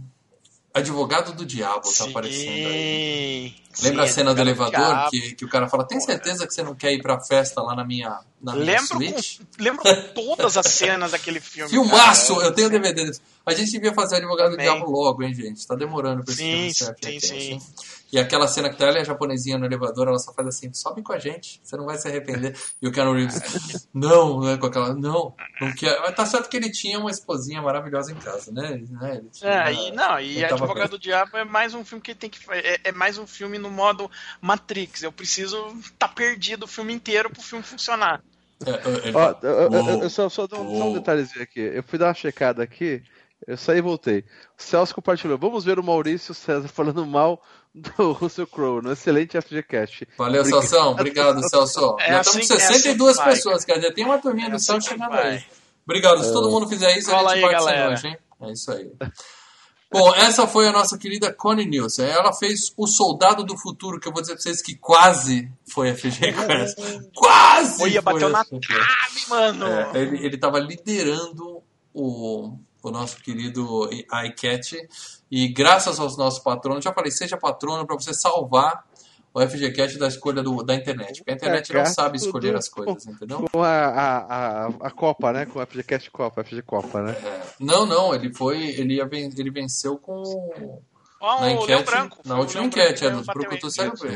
Speaker 1: advogado do diabo, tá aparecendo aí.
Speaker 3: Sim.
Speaker 1: Lembra a
Speaker 3: Sim,
Speaker 1: cena do elevador
Speaker 3: diabo.
Speaker 1: que, que o cara fala: Tem certeza que você não quer ir pra festa lá na minha, na minha
Speaker 3: Lembro,
Speaker 1: suíte?
Speaker 3: com, lembro todas as cenas daquele filme.
Speaker 1: Filmaço!
Speaker 3: cara.
Speaker 1: Eu tenho DVD desse. A gente devia fazer advogado do
Speaker 3: Também.
Speaker 1: diabo logo, hein, gente? Tá demorando pra esse
Speaker 3: Sim,
Speaker 1: filme ser
Speaker 3: sim,
Speaker 1: aqui,
Speaker 3: sim.
Speaker 1: hein? E aquela cena que tá ela e a japonesinha no elevador, ela só faz assim, sobe com a gente, você não vai se arrepender. E o Keanu Reeves, não, né, com aquela, não, não. Mas tá certo que ele tinha uma esposinha maravilhosa em casa, né? né? Ele tinha-
Speaker 3: É, e, não, e Advogado do Diabo é mais um filme que tem que. É, é mais um filme no modo Matrix. Eu preciso estar tá perdido o filme inteiro pro filme funcionar.
Speaker 1: É, ele
Speaker 2: Ó,
Speaker 1: fala,
Speaker 2: eu, eu- eu-
Speaker 1: "Uou,
Speaker 2: eu só, só dou só um
Speaker 1: uou."
Speaker 2: detalhezinho aqui. Eu fui dar uma checada aqui Eu saí e voltei. O Celso compartilhou. Vamos ver o Maurício César falando mal do Russell Crowe no excelente FGCast.
Speaker 1: Valeu, Celso. Obrigado, Celso.
Speaker 3: É
Speaker 1: Já
Speaker 3: assim-
Speaker 1: estamos com
Speaker 3: é assim
Speaker 1: 62
Speaker 3: que vai,
Speaker 1: pessoas, quer dizer, tem uma turminha
Speaker 3: É
Speaker 1: do
Speaker 3: assim
Speaker 1: Celso chegando aí. Obrigado. Se todo mundo fizer isso, a
Speaker 3: Fala
Speaker 1: gente
Speaker 3: aí,
Speaker 1: parte sem
Speaker 3: galera.
Speaker 1: hoje, hein? É isso aí. Bom, essa foi a nossa querida Connie Nielsen. Ela fez O Soldado do Futuro, que eu vou dizer pra vocês que quase foi FG Quest. Quase!
Speaker 3: Olha,
Speaker 1: foi
Speaker 3: bateu na trave, mano.
Speaker 1: É, ele, ele tava liderando o, o nosso querido iCat e graças aos nossos patronos, já falei, seja patrono para você salvar o FGCast da escolha do, da internet, porque a internet não
Speaker 2: gato
Speaker 1: sabe escolher
Speaker 2: do-
Speaker 1: as coisas, entendeu?
Speaker 2: Com a, a, a, a Copa, né? Com o FGCast Copa, FG Copa, né?
Speaker 1: É, não, não, ele foi, ele, ia ven- ele venceu com
Speaker 3: Ó,
Speaker 1: na
Speaker 3: o
Speaker 1: enquete, na última enquete, é
Speaker 3: Branco
Speaker 1: dos
Speaker 3: bateu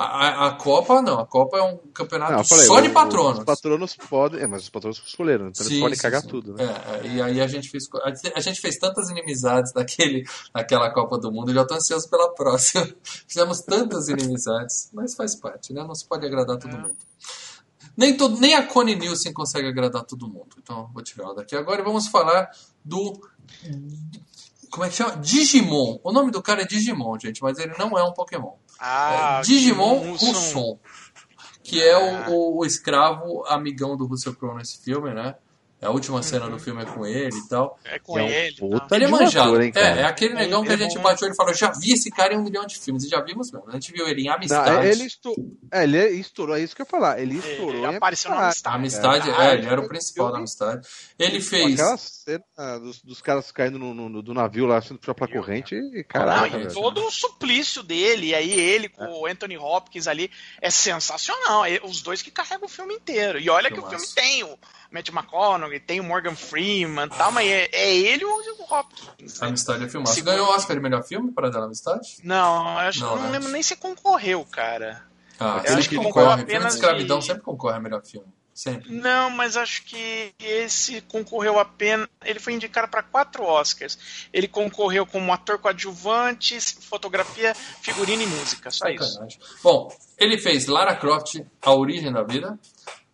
Speaker 1: A, a, a Copa não, a Copa é um campeonato
Speaker 2: Não, falei,
Speaker 1: só de patronos.
Speaker 2: Os patronos podem. É, mas os patronos escolheram, então
Speaker 1: Sim,
Speaker 2: eles podem
Speaker 1: sim,
Speaker 2: cagar
Speaker 1: sim.
Speaker 2: tudo, né?
Speaker 1: É, é, e aí a gente fez a gente- fez tantas inimizades daquele naquela Copa do Mundo, eu já tô ansioso pela próxima. Fizemos tantas inimizades, mas faz parte, né? Não se pode agradar todo mundo. Nem, todo, nem a Connie Nielsen consegue agradar todo mundo. Então, vou tirar ela daqui agora e vamos falar do. Como é que chama? Digimon. O nome do cara é Digimon, gente, mas ele não é um Pokémon.
Speaker 3: Ah,
Speaker 1: É Digimon
Speaker 3: Hudson.
Speaker 1: Husson, que é o, o, o escravo amigão do Russell Crowe nesse filme, né? É A última cena do filme é com ele e tal.
Speaker 3: É com
Speaker 2: É um
Speaker 3: ele.
Speaker 2: puta
Speaker 3: tá?
Speaker 1: Ele é manjado.
Speaker 2: ator, hein,
Speaker 1: é,
Speaker 2: cara?
Speaker 1: é aquele negão que a
Speaker 3: Ele é
Speaker 1: gente
Speaker 3: bom.
Speaker 1: bateu e falou: já vi esse cara em um milhão de filmes. E já vimos mesmo. A gente viu ele em
Speaker 2: Não,
Speaker 1: Amistade.
Speaker 2: ele, estou... é, ele estourou, é isso que eu ia falar. Ele estourou
Speaker 3: Ele apareceu na
Speaker 2: Amistade.
Speaker 3: Amistade.
Speaker 1: Amistade,
Speaker 3: É,
Speaker 1: é, ele era o principal da Amistade. Ele fez.
Speaker 2: Aquela cena dos, dos caras caindo no, no- do navio lá, sendo puxado pela corrente, e
Speaker 3: Não,
Speaker 2: caraca,
Speaker 3: e
Speaker 2: velho.
Speaker 3: todo o suplício dele, e aí ele com o Anthony Hopkins ali, é sensacional. É os dois que carregam o filme inteiro. E olha que o
Speaker 1: Filmaço.
Speaker 3: filme tem o Matt McConaughey, tem o Morgan Freeman e tal, mas é, é ele ou o Hopkins.
Speaker 1: A? Amistade é filmado. Você ganhou o Oscar de melhor filme para dar Amistade?
Speaker 3: Não, eu acho
Speaker 1: Não,
Speaker 3: não
Speaker 1: né?
Speaker 3: lembro nem se concorreu, cara.
Speaker 1: Ah,
Speaker 2: Eu acho que
Speaker 1: concorre.
Speaker 3: concorreu
Speaker 1: Filme de escravidão
Speaker 3: de-
Speaker 1: sempre concorre a melhor filme. Sempre.
Speaker 3: Não, mas acho que esse concorreu apenas. Ele foi indicado para quatro Oscars. Ele concorreu como ator coadjuvante, fotografia, figurino e música. Só isso.
Speaker 1: Sacanagem. Bom, ele fez Lara Croft, A Origem da Vida.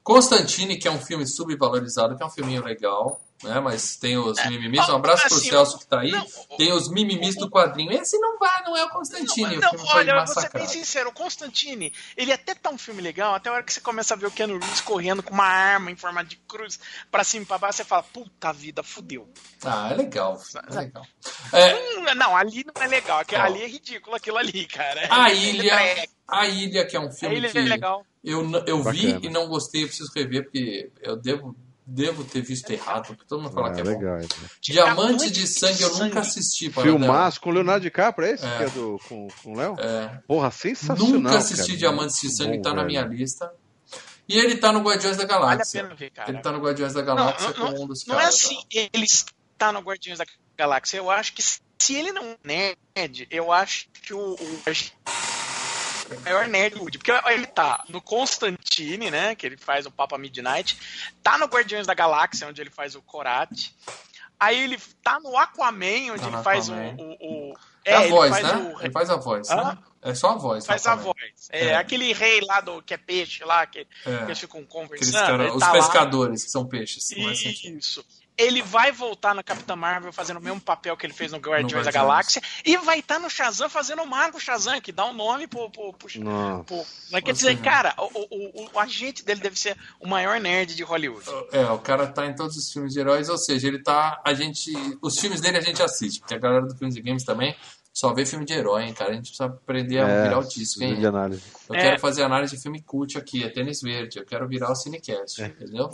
Speaker 1: Constantine, que é um filme subvalorizado, que é um filminho legal, né? Mas tem os mimimis. Um abraço pro
Speaker 3: assim,
Speaker 1: Celso que tá aí.
Speaker 3: não,
Speaker 1: Tem os mimimis do quadrinho. Esse não vai, não é o Constantine.
Speaker 3: Não,
Speaker 1: o foi
Speaker 3: olha, eu vou ser bem sincero, o Constantine, ele até tá um filme legal, até a hora que você começa a ver o Keanu Reeves correndo com uma arma em forma de cruz pra cima e pra baixo, você fala, puta vida, fudeu.
Speaker 1: Ah, é legal. É legal. É,
Speaker 3: Hum, não, ali não é legal, ali é ridículo aquilo ali, cara.
Speaker 1: a
Speaker 3: É
Speaker 1: Ilha. A Ilha, que é um
Speaker 3: A
Speaker 1: filme
Speaker 3: ilha
Speaker 1: que
Speaker 3: é legal.
Speaker 1: Eu, eu vi e não gostei, eu preciso rever, porque eu devo, devo ter visto errado, porque todo mundo fala
Speaker 2: Ah,
Speaker 1: que é bom.
Speaker 2: legal. né?
Speaker 1: Diamante de Sangue eu nunca assisti. para
Speaker 2: Filmaço com o Leonardo DiCaprio, é esse
Speaker 1: É.
Speaker 2: que é do, com, com o Léo?
Speaker 1: É.
Speaker 2: Porra, sensacional.
Speaker 1: Nunca assisti
Speaker 2: cara.
Speaker 1: Diamantes de Sangue,
Speaker 2: bom,
Speaker 1: tá na
Speaker 2: velho.
Speaker 1: minha lista. E ele tá no Guardiões da
Speaker 3: Vale a
Speaker 1: Galáxia.
Speaker 3: pena ver, cara.
Speaker 1: ele tá no Guardiões da
Speaker 3: Não,
Speaker 1: Galáxia
Speaker 3: não,
Speaker 1: como um dos
Speaker 3: Não é
Speaker 1: caras.
Speaker 3: assim, ele está no Guardiões da Galáxia. Eu acho que se ele não é nerd, eu acho que o, o o maior nerd Woody, porque ele tá no Constantine, né, que ele faz o Papa Midnight, tá no Guardiões da Galáxia, onde ele faz o Korate, aí ele tá no Aquaman, onde
Speaker 1: Tá
Speaker 3: ele faz o, o, o-
Speaker 1: É, a
Speaker 3: ele
Speaker 1: voz,
Speaker 3: faz
Speaker 1: né?
Speaker 3: o-
Speaker 1: Ele faz a voz, né? É só a voz.
Speaker 3: faz a voz. É,
Speaker 1: É.
Speaker 3: aquele rei lá do que é peixe lá, que, que
Speaker 1: É.
Speaker 3: eles ficam conversando.
Speaker 1: cara, os
Speaker 3: tá lá.
Speaker 1: pescadores, que são peixes. não é assim?
Speaker 3: Ele vai voltar na Capitã Marvel fazendo o mesmo papel que ele fez no Guardiões da. Galáxia e vai estar no Shazam fazendo o Mago Shazam, que dá um nome pro. pro, pro,
Speaker 2: Nossa.
Speaker 3: pro- mas quer dizer, cara, o, o, o- o agente dele deve ser o maior nerd de Hollywood.
Speaker 1: É, o cara tá em todos os filmes de heróis, ou seja, ele tá. A gente. Os filmes dele a gente assiste, porque a galera do Filmes e Games também só vê filme de herói, hein, cara. A gente precisa aprender a
Speaker 2: É,
Speaker 1: virar o disco, hein?
Speaker 2: de análise.
Speaker 1: Eu
Speaker 3: É.
Speaker 1: quero fazer análise de filme cult aqui, é tênis verde. Eu quero virar o Cinecast,
Speaker 2: É.
Speaker 1: entendeu?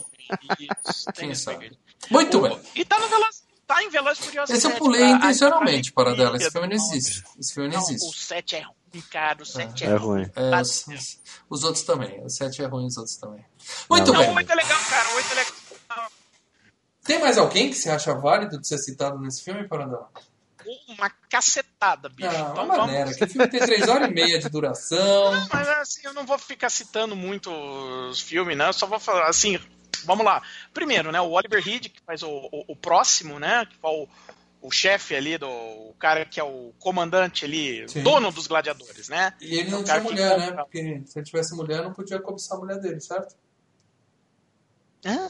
Speaker 3: Isso,
Speaker 1: Quem sabe?
Speaker 3: bagulho.
Speaker 1: Muito
Speaker 3: O-
Speaker 1: bem.
Speaker 3: E tá no Veloz, tá em Veloz Furiosos
Speaker 1: Esse eu
Speaker 3: 7,
Speaker 1: pulei
Speaker 3: pra-
Speaker 1: intencionalmente,
Speaker 3: pra-
Speaker 1: para dela. Esse filme não existe. Esse filme não
Speaker 3: Não, o
Speaker 1: existe.
Speaker 3: 7 é ruim, cara. O 7 é,
Speaker 2: É ruim.
Speaker 1: É, os, os- os outros também. O 7 é ruim, os outros também. Muito
Speaker 2: Não,
Speaker 3: Não,
Speaker 1: bem.
Speaker 3: o 8 é legal, cara. O 8 é legal.
Speaker 1: Tem mais alguém que você acha válido de ser citado nesse filme, Parandão?
Speaker 3: Uma cacetada, bicho.
Speaker 1: Não,
Speaker 3: então
Speaker 1: uma
Speaker 3: vamos.
Speaker 1: maneira. Que filme tem 3 horas e meia de duração.
Speaker 3: Mas assim, eu não vou ficar citando muito os filmes, né? Eu só vou falar assim. Vamos lá. Primeiro, né? O Oliver Reed, que faz o, o, o próximo, né? Que foi o, o chefe ali, do, o cara que é o comandante ali,
Speaker 1: Sim.
Speaker 3: dono dos gladiadores, né?
Speaker 1: E ele
Speaker 3: É
Speaker 1: não
Speaker 3: o
Speaker 1: tinha mulher, né?
Speaker 3: compra.
Speaker 1: Porque se ele tivesse mulher, não podia cobiçar a mulher dele, certo?
Speaker 3: Hã?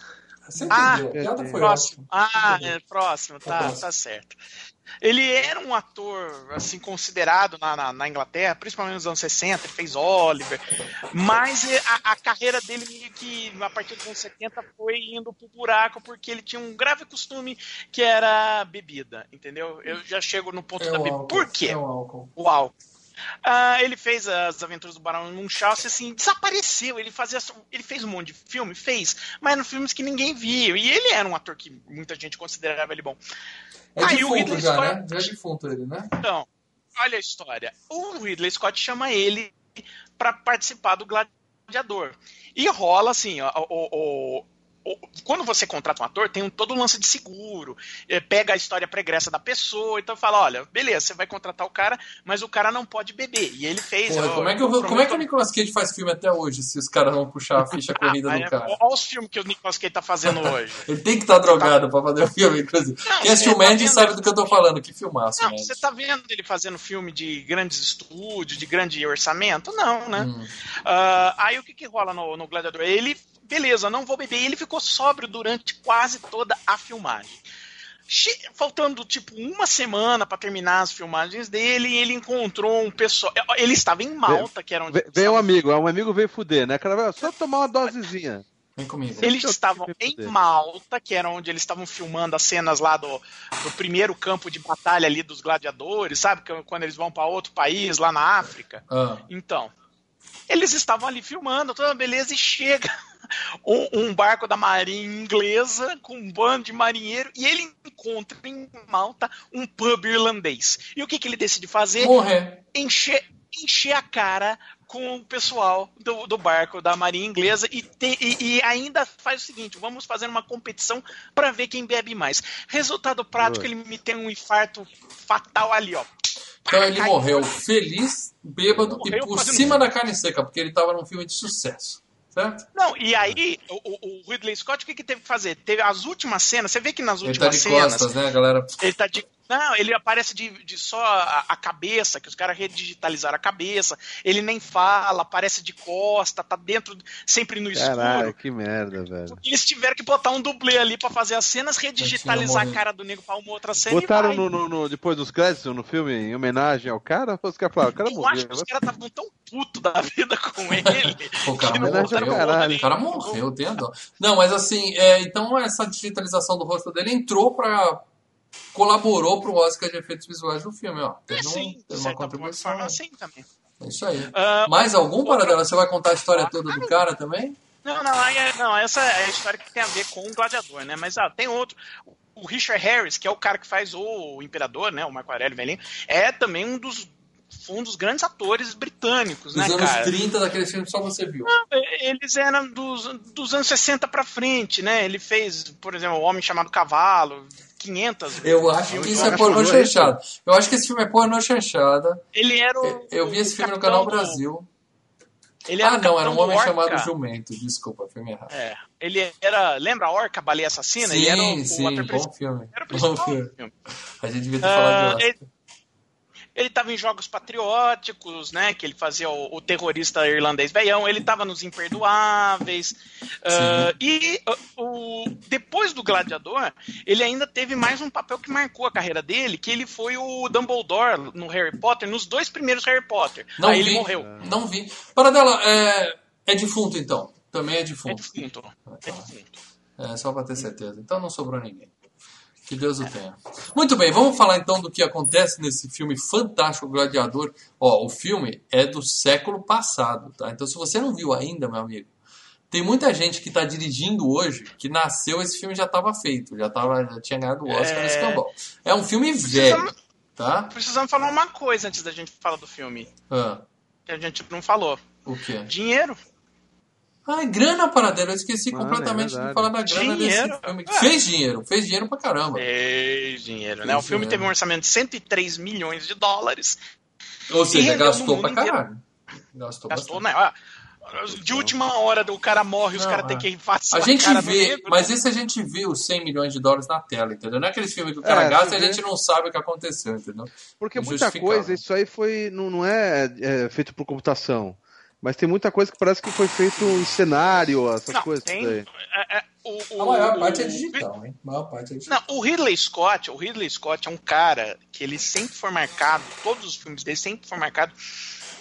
Speaker 1: Você entendeu?
Speaker 3: Ah,
Speaker 1: piada foi
Speaker 3: próximo.
Speaker 1: ótima.
Speaker 3: Ah, é, próximo, tá,
Speaker 1: próximo.
Speaker 3: tá certo. Ele era um ator, assim, considerado na, na, na Inglaterra, principalmente nos anos 60, ele fez Oliver, mas a, a carreira dele meio que, a partir dos anos 70, foi indo pro buraco, porque ele tinha um grave costume que era bebida, entendeu? Eu já chego no ponto
Speaker 1: É
Speaker 3: da bebida.
Speaker 1: álcool,
Speaker 3: Por quê?
Speaker 1: É o álcool.
Speaker 3: o álcool. Ah, ele fez as aventuras do Barão Munchausen, assim, desapareceu. Ele fazia, ele fez um monte de filme, fez, mas eram filmes que ninguém via. E ele era um ator que muita gente considerava ele bom.
Speaker 1: É
Speaker 3: Aí o
Speaker 1: defunto
Speaker 3: Ridley
Speaker 1: já,
Speaker 3: Scott-
Speaker 1: né? Já é defunto ele, né?
Speaker 3: Então, olha a história. O Ridley Scott chama ele para participar do Gladiador. E rola assim, ó, o, o- o- quando você contrata um ator, tem um, todo um lance de seguro, eh, pega a história pregressa da pessoa, então fala, olha, beleza, você vai contratar o cara, mas o cara não pode beber. E ele fez.
Speaker 1: Porra,
Speaker 3: ó,
Speaker 1: como é que, eu,
Speaker 3: prometo-
Speaker 1: como é que o Nicolas Cage faz filme até hoje se os caras vão puxar a ficha corrida
Speaker 3: Aí,
Speaker 1: do cara?
Speaker 3: Olha os filmes que o Nicolas Cage tá fazendo hoje.
Speaker 1: Ele tem que estar drogado pra fazer o filme, inclusive.
Speaker 3: Não,
Speaker 1: Quem assistiu
Speaker 3: você tá
Speaker 1: Mandy
Speaker 3: vendo?
Speaker 1: sabe do que eu tô falando. Que filmaço,
Speaker 3: Não, você tá vendo ele fazendo filme de grandes estúdios, de grande orçamento? Não, né?
Speaker 1: Hum.
Speaker 3: Ah, aí o que que rola no, no Gladiador? Ele, beleza, não vou beber. E ele ficou sóbrio durante quase toda a filmagem. Che- Faltando tipo uma semana pra terminar as filmagens dele, ele encontrou um pessoal. Ele estava em Malta, que era onde.
Speaker 2: Ve- Veio um amigo, um amigo veio fuder, né? Cara, só tomar uma dosezinha.
Speaker 1: Vem comigo.
Speaker 3: Eles estavam em. Malta, que era onde eles estavam filmando as cenas lá do, do primeiro campo de batalha ali dos gladiadores, sabe? Que- Quando eles vão pra outro país, lá na África.
Speaker 1: Ah,
Speaker 3: Então, eles estavam ali filmando, toda beleza, e chega um, um barco da marinha inglesa com um bando de marinheiro e ele encontra em Malta um pub irlandês. E o que, que ele decide fazer?
Speaker 1: morrer.
Speaker 3: Encher, encher a cara com o pessoal do, do barco da marinha inglesa e, tem- e- e ainda faz o seguinte: vamos fazer uma competição para ver quem bebe mais. Resultado prático, ele me tem um infarto fatal ali, ó.
Speaker 1: Então ele
Speaker 3: Cai-
Speaker 1: morreu feliz, bêbado
Speaker 3: Morreu
Speaker 1: e por
Speaker 3: fazendo-
Speaker 1: cima da carne seca, porque ele tava num filme de sucesso. Certo?
Speaker 3: Não, e aí, o, o- Ridley Scott, o que, que teve que fazer? Teve as últimas cenas, você vê que nas
Speaker 1: Ele tá
Speaker 3: últimas
Speaker 1: de
Speaker 3: cenas.
Speaker 1: costas, né, galera?
Speaker 3: Ele tá de. Não, ele aparece de, de só a, a cabeça, que os caras redigitalizaram a cabeça. Ele nem fala, aparece de costa, tá dentro, sempre no
Speaker 2: Caralho,
Speaker 3: escuro.
Speaker 2: que merda, velho.
Speaker 3: Eles tiveram que botar um dublê ali pra fazer as cenas, redigitalizar a cara do nego pra uma outra cena
Speaker 2: Botaram
Speaker 3: e vai.
Speaker 2: no, no- no- depois dos créditos no filme em homenagem ao cara? Ou os caras falaram, o cara
Speaker 3: Eu
Speaker 2: morreu.
Speaker 3: acho que os caras estavam tão putos da vida com ele.
Speaker 1: O cara morreu.
Speaker 2: caralho.
Speaker 1: O cara morreu, tem a dó. Não, mas assim, é, então essa digitalização do rosto dele entrou pra. Colaborou pro Oscar de efeitos visuais do filme, ó.
Speaker 3: É,
Speaker 1: Teve, um-
Speaker 3: sim,
Speaker 1: teve
Speaker 3: de
Speaker 1: uma contribuição.
Speaker 3: forma, sim também.
Speaker 1: É isso aí.
Speaker 3: Ah,
Speaker 1: Mais algum, Paradela? Você vai contar a história toda do cara também?
Speaker 3: Não, não, aí é- não, essa é a história que tem a ver com o gladiador, né? Mas ah, tem outro. O Richard Harris, que é o cara que faz o Imperador, né? O Marco Aurélio velhinho, é também um dos, um dos grandes atores britânicos,
Speaker 1: Dos
Speaker 3: né,
Speaker 1: anos
Speaker 3: cara?
Speaker 1: 30 daquele filme que só você viu.
Speaker 3: Eles eram dos, dos anos 60 pra frente, né? Ele fez, por exemplo, O Homem Chamado Cavalo, 500.
Speaker 1: Eu acho
Speaker 3: filmes
Speaker 1: que isso é pornô chanchada. Eu acho que esse filme é pornô chanchada.
Speaker 3: Ele era o.
Speaker 1: Eu vi esse filme no Canal
Speaker 3: do-
Speaker 1: Brasil.
Speaker 3: Ele
Speaker 1: Ah, não, era um homem
Speaker 3: do
Speaker 1: chamado
Speaker 3: Orca.
Speaker 1: Jumento. Desculpa, filme errado.
Speaker 3: É, ele era. Lembra a Orca, Baleia Assassina? ele era o,
Speaker 1: Sim,
Speaker 3: o
Speaker 1: sim, bom filme.
Speaker 3: Era o
Speaker 1: Bom filme.
Speaker 3: filme.
Speaker 1: A gente devia ter
Speaker 3: Ah,
Speaker 1: falado de
Speaker 3: ele, ele tava em Jogos Patrióticos, né? Que ele fazia o, o terrorista irlandês veião. Ele tava nos Imperdoáveis. Ah, e ah, o, depois do Gladiador, ele ainda teve mais um papel que marcou a carreira dele, que ele foi o Dumbledore no Harry Potter, nos dois primeiros Harry Potter.
Speaker 1: Não
Speaker 3: Aí
Speaker 1: vi,
Speaker 3: ele morreu.
Speaker 1: Não vi. Paradela, é, é defunto então. Também é
Speaker 3: É
Speaker 1: defunto.
Speaker 3: defunto. É defunto.
Speaker 1: É, só pra ter certeza. Então não sobrou ninguém. Que Deus o tenha. Muito bem, vamos falar então do que acontece nesse filme fantástico Gladiador. Ó, o filme é do século passado, tá? Então se você não viu ainda, meu amigo, tem muita gente que tá dirigindo hoje que nasceu, esse filme já estava feito, já, tava, já tinha ganhado o Oscar
Speaker 3: É.
Speaker 1: nesse cambal. É um filme velho, tá?
Speaker 3: Precisamos falar uma coisa antes da gente falar do filme.
Speaker 1: Ah,
Speaker 3: Que a gente não falou.
Speaker 1: o quê?
Speaker 3: Dinheiro.
Speaker 1: Ah, grana, Paradela. Eu esqueci
Speaker 2: Mano,
Speaker 1: completamente
Speaker 2: é
Speaker 1: de falar da grana
Speaker 3: Dinheiro.
Speaker 1: desse filme.
Speaker 3: É.
Speaker 1: Fez dinheiro, fez dinheiro pra caramba.
Speaker 3: Fez dinheiro, né?
Speaker 1: Fez
Speaker 3: O filme
Speaker 1: dinheiro.
Speaker 3: teve um orçamento de 103 milhões de dólares.
Speaker 1: Ou seja, gastou pra
Speaker 3: inteiro.
Speaker 1: caralho. Gastou,
Speaker 3: Gastou, né? Ah, De última hora o cara morre, os caras
Speaker 1: é.
Speaker 3: têm que fazer
Speaker 1: A gente vê,
Speaker 3: negro,
Speaker 1: mas
Speaker 3: né?
Speaker 1: esse a gente vê os 100 milhões de dólares na tela, entendeu? Não é aqueles filmes que o cara
Speaker 2: É,
Speaker 1: gasta e a gente não sabe o que aconteceu, entendeu?
Speaker 2: Porque
Speaker 1: É
Speaker 2: muita coisa, isso aí foi. Não, não é, é feito por computação. Mas tem muita coisa que parece que foi feito em cenário, essas
Speaker 3: Não,
Speaker 2: coisas.
Speaker 3: tem, é, é, o, o,
Speaker 1: A maior parte é
Speaker 3: o-
Speaker 1: digital, hein? A maior parte é digital.
Speaker 3: Não, o Ridley Scott, o Ridley Scott é um cara que ele sempre foi marcado, todos os filmes dele sempre foi marcado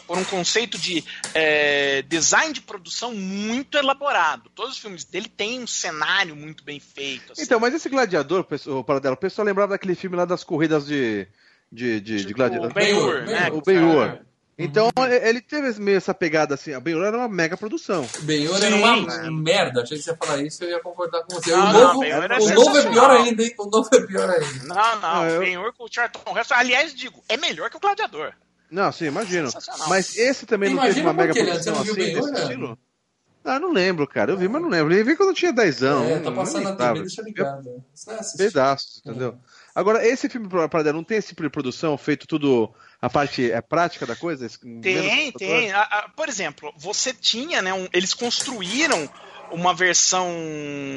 Speaker 3: por um conceito de é, design de produção muito elaborado. Todos os filmes dele têm um cenário muito bem feito. assim.
Speaker 2: Então, mas esse gladiador, o Paradelo, o pessoal lembrava daquele filme lá das corridas de, de, de, de
Speaker 3: Tipo,
Speaker 2: gladiador.
Speaker 3: o Ben-Hur, né?
Speaker 2: O Ben-Hur.
Speaker 1: É.
Speaker 2: Então, ele teve meio essa pegada assim. A Ben-Hur era uma mega produção.
Speaker 1: Ben-Hur era uma
Speaker 3: né?
Speaker 1: merda. Achei que você ia falar isso eu ia concordar com você.
Speaker 3: Não,
Speaker 1: o
Speaker 3: não,
Speaker 1: novo,
Speaker 3: é
Speaker 1: o novo é pior ainda, hein? O novo é pior ainda.
Speaker 3: Não, não,
Speaker 2: Ah, eu-
Speaker 3: Ben-Hur com o Charlton Heston, aliás, digo, é melhor que o Gladiador.
Speaker 2: Não, sim, imagino. Mas esse também não teve uma mega
Speaker 1: né?
Speaker 2: produção assim, desse
Speaker 1: né?
Speaker 2: estilo? Ah, não lembro, cara. Eu vi, mas não lembro. Eu vi quando eu tinha 10 anos.
Speaker 1: É, tá passando na. TV, deixa ligado. Vai assistir.
Speaker 2: Pedaços, entendeu? Agora, esse filme Paradelo não tem esse tipo de produção feito tudo. A parte é prática da coisa?
Speaker 3: Tem,
Speaker 2: computador?
Speaker 3: tem. A- a- por exemplo, você tinha, né? um- eles construíram uma versão.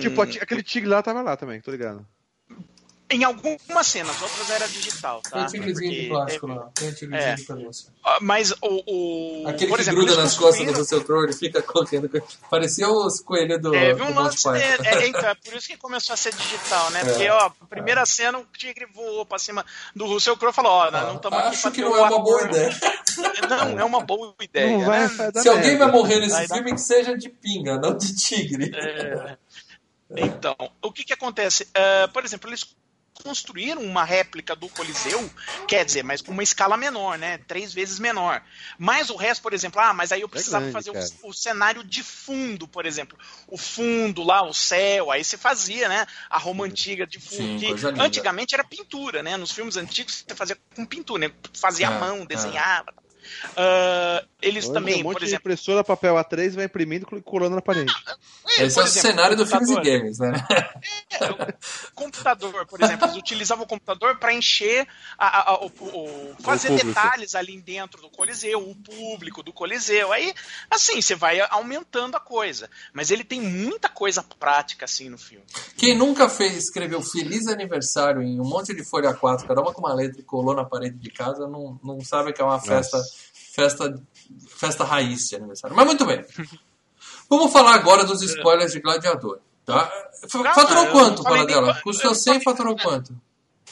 Speaker 2: Tipo, aquele tigre lá tava lá também, tô ligado.
Speaker 3: Em algumas cenas, outras era digital,
Speaker 1: Tem
Speaker 3: tá?
Speaker 1: um tigrezinho de
Speaker 3: Porque
Speaker 1: plástico
Speaker 3: teve-
Speaker 1: lá. Tem um tigrezinho
Speaker 3: É.
Speaker 1: de pelúcia.
Speaker 3: Ah, Mas o. o
Speaker 1: Aquele
Speaker 3: por
Speaker 1: que
Speaker 3: exemplo,
Speaker 1: gruda nas costas do seu trono e fica colocando. Parecia os coelhos do,
Speaker 3: Teve
Speaker 1: do
Speaker 3: um lance dele. É, então, é por isso que começou a ser digital, né?
Speaker 1: É,
Speaker 3: Porque, ó, primeira cena, o tigre voou pra cima do Russell Crowe e falou: Ó, não estamos aqui
Speaker 1: Acho que
Speaker 3: ter
Speaker 1: não é uma boa ideia.
Speaker 3: Não, é uma boa ideia. Né?
Speaker 2: dar
Speaker 1: Se alguém
Speaker 2: merda.
Speaker 1: vai morrer nesse
Speaker 3: Vai dar-
Speaker 1: filme, que seja de pinga, não de tigre.
Speaker 3: É. Então, o que que acontece? Ah, por exemplo, eles construíram uma réplica do Coliseu, quer dizer, mas com uma escala menor, né? Três vezes menor. Mas o resto, por exemplo, ah, mas aí eu precisava
Speaker 2: grande,
Speaker 3: fazer o- o, cenário de fundo, por exemplo. O fundo lá, o céu, aí você fazia, né? A Roma antiga de fundo.
Speaker 1: Sim,
Speaker 3: que antigamente era pintura, né? Nos filmes antigos você fazia com pintura, né? Fazia à
Speaker 1: É,
Speaker 3: mão,
Speaker 1: é.
Speaker 3: Ah, eles
Speaker 2: Hoje,
Speaker 3: também,
Speaker 2: um monte
Speaker 3: por
Speaker 2: de
Speaker 3: exemplo.
Speaker 2: impressora, papel A3, vai imprimindo e colando na parede.
Speaker 1: Esse
Speaker 3: por
Speaker 1: é o
Speaker 3: exemplo,
Speaker 1: cenário do filmes e games, né?
Speaker 3: o computador, por exemplo, eles utilizavam o computador para encher, a- a- a- o, o- fazer
Speaker 2: público.
Speaker 3: detalhes ali dentro do Coliseu, o público do Coliseu. Aí, assim, você vai aumentando a coisa. Mas ele tem muita coisa prática, assim, no filme.
Speaker 1: Quem nunca fez, escreveu Feliz Aniversário em um monte de folha 4, cada uma com uma letra e colou na parede de casa, não, não sabe que é uma festa, festa, festa raiz de aniversário. Mas muito bem. Vamos falar agora dos spoilers de Gladiador. Tá?
Speaker 3: Calma,
Speaker 1: Faturou quanto,
Speaker 3: qua-
Speaker 1: Custou
Speaker 3: eu
Speaker 1: 100
Speaker 3: falei-
Speaker 1: faturou quanto?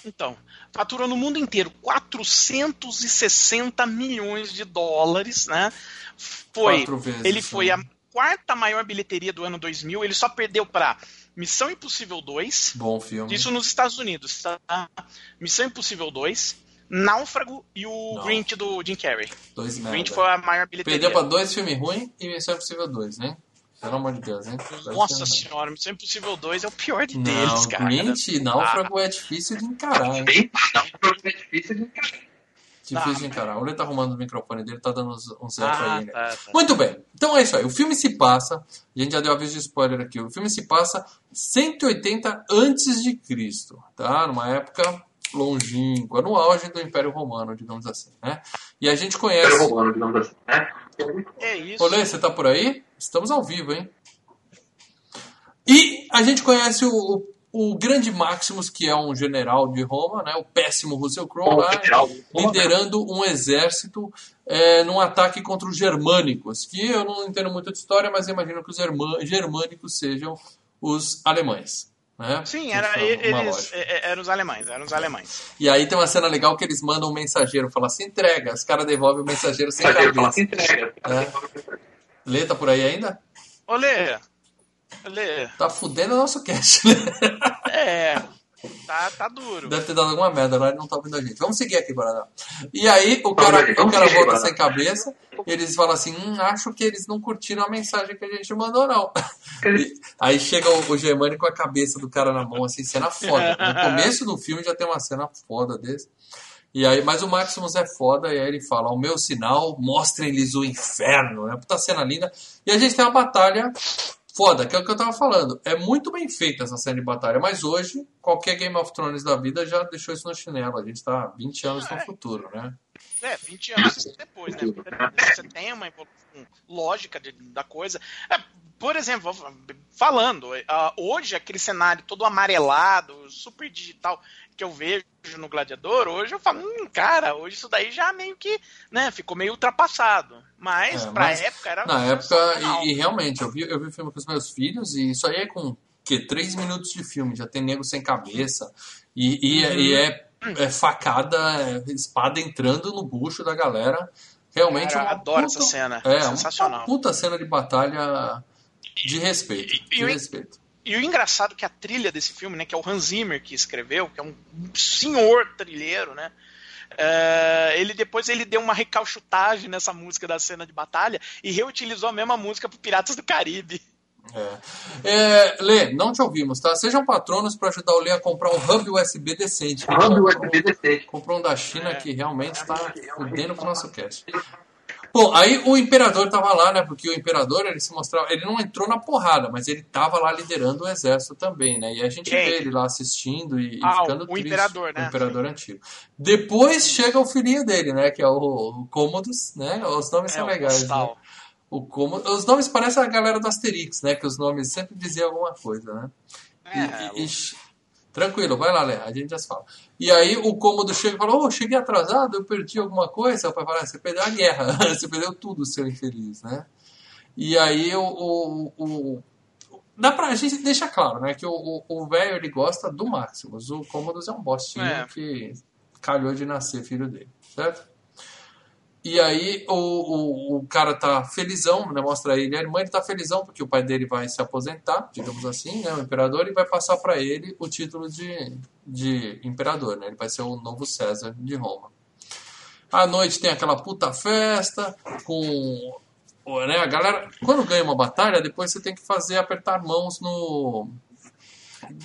Speaker 3: Então, faturou no mundo inteiro 460 milhões de dólares, né? Foi,
Speaker 1: Quatro vezes,
Speaker 3: ele foi
Speaker 1: né?
Speaker 3: a quarta maior bilheteria do ano 2000, ele só perdeu para Missão Impossível 2,
Speaker 1: Bom filme.
Speaker 3: Isso nos Estados Unidos, tá? Missão Impossível 2, Náufrago e o
Speaker 1: Não.
Speaker 3: Grinch do Jim Carrey.
Speaker 1: Dois
Speaker 3: O
Speaker 1: merda.
Speaker 3: Grinch foi a maior bilheteria.
Speaker 1: Perdeu pra dois filmes ruins e Missão Impossível 2, né? Pelo amor de Deus, hein?
Speaker 3: Nossa senhora, Missão Impossível 2 é o pior de
Speaker 1: Não,
Speaker 3: deles, cara.
Speaker 1: Grinch e Náufrago é difícil de encarar, hein?
Speaker 4: É difícil de encarar.
Speaker 1: Difícil
Speaker 3: Tá.
Speaker 1: de encarar. O Lê tá arrumando o microfone dele, tá dando uns, uns eco
Speaker 3: Ah,
Speaker 1: aí, né?
Speaker 3: tá, tá.
Speaker 1: Muito bem. Então é isso aí. O filme se passa, a gente já deu aviso de spoiler aqui. O filme se passa 180 antes de Cristo, tá? Numa época longínqua, no auge do Império Romano, digamos assim, né? E a gente conhece.
Speaker 4: Império Romano, digamos assim, né?
Speaker 3: É isso.
Speaker 1: Ô Lê, você tá por aí? Estamos ao vivo, hein? E a gente conhece o, o, o grande Maximus, que é um general de Roma, né? O péssimo Russell Crowe lá, liderando um exército é, num ataque contra os germânicos, que eu não entendo muito de história, mas imagino que os germânicos sejam os alemães. Né?
Speaker 3: Sim, era,
Speaker 1: uma
Speaker 3: eles é, é, eram os alemães, eram os alemães.
Speaker 1: E aí tem uma cena legal que eles mandam um mensageiro falar se entrega, os caras devolvem o mensageiro sem
Speaker 4: fala, se entrega.
Speaker 1: É. Lê, tá por aí ainda?
Speaker 3: Olê, Olê,
Speaker 1: Tá fudendo o nosso cast, né?
Speaker 3: é, tá, tá duro.
Speaker 1: Deve ter dado alguma merda lá, ele não tá ouvindo a gente. Vamos seguir aqui, Guaraná. E aí o cara,
Speaker 4: Vamos
Speaker 1: o cara
Speaker 4: seguir,
Speaker 1: volta
Speaker 4: Guaraná.
Speaker 1: sem cabeça, e eles falam assim, hum, acho que eles não curtiram a mensagem que a gente mandou, não. E aí chega o, o Germani com a cabeça do cara na mão, assim, cena foda. No começo do filme já tem uma cena foda desse. E aí, mas o Maximus é foda, e aí ele fala, o meu sinal, mostrem-lhes o inferno. É uma puta cena linda. E a gente tem uma batalha foda, que é o que eu tava falando. É muito bem feita essa cena de batalha, mas hoje, qualquer Game of Thrones da vida já deixou isso no chinelo. A gente tá 20 anos no futuro, né?
Speaker 3: É, 20 anos depois, né? Você tem uma evolução lógica de- da coisa. É, por exemplo, falando, ah, hoje aquele cenário todo amarelado, super digital que eu vejo no Gladiador, hoje eu falo, hum, cara, hoje isso daí já meio que, né, ficou meio ultrapassado. Mas
Speaker 1: É,
Speaker 3: pra
Speaker 1: mas
Speaker 3: época era
Speaker 1: Na época, e, e realmente, eu vi, eu vi o filme com os meus filhos, e isso aí é com que três minutos de filme, já tem nego sem cabeça e, e, é- e é, é facada, é espada entrando no bucho da galera. Realmente
Speaker 3: Cara,
Speaker 1: uma
Speaker 3: adoro
Speaker 1: puta-
Speaker 3: essa cena.
Speaker 1: É,
Speaker 3: Sensacional.
Speaker 1: uma puta cena de batalha de respeito. De respeito.
Speaker 3: E o engraçado é que a trilha desse filme, né, que é o Hans Zimmer que escreveu, que é um senhor trilheiro, né? é, ele depois ele deu uma recalchutagem nessa música da cena de batalha e reutilizou a mesma música pro Piratas do Caribe.
Speaker 1: É. É, Lê, não te ouvimos, tá? Sejam patronos para ajudar o Lê a comprar um hub USB decente.
Speaker 4: Hub USB decente.
Speaker 1: Comprou um da China que realmente está fudendo com o nosso cast. Bom, aí o imperador tava lá, né? Porque o imperador, ele se mostrava. Ele não entrou na porrada, mas ele tava lá liderando o exército também, né? E a gente
Speaker 3: Quem?
Speaker 1: vê ele lá assistindo e, e
Speaker 3: Ah,
Speaker 1: ficando
Speaker 3: o
Speaker 1: triste.
Speaker 3: imperador, né?
Speaker 1: O imperador antigo. Depois chega o filhinho dele, né? Que é o, o Cômodos, né? Os nomes
Speaker 3: É,
Speaker 1: são legais, né? O Cômodo, os nomes parecem a galera do Asterix, né? Que os nomes sempre diziam alguma coisa, né? E-
Speaker 3: É,
Speaker 1: e- e- tranquilo, vai lá, Lé, a gente já se fala. E aí o cômodo chega e fala: Ô, cheguei atrasado, eu perdi alguma coisa. O pai fala: "Ah, Você perdeu a guerra, você perdeu tudo, seu infeliz, né? E aí o. o, o- Dá pra, a gente deixa claro, né? Que o- velho ele gosta do Maximus. O Cômodos é um bostinho
Speaker 3: É.
Speaker 1: que calhou de nascer filho dele, certo? E aí o, o, o cara tá felizão, né? Mostra ele, a irmã ele tá felizão porque o pai dele vai se aposentar, digamos assim, né? O imperador e vai passar para ele o título de, de imperador, né? Ele vai ser o novo César de Roma. À noite tem aquela puta festa com né, a galera, quando ganha uma batalha, depois você tem que fazer apertar mãos no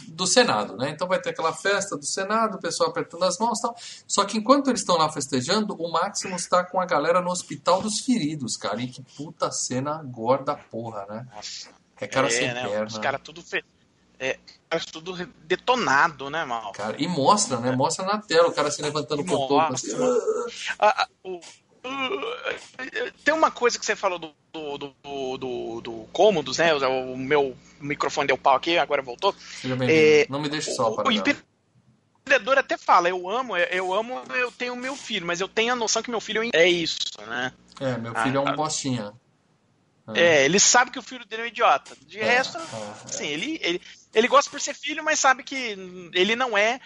Speaker 1: do Senado, né? Então vai ter aquela festa do Senado, o pessoal apertando as mãos, e tal. Só que enquanto eles estão lá festejando, o Maximus está com a galera no Hospital dos Feridos, cara. E que puta cena gorda porra, né? É cara
Speaker 3: é,
Speaker 1: sem
Speaker 3: né,
Speaker 1: perna.
Speaker 3: Os caras tudo, fe... é, caras tudo detonado, né, mal?
Speaker 1: Cara, e mostra, né? Mostra na tela o cara se levantando por todo. assim,
Speaker 3: Ah, ah, o- tem uma coisa que você falou do, do, do, do, do Cômodos, né? O, o meu microfone deu pau aqui, agora voltou. É,
Speaker 1: Não me deixe só,
Speaker 3: o, o
Speaker 1: para
Speaker 3: empreendedor até fala, eu amo, eu amo, eu tenho meu filho, mas eu tenho a noção que meu filho é isso, né?
Speaker 1: É, meu filho é
Speaker 3: Ah,
Speaker 1: um bostinha.
Speaker 3: É, ele sabe que o filho dele é um idiota. De
Speaker 1: É,
Speaker 3: resto,
Speaker 1: é, é.
Speaker 3: assim, ele, ele, ele gosta por ser filho, mas sabe que ele não é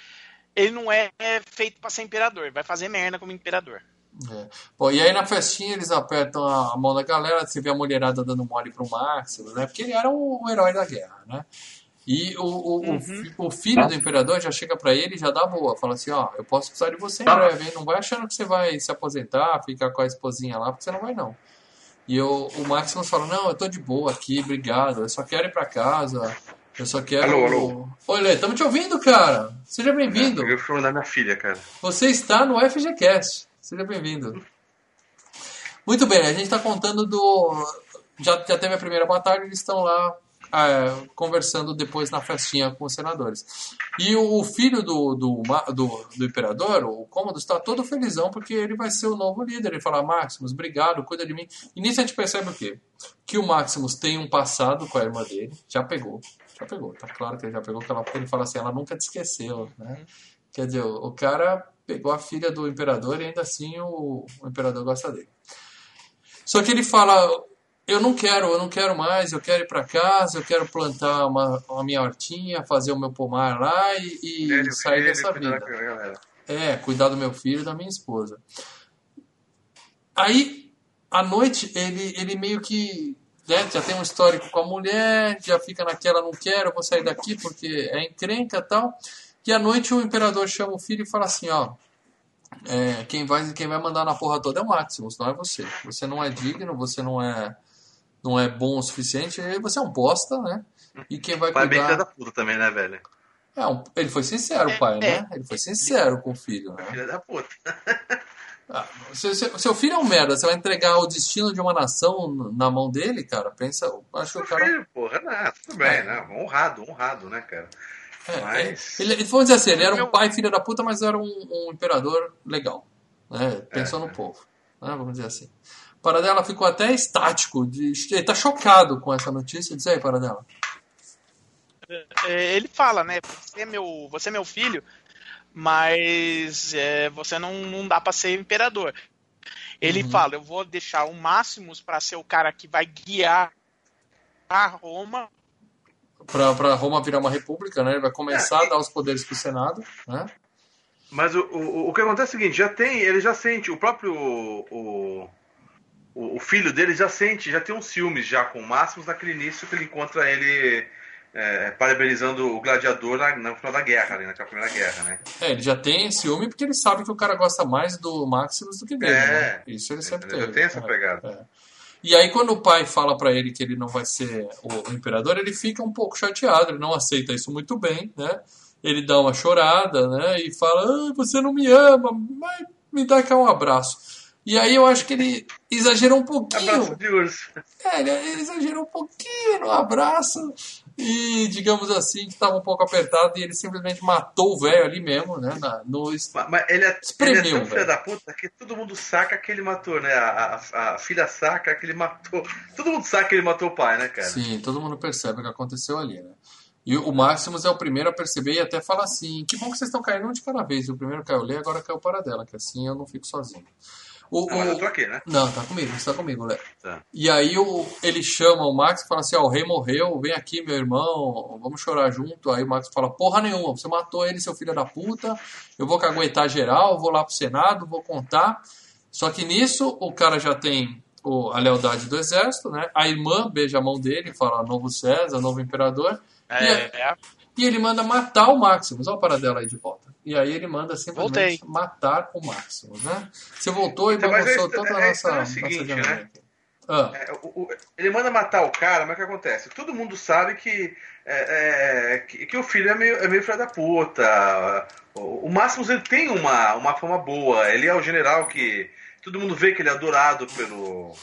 Speaker 3: ele não é feito pra ser imperador, vai fazer merda como imperador.
Speaker 1: É. Pô, e aí na festinha eles apertam a mão da galera, você vê a mulherada dando mole pro Máximo, né? Porque ele era o, o herói da guerra, né? E o, o, o
Speaker 3: Uhum.
Speaker 1: fi- o filho do imperador já chega pra ele e já dá boa. Fala assim, ó, eu posso precisar de você em
Speaker 4: Tá.
Speaker 1: breve, hein? Não vai achando que você vai se aposentar, ficar com a esposinha lá, porque você não vai não. E o, o Maximus fala, não, eu tô de boa aqui, obrigado, eu só quero ir pra casa, eu só quero...
Speaker 4: Alô, alô.
Speaker 1: Oi, Lê, estamos te ouvindo, cara. Seja bem-vindo.
Speaker 4: Eu fui da minha filha, cara.
Speaker 1: Você está no FGCast. Seja bem-vindo. Muito bem, a gente está contando do. Já, já teve a primeira batalha, eles estão lá é, conversando depois na festinha com os senadores. E o, filho do, do, do, do imperador, o Cômodo, está todo felizão porque ele vai ser o novo líder. Ele fala: Maximus, obrigado, cuida de mim. E nisso a gente percebe o quê? Que o Maximus tem um passado com a irmã dele, já pegou. Já pegou, tá claro que ele já pegou, que ela, ele fala assim: ela nunca te esqueceu, né? Quer dizer, o cara pegou a filha do imperador e ainda assim o, o imperador gosta dele. Só que ele fala: eu não quero, eu não quero mais, eu quero ir para casa, eu quero plantar uma, a minha hortinha, fazer o meu pomar lá e, e
Speaker 4: Ele,
Speaker 1: sair
Speaker 4: ele,
Speaker 1: dessa
Speaker 4: da
Speaker 1: vida.
Speaker 4: galera.
Speaker 1: É, cuidar do meu filho e da minha esposa. Aí, à noite, ele, ele meio que né, já tem um histórico com a mulher, já fica naquela, não quero, vou sair daqui porque é encrenca e tal. E à noite o imperador chama o filho e fala assim, ó, é, quem, vai, quem vai mandar na porra toda é o Maximus, não é você. Você não é digno, você não é, não é bom o suficiente, você é um bosta, né? E quem vai
Speaker 4: O pai é bem
Speaker 1: cuidar...
Speaker 4: da puta também, né, velho?
Speaker 1: É, um- ele foi sincero, o pai, né? Ele foi sincero com o filho, né?
Speaker 4: Filha da puta.
Speaker 1: Ah, seu, seu- seu filho é um merda, você vai entregar o destino de uma nação na mão dele, cara? Pensa, acho que o cara.
Speaker 4: Filho, porra, não, tudo bem,
Speaker 1: É.
Speaker 4: né? Honrado, honrado, né, cara?
Speaker 1: É,
Speaker 4: Mas-
Speaker 1: ele, ele, vamos dizer assim, ele era um pai filho da puta, mas era um, um imperador legal. Né? Pensou
Speaker 4: É.
Speaker 1: no povo. Né? Vamos dizer assim. Paradela ficou até estático. De, ele tá chocado com essa notícia. Diz aí, Paradela.
Speaker 3: É, ele fala, né? Você é meu, você é meu filho, mas é, você não, não dá pra ser imperador. Ele
Speaker 1: Uhum.
Speaker 3: fala, eu vou deixar o Máximos pra ser o cara que vai guiar a Roma
Speaker 1: pra Roma virar uma república, né? Ele vai começar a dar os poderes pro Senado, né?
Speaker 2: Mas o, o, o que acontece é o seguinte, já tem, ele já sente, o próprio o, o, o filho dele já sente, já tem uns ciúmes já com o Máximos naquele início que ele encontra ele é, parabenizando o gladiador na, no final da guerra, né, naquela primeira guerra, né?
Speaker 1: É, ele já tem ciúme porque ele sabe que o cara gosta mais do Maximus do que dele,
Speaker 2: É.
Speaker 1: né? Isso ele sempre
Speaker 2: Ele já
Speaker 1: teve.
Speaker 2: tem essa
Speaker 1: É,
Speaker 2: pegada.
Speaker 1: é. E aí, quando o pai fala pra ele que ele não vai ser o, o imperador, ele fica um pouco chateado, ele não aceita isso muito bem, né? Ele dá uma chorada, né? E fala: ah, Você não me ama, mas me dá cá um abraço. E aí eu acho que ele exagerou um pouquinho.
Speaker 2: Abraço de urso.
Speaker 1: É, ele exagerou um pouquinho no abraço e, digamos assim, que estava um pouco apertado e ele simplesmente matou o velho ali mesmo, né? na- no,
Speaker 2: Mas, mas ele, é,
Speaker 1: Espremeu,
Speaker 2: ele é tão filho da puta que todo mundo saca que ele matou, né? A, a- a filha saca que ele matou. Todo mundo saca que ele matou o pai, né, cara?
Speaker 1: Sim, todo mundo percebe o que aconteceu ali, né? E o Maximus é o primeiro a perceber e até fala assim: que bom que vocês estão caindo um de cada vez. O primeiro caiu Lê, agora caiu para dela, que assim eu não fico sozinho. O,
Speaker 2: Ah, mas eu
Speaker 1: o-
Speaker 2: tô aqui, né?
Speaker 1: Não, tá comigo, você tá comigo, Léo.
Speaker 2: Tá.
Speaker 1: E aí o, ele chama o Max e fala assim, ó, o rei morreu, vem aqui, meu irmão, vamos chorar junto. Aí o Max fala, porra nenhuma, você matou ele, seu filho da puta, eu vou caguetar geral, vou lá pro Senado, vou contar. Só que nisso o cara já tem o- a lealdade do exército, né? A irmã beija a mão dele e fala, novo César, novo imperador.
Speaker 3: É, é.
Speaker 1: E ele manda matar o Maximus. Olha a paradela aí de volta. E aí ele manda simplesmente
Speaker 3: Voltei.
Speaker 1: matar o Maximus, né? Você voltou e
Speaker 2: Então,
Speaker 1: bagunçou
Speaker 2: é-
Speaker 1: toda a
Speaker 2: é-
Speaker 1: nossa,
Speaker 2: é
Speaker 1: nossa
Speaker 2: seguinte,
Speaker 1: jornada
Speaker 2: né?
Speaker 1: Ah.
Speaker 2: É, o- o- ele manda matar o cara, mas o que acontece? Todo mundo sabe que, é, é, que, que o filho é meio, é meio filho da puta. O, o Máximos ele tem uma, uma fama boa. Ele é o general que todo mundo vê que ele é adorado pelo,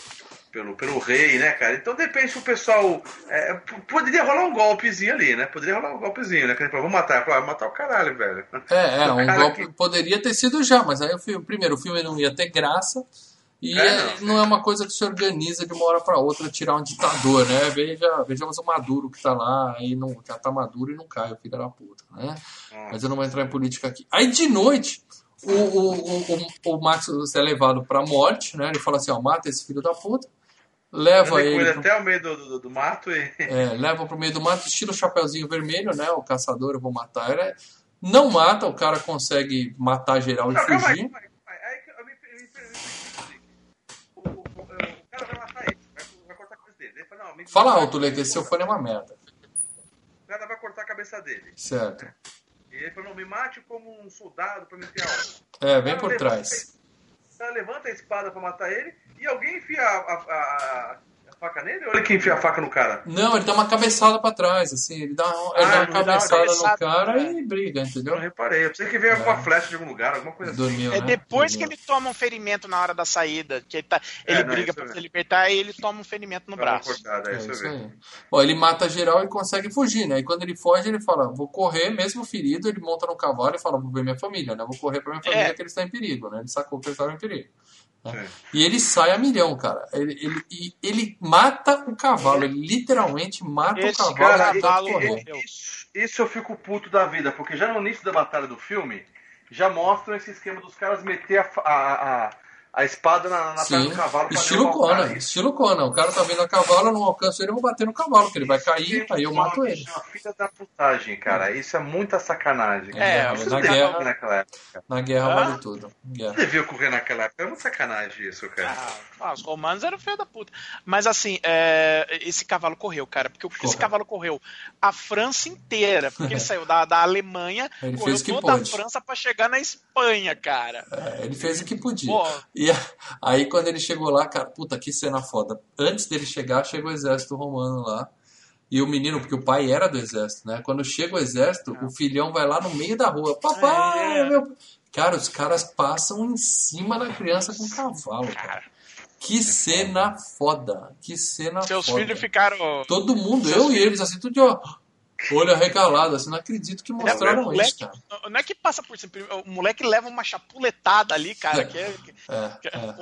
Speaker 2: pelo, pelo rei, né, cara? Então, de repente, o pessoal. é, poderia rolar um golpezinho ali, né? Poderia rolar um golpezinho, né? Que vamos matar. Fala, "Ah, matar o caralho, velho.
Speaker 1: É, é, um golpe
Speaker 2: que-
Speaker 1: poderia ter sido já, mas aí o filme, primeiro, o filme não ia ter graça e
Speaker 2: É,
Speaker 1: é,
Speaker 2: não,
Speaker 1: não, é uma coisa que se organiza de uma hora para outra tirar um ditador, né? Veja, vejamos o Maduro que tá lá, aí não, já tá maduro e não cai, o filho da puta, né? Mas eu não vou entrar em política aqui. Aí de noite, o, o, o, o, o Max é levado pra morte, né? Ele fala assim, ó, mata esse filho da puta, leva ele...
Speaker 2: ele
Speaker 1: pro-
Speaker 2: até o meio do, do, do mato e.
Speaker 1: é, leva pro meio do mato, estilo Chapeuzinho Vermelho, né? O caçador, eu vou matar. Ele é- não mata, o cara consegue matar geral e
Speaker 2: Não, calma aí,
Speaker 1: fugir.
Speaker 2: calma aí, calma aí. Eu me- me- O, o- o- o cara vai matar ele, vai, vai cortar a cabeça dele. Ele fala, não, me-
Speaker 1: Fala alto, Lê, que esse seu fone é uma merda.
Speaker 2: O cara vai cortar a cabeça dele.
Speaker 1: Certo.
Speaker 2: E ele falou, não, me mate como um soldado pra me enfiar.
Speaker 1: É, vem por trás.
Speaker 2: Cara levanta a espada pra matar ele e alguém enfia a- a- a faca nele ou ele que enfia a faca no cara?
Speaker 1: Não, ele dá uma cabeçada pra trás, assim, ele dá, ele
Speaker 2: Ah,
Speaker 1: dá uma
Speaker 2: ele dá uma
Speaker 1: cabeçada no
Speaker 3: cabeçada,
Speaker 1: cara
Speaker 3: é.
Speaker 1: e briga,
Speaker 2: Eu
Speaker 1: entendeu?
Speaker 2: não reparei. Eu pensei que veio alguma flecha de algum lugar, alguma coisa assim.
Speaker 1: Dormiu,
Speaker 3: É
Speaker 1: né?
Speaker 3: depois que ele toma um ferimento na hora da saída, que ele, tá, ele
Speaker 2: não,
Speaker 3: briga pra
Speaker 2: é.
Speaker 3: se libertar e ele toma um ferimento no braço.
Speaker 2: cortada, é,
Speaker 1: É
Speaker 2: isso eu
Speaker 1: aí. Bom, ele mata geral e consegue fugir, né? E quando ele foge, ele fala: Vou correr, mesmo ferido. Ele monta no cavalo e fala: Vou ver minha família, né? Vou correr pra minha família
Speaker 3: É.
Speaker 1: que eles estão em perigo, né? Ele sacou que eles estavam em perigo. Né?
Speaker 2: Sim.
Speaker 1: E ele sai a milhão, cara. Ele, ele, ele mata o cavalo, ele literalmente mata
Speaker 3: Esse
Speaker 1: o cavalo.
Speaker 2: Cara,
Speaker 3: cavalo.
Speaker 2: Isso, isso eu fico puto da vida, porque já no início da batalha do filme, já mostram esse esquema dos caras meter a, a, a, a espada na, na perna do cavalo pra
Speaker 1: estilo
Speaker 2: derrubar o cara.
Speaker 1: Conan, estilo Conan. O cara tá vindo a cavalo, eu não alcanço ele, eu vou bater no cavalo, que ele vai cair, aí eu
Speaker 2: é
Speaker 1: mato
Speaker 2: uma-
Speaker 1: ele.
Speaker 2: isso é uma filha da putagem, cara. Isso é muita sacanagem.
Speaker 3: É,
Speaker 2: Isso
Speaker 1: na guerra-
Speaker 2: naquela época.
Speaker 1: Na guerra
Speaker 3: Hã?
Speaker 1: vale tudo. Guerra.
Speaker 2: Isso devia ocorrer naquela época. É muito sacanagem isso, cara.
Speaker 3: Ah, ah, os romanos eram filho da puta. Mas assim, é, esse cavalo correu, cara. Porque o que esse cavalo correu? A França inteira. Porque ele saiu da, da Alemanha,
Speaker 1: Ele
Speaker 3: correu
Speaker 1: fez o que
Speaker 3: toda a. França pra chegar na Espanha, cara.
Speaker 1: É, ele fez o que podia.
Speaker 3: Pô.
Speaker 1: E aí quando ele chegou lá, cara, puta, que cena foda. Antes dele chegar, chega o exército romano lá. E o menino, porque o pai era do exército, né? Quando chega o exército, o filhão vai lá no meio da rua. Papai,
Speaker 3: É.
Speaker 1: meu... Cara, os caras passam em cima da criança com cavalo, cara. Que cena foda. Que cena
Speaker 3: Seus
Speaker 1: foda.
Speaker 3: filhos ficaram.
Speaker 1: Todo mundo,
Speaker 3: Seus
Speaker 1: eu e eles, assim, tudo de ó, olho arregalado, assim, não acredito que
Speaker 3: É,
Speaker 1: mostraram
Speaker 3: o moleque,
Speaker 1: isso, cara.
Speaker 3: Não é que passa por cima, o moleque leva uma chapuletada ali, cara,
Speaker 1: É.
Speaker 3: que é. que-
Speaker 1: É,
Speaker 3: que é-
Speaker 1: é.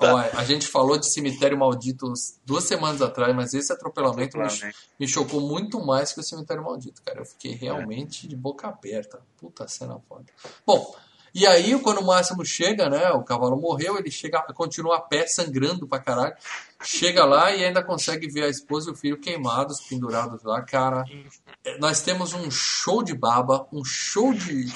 Speaker 1: Ó, a gente falou de Cemitério Maldito duas semanas atrás, mas esse atropelamento me,
Speaker 2: Atropelamento.
Speaker 1: me chocou muito mais que o Cemitério Maldito, cara. Eu fiquei realmente de boca aberta. Puta cena foda. Bom, E aí, quando o Máximo chega, né? O cavalo morreu, ele chega, continua a pé, sangrando pra caralho. Chega lá e ainda consegue ver a esposa e o filho queimados, pendurados lá. Cara, é, nós temos um show de baba, um show de,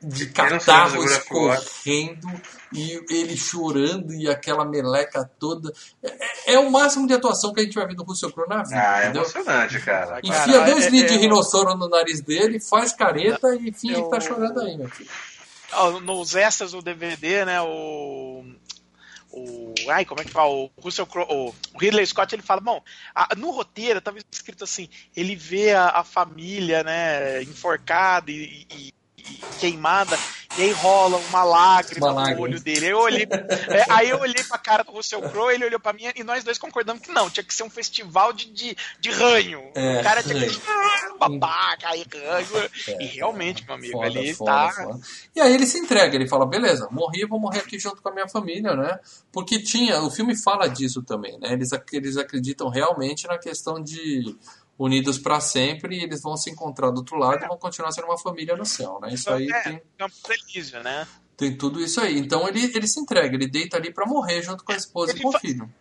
Speaker 1: de catarros correndo e ele chorando e aquela meleca toda. É, é, o máximo de atuação que a gente vai ver do Russell Crowe na vida.
Speaker 4: Ah, é entendeu? emocionante, cara.
Speaker 1: Enfia cara, dois é, litros é, de rinossoro no nariz dele, faz careta e finge eu... que tá chorando aí, meu filho
Speaker 3: nos extras do DVD, né, o o ai como é que fala? O Russell Crowe, o Ridley Scott ele fala bom a, no roteiro estava escrito assim ele vê a, a família né enforcada e, e, queimada, e aí rola uma lágrima, uma no olho dele. Eu olhei, é, aí eu olhei pra cara do Russell Crowe, ele olhou pra mim e nós dois concordamos que não, tinha que ser um festival de, de, de ranho. É, o cara tinha que babaca, aí ranho. É, e realmente, meu amigo, foda, ali foda, tá. Foda.
Speaker 1: E aí ele se entrega, ele fala: beleza, morri, vou morrer aqui junto com a minha família, né? Porque tinha, o filme fala disso também, né? Eles, eles acreditam realmente na questão de unidos para sempre e eles vão se encontrar do outro lado e vão continuar sendo uma família no céu, né? Isso aí
Speaker 3: é,
Speaker 1: tem
Speaker 3: campo feliz, né?
Speaker 1: Tem tudo isso aí. Então ele, ele se entrega, ele deita ali para morrer junto com a esposa ele e com o filho.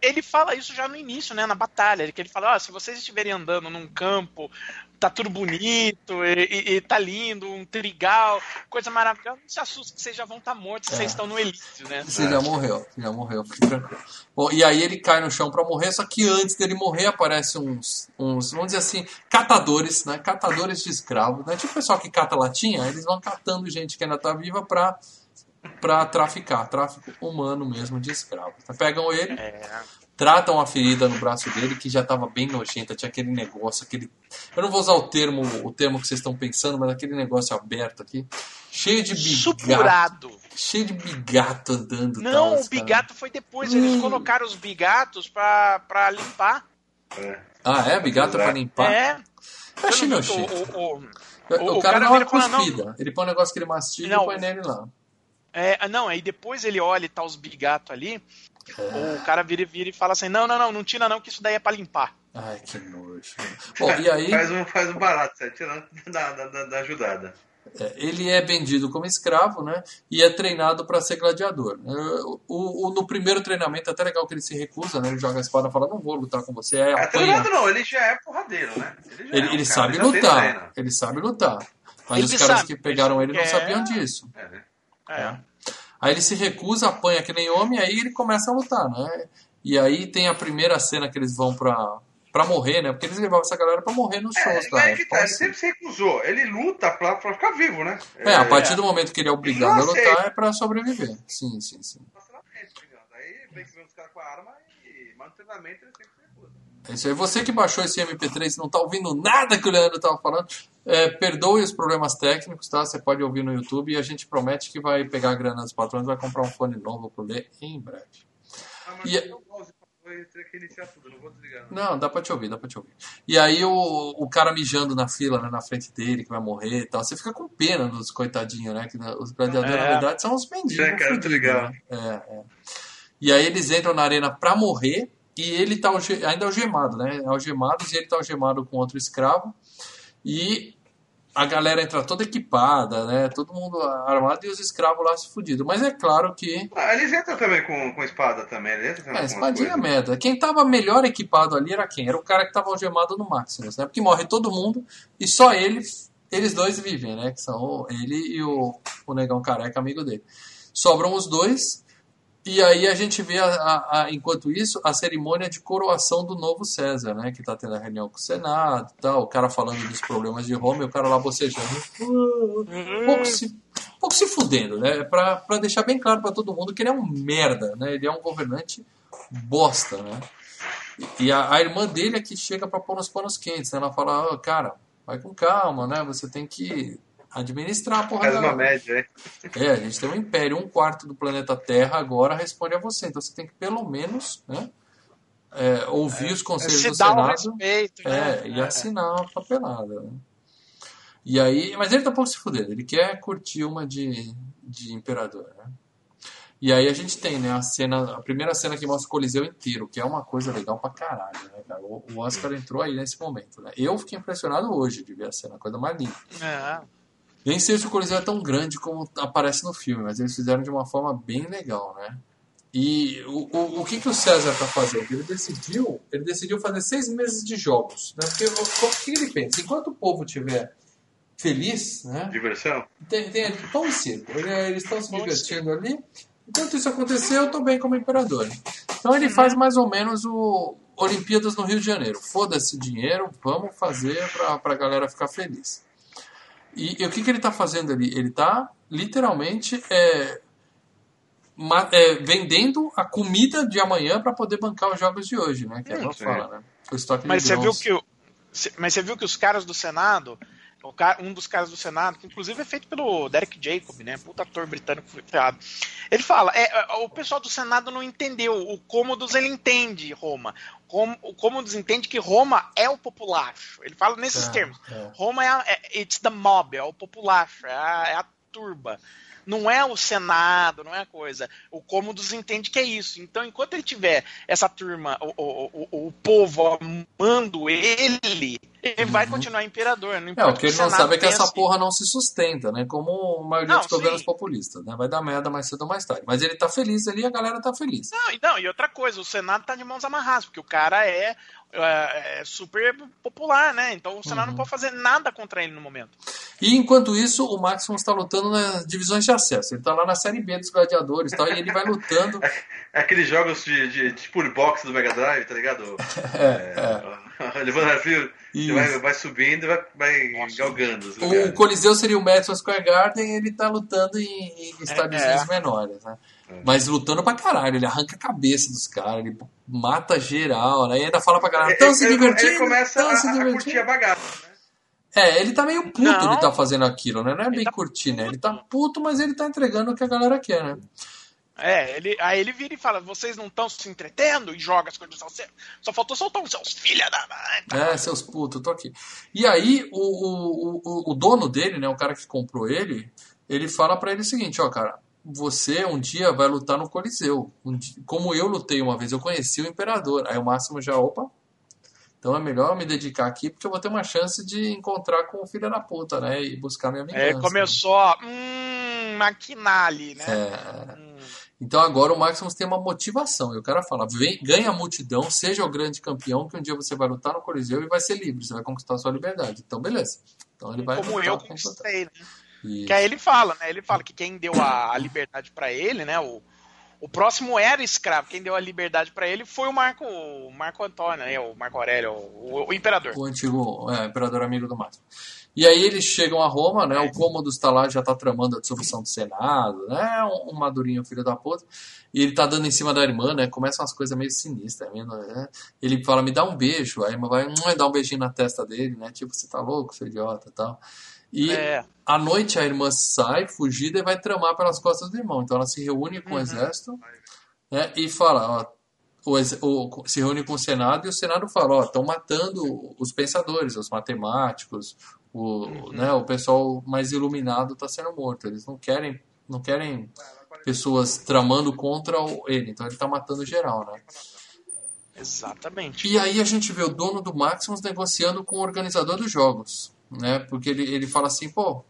Speaker 3: Ele fala isso já no início, né, na batalha, que ele fala, oh, se vocês estiverem andando num campo tá tudo bonito, e, e, e, tá lindo, um trigal, coisa maravilhosa. Não se assusta que vocês já vão estar tá mortos, é. vocês estão no elite, né?
Speaker 1: Você já morreu, já morreu, tranquilo. Bom, e aí ele cai no chão para morrer, só que antes dele morrer aparecem uns, uns, vamos dizer assim, catadores, né? Catadores de escravos, né? Tipo o pessoal que cata latinha, eles vão catando gente que ainda tá viva pra, pra traficar, tráfico humano mesmo de escravos. Pegam ele, é tratam a ferida no braço dele que já estava bem nojenta, tinha aquele negócio, aquele. Eu não vou usar o termo, o termo que vocês estão pensando, mas aquele negócio aberto aqui, cheio de bigato. Supurado. Cheio de bigato andando.
Speaker 3: Não, tal, o bigato cara. foi depois. Eles hum. colocaram os bigatos para limpar.
Speaker 1: É. Ah, é? Bigato para limpar?
Speaker 3: É.
Speaker 1: Eu achei nojento. O, o, o, o, cara, cara dá uma cuspida. Não, ele põe um negócio que ele mastiga não, e põe nele lá.
Speaker 3: É, não, aí depois ele olha e tá os bigatos ali. O cara vira, vira e fala assim: não, não, não, não tira não, que isso daí é pra limpar.
Speaker 1: Ai, que nojo. Bom, e aí.
Speaker 4: faz, um, faz um barato, você tirando da, da, da ajudada.
Speaker 1: É, ele é vendido como escravo, né? E é treinado para ser gladiador. É, o, o, no primeiro treinamento, é até legal que ele se recusa, né? Ele joga a espada e fala: Não vou lutar com você. É,
Speaker 4: é treinado não, ele já é porradeiro, né?
Speaker 1: Ele, ele, é um ele sabe lutar. Ele sabe lutar. Mas ele os caras sabe, que pegaram ele não sabiam disso. É, né? é. Aí ele se recusa, apanha que nem homem, aí ele começa a lutar, né? E aí tem a primeira cena que eles vão pra, pra morrer, né? Porque eles levavam essa galera pra morrer nos é, shows,
Speaker 4: tá? É que tá, ele sempre se recusou. Ele luta pra, pra ficar vivo, né?
Speaker 1: É, a partir do momento que ele é obrigado a lutar, é pra sobreviver. Sim, sim, sim.
Speaker 4: Aí vem os caras com a arma e manda treinamento ele sempre
Speaker 1: é isso aí. Você que baixou esse MP3 e não está ouvindo nada que o Leandro estava falando, é, perdoe os problemas técnicos, tá? Você pode ouvir no YouTube e a gente promete que vai pegar a grana dos patrões e vai comprar um fone novo para ler em breve. Ah, mas e... eu não Não, dá pra te ouvir, dá pra te ouvir. E aí o, o cara mijando na fila, né, na frente dele, que vai morrer e tal. Você fica com pena dos coitadinhos, né? Que os gladiadores, é. na verdade, são os mendigos. É, cara, fudidos. Né? É, é. E aí eles entram na arena pra morrer e ele tá ainda algemado, né? Algemados e ele tá algemado com outro escravo. E a galera entra toda equipada, né? Todo mundo armado e os escravos lá se fudidos. Mas é claro que.
Speaker 4: Ah, eles entram também com, com espada também, eles entram
Speaker 1: é, espadinha merda. Quem tava melhor equipado ali era quem? Era o cara que tava algemado no Maximus, né? Porque morre todo mundo e só ele, eles dois vivem, né? Que são ele e o, o negão careca, amigo dele. Sobram os dois e aí a gente vê, a, a, a, enquanto isso, a cerimônia de coroação do novo César, né? Que tá tendo a reunião com o Senado e tal, o cara falando dos problemas de Roma e o cara lá bocejando. Um pouco se, pouco se fudendo, né? Pra, pra deixar bem claro para todo mundo que ele é um merda, né? Ele é um governante bosta, né? E a, a irmã dele é que chega para pôr nos panos quentes, né? Ela fala, oh, cara, vai com calma, né? Você tem que administrar a porra
Speaker 4: Faz uma média, é.
Speaker 1: É, a gente tem um império, um quarto do planeta Terra agora responde a você. Então você tem que pelo menos né, é, ouvir é, os conselhos do Senado respeito, né? é, e é. assinar a papelada. Né? E aí, mas ele tá um pouco se fudendo, ele quer curtir uma de, de imperador, né? E aí a gente tem, né, a cena, a primeira cena que mostra o Coliseu inteiro, que é uma coisa legal pra caralho, né, cara? O, o Oscar entrou aí nesse momento, né? Eu fiquei impressionado hoje de ver a cena, coisa mais linda. É. Nem sei se o Coliseu é tão grande como aparece no filme, mas eles fizeram de uma forma bem legal, né? E o, o, o que, que o César está fazendo? Ele decidiu, ele decidiu fazer seis meses de jogos. Né? Porque o, o que ele pensa? Enquanto o povo estiver feliz, né?
Speaker 4: Diversão?
Speaker 1: Tem, tem e circo. Eles estão se divertindo ali. Enquanto isso acontecer, eu estou bem como imperador. Então ele faz mais ou menos o Olimpíadas no Rio de Janeiro. Foda-se dinheiro, vamos fazer para a galera ficar feliz. E, e o que, que ele está fazendo ali? Ele está literalmente é, ma- é, vendendo a comida de amanhã para poder bancar os jogos de hoje, né? Que é fala, né? O estoque
Speaker 3: Mas
Speaker 1: de
Speaker 3: você viu que mas você viu que os caras do Senado, o ca- um dos caras do Senado, que inclusive é feito pelo Derek Jacob, né? Puta ator britânico ferrado. Ele fala, é, é, o pessoal do Senado não entendeu. O Cômodos ele entende Roma. Como, o Cômodos entende que Roma é o populacho. Ele fala nesses
Speaker 1: É,
Speaker 3: termos.
Speaker 1: é.
Speaker 3: Roma é, a- é it's the mob, é o populacho, é a, é a turba. Não é o Senado, não é a coisa. O Cômodos entende que é isso. Então, enquanto ele tiver essa turma, o, o, o, o povo amando ele, ele vai continuar imperador. Não
Speaker 1: Uhum. É, o que ele não sabe é que essa
Speaker 3: pense.
Speaker 1: porra não se sustenta, né? Como a maioria
Speaker 3: Não,
Speaker 1: dos governos populistas, né? Vai dar merda mais cedo ou mais tarde. Mas ele tá feliz ali e a galera tá feliz.
Speaker 3: Não, e não, e outra coisa, o Senado tá de mãos amarradas, porque o cara é, é, é super popular, né? Então o Senado
Speaker 1: Uhum.
Speaker 3: não pode fazer nada contra ele no momento.
Speaker 1: E enquanto isso, o Maximus tá lutando nas divisões de acesso. Ele tá lá na série B dos gladiadores e tal, e ele vai lutando.
Speaker 4: É aqueles jogos de, de tipo de boxe do Mega Drive, tá ligado?
Speaker 1: É,
Speaker 4: É, Levando a fio,
Speaker 1: Isso.
Speaker 4: vai, vai subindo e vai, vai
Speaker 3: Nossa.
Speaker 4: galgando os
Speaker 1: O. Coliseu seria o Madison Square Garden e ele tá lutando em, em estadiozinhos
Speaker 3: é.
Speaker 1: menores, né? Mas lutando pra caralho, ele arranca a cabeça dos caras, ele mata geral, né? E ainda fala pra galera, estão se divertindo,
Speaker 4: ele começa
Speaker 1: tão
Speaker 4: a,
Speaker 1: se
Speaker 4: a
Speaker 1: divertindo.
Speaker 4: curtir a bagaça. né?
Speaker 1: É, ele tá meio puto
Speaker 3: Não.
Speaker 1: de tá fazendo aquilo, né? Não é bem
Speaker 3: tá
Speaker 1: curtir, né? Ele tá puto, mas ele tá entregando o que a galera quer, né?
Speaker 3: É, ele, aí ele vira e fala: vocês não estão se entretendo e joga as coisas ao céu. Só faltou soltar os seus filha da mãe.
Speaker 1: É, seus putos, eu tô aqui. E aí, o, o, o, o dono dele, né? O cara que comprou ele, ele fala pra ele o seguinte, ó, cara, você um dia vai lutar no Coliseu. Um di- como eu lutei uma vez, eu conheci o Imperador. Aí o Máximo já, opa, então é melhor eu me dedicar aqui, porque eu vou ter uma chance de encontrar com o filho da puta, né? E buscar minha vingança.
Speaker 3: É, começou, ó, hum, maquinale, né?
Speaker 1: É.
Speaker 3: Hum.
Speaker 1: Então agora o Maximus tem uma motivação. E o cara fala: vem, ganha a multidão, seja o grande campeão, que um dia você vai lutar no Coliseu e vai ser livre, você vai conquistar a sua liberdade. Então, beleza. Então ele vai
Speaker 3: Como eu conquistei, né?
Speaker 1: Isso.
Speaker 3: Que aí ele fala, né? Ele fala que quem deu a, a liberdade pra ele, né? O, o próximo era escravo. Quem deu a liberdade pra ele foi o Marco, o Marco Antônio, né? O Marco Aurélio, o, o imperador.
Speaker 1: O antigo é, imperador amigo do Máximo. E aí eles chegam a Roma, né? O Cômodo está lá, já tá tramando a dissolução do Senado, né? Um, um madurinho filho da puta. E ele tá dando em cima da irmã, né? Começam umas coisas meio sinistras. Né? Ele fala, me dá um beijo. Aí a irmã vai hum, dar um beijinho na testa dele, né? Tipo, você tá louco, seu idiota e tal. E
Speaker 3: É.
Speaker 1: à noite a irmã sai, fugida, e vai tramar pelas costas do irmão. Então ela se reúne com o exército né, e fala, ó, o, o- se reúne com o Senado e o Senado fala, ó, estão matando os pensadores, os matemáticos, o, né, o pessoal mais iluminado está sendo morto. Eles não querem, não querem pessoas tramando contra o- ele. Então ele está matando geral, né?
Speaker 3: Exatamente.
Speaker 1: E aí a gente vê o dono do Maximus negociando com o organizador dos jogos, né? Porque ele, ele fala assim, pô,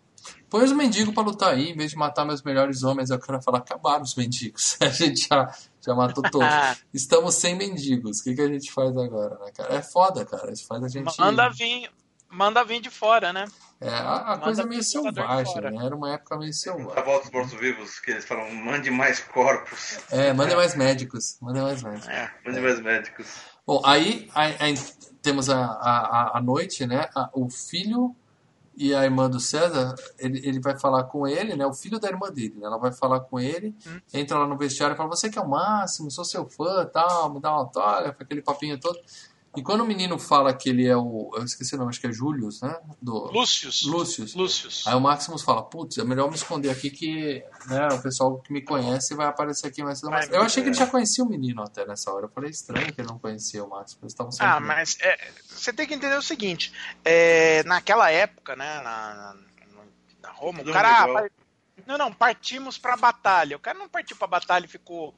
Speaker 1: põe os mendigos pra lutar aí, em vez de matar meus melhores homens. Aí o cara fala, acabaram os mendigos. A gente já, já matou todos. Estamos sem mendigos. O que, que a gente faz agora, né, cara? É foda, cara. Isso faz a gente...
Speaker 3: Manda vir, manda vir de fora, né?
Speaker 1: É, a, a coisa meio
Speaker 3: pro lutador
Speaker 1: selvagem, né? Era uma época meio
Speaker 4: A
Speaker 1: selvagem.
Speaker 4: volta dos mortos-vivos, que eles falam, mande mais corpos,
Speaker 1: É, mandem mais médicos. Mandem mais médicos.
Speaker 3: É.
Speaker 4: mande mais médicos.
Speaker 1: Bom, aí, aí- aí temos a, a, a- noite, né? A- o filho e a irmã do César, ele, ele vai falar com ele, né? O filho da irmã dele, né? Ela vai falar com ele, entra lá no vestiário e fala: Você que é o máximo, sou seu fã, tal, me dá uma autógrafo, aquele papinho todo. E quando o menino fala que ele é o. Eu esqueci o nome, acho que é Julius, né? Do,
Speaker 3: Lúcius.
Speaker 1: Lúcius.
Speaker 3: Lúcius.
Speaker 1: Aí o Maximus fala, putz, é melhor me esconder aqui que né, o pessoal que me conhece vai aparecer aqui mais cedo. Eu achei que ele já conhecia o menino até nessa hora. Eu falei, estranho que ele não conhecia o Maximus. Eles estavam
Speaker 3: Ah, mas é, você tem que entender o seguinte: é, naquela época, né, na, na- na Roma,
Speaker 4: Tudo
Speaker 3: o cara. ah, Não, não, partimos pra batalha. O cara não partiu pra batalha e ficou,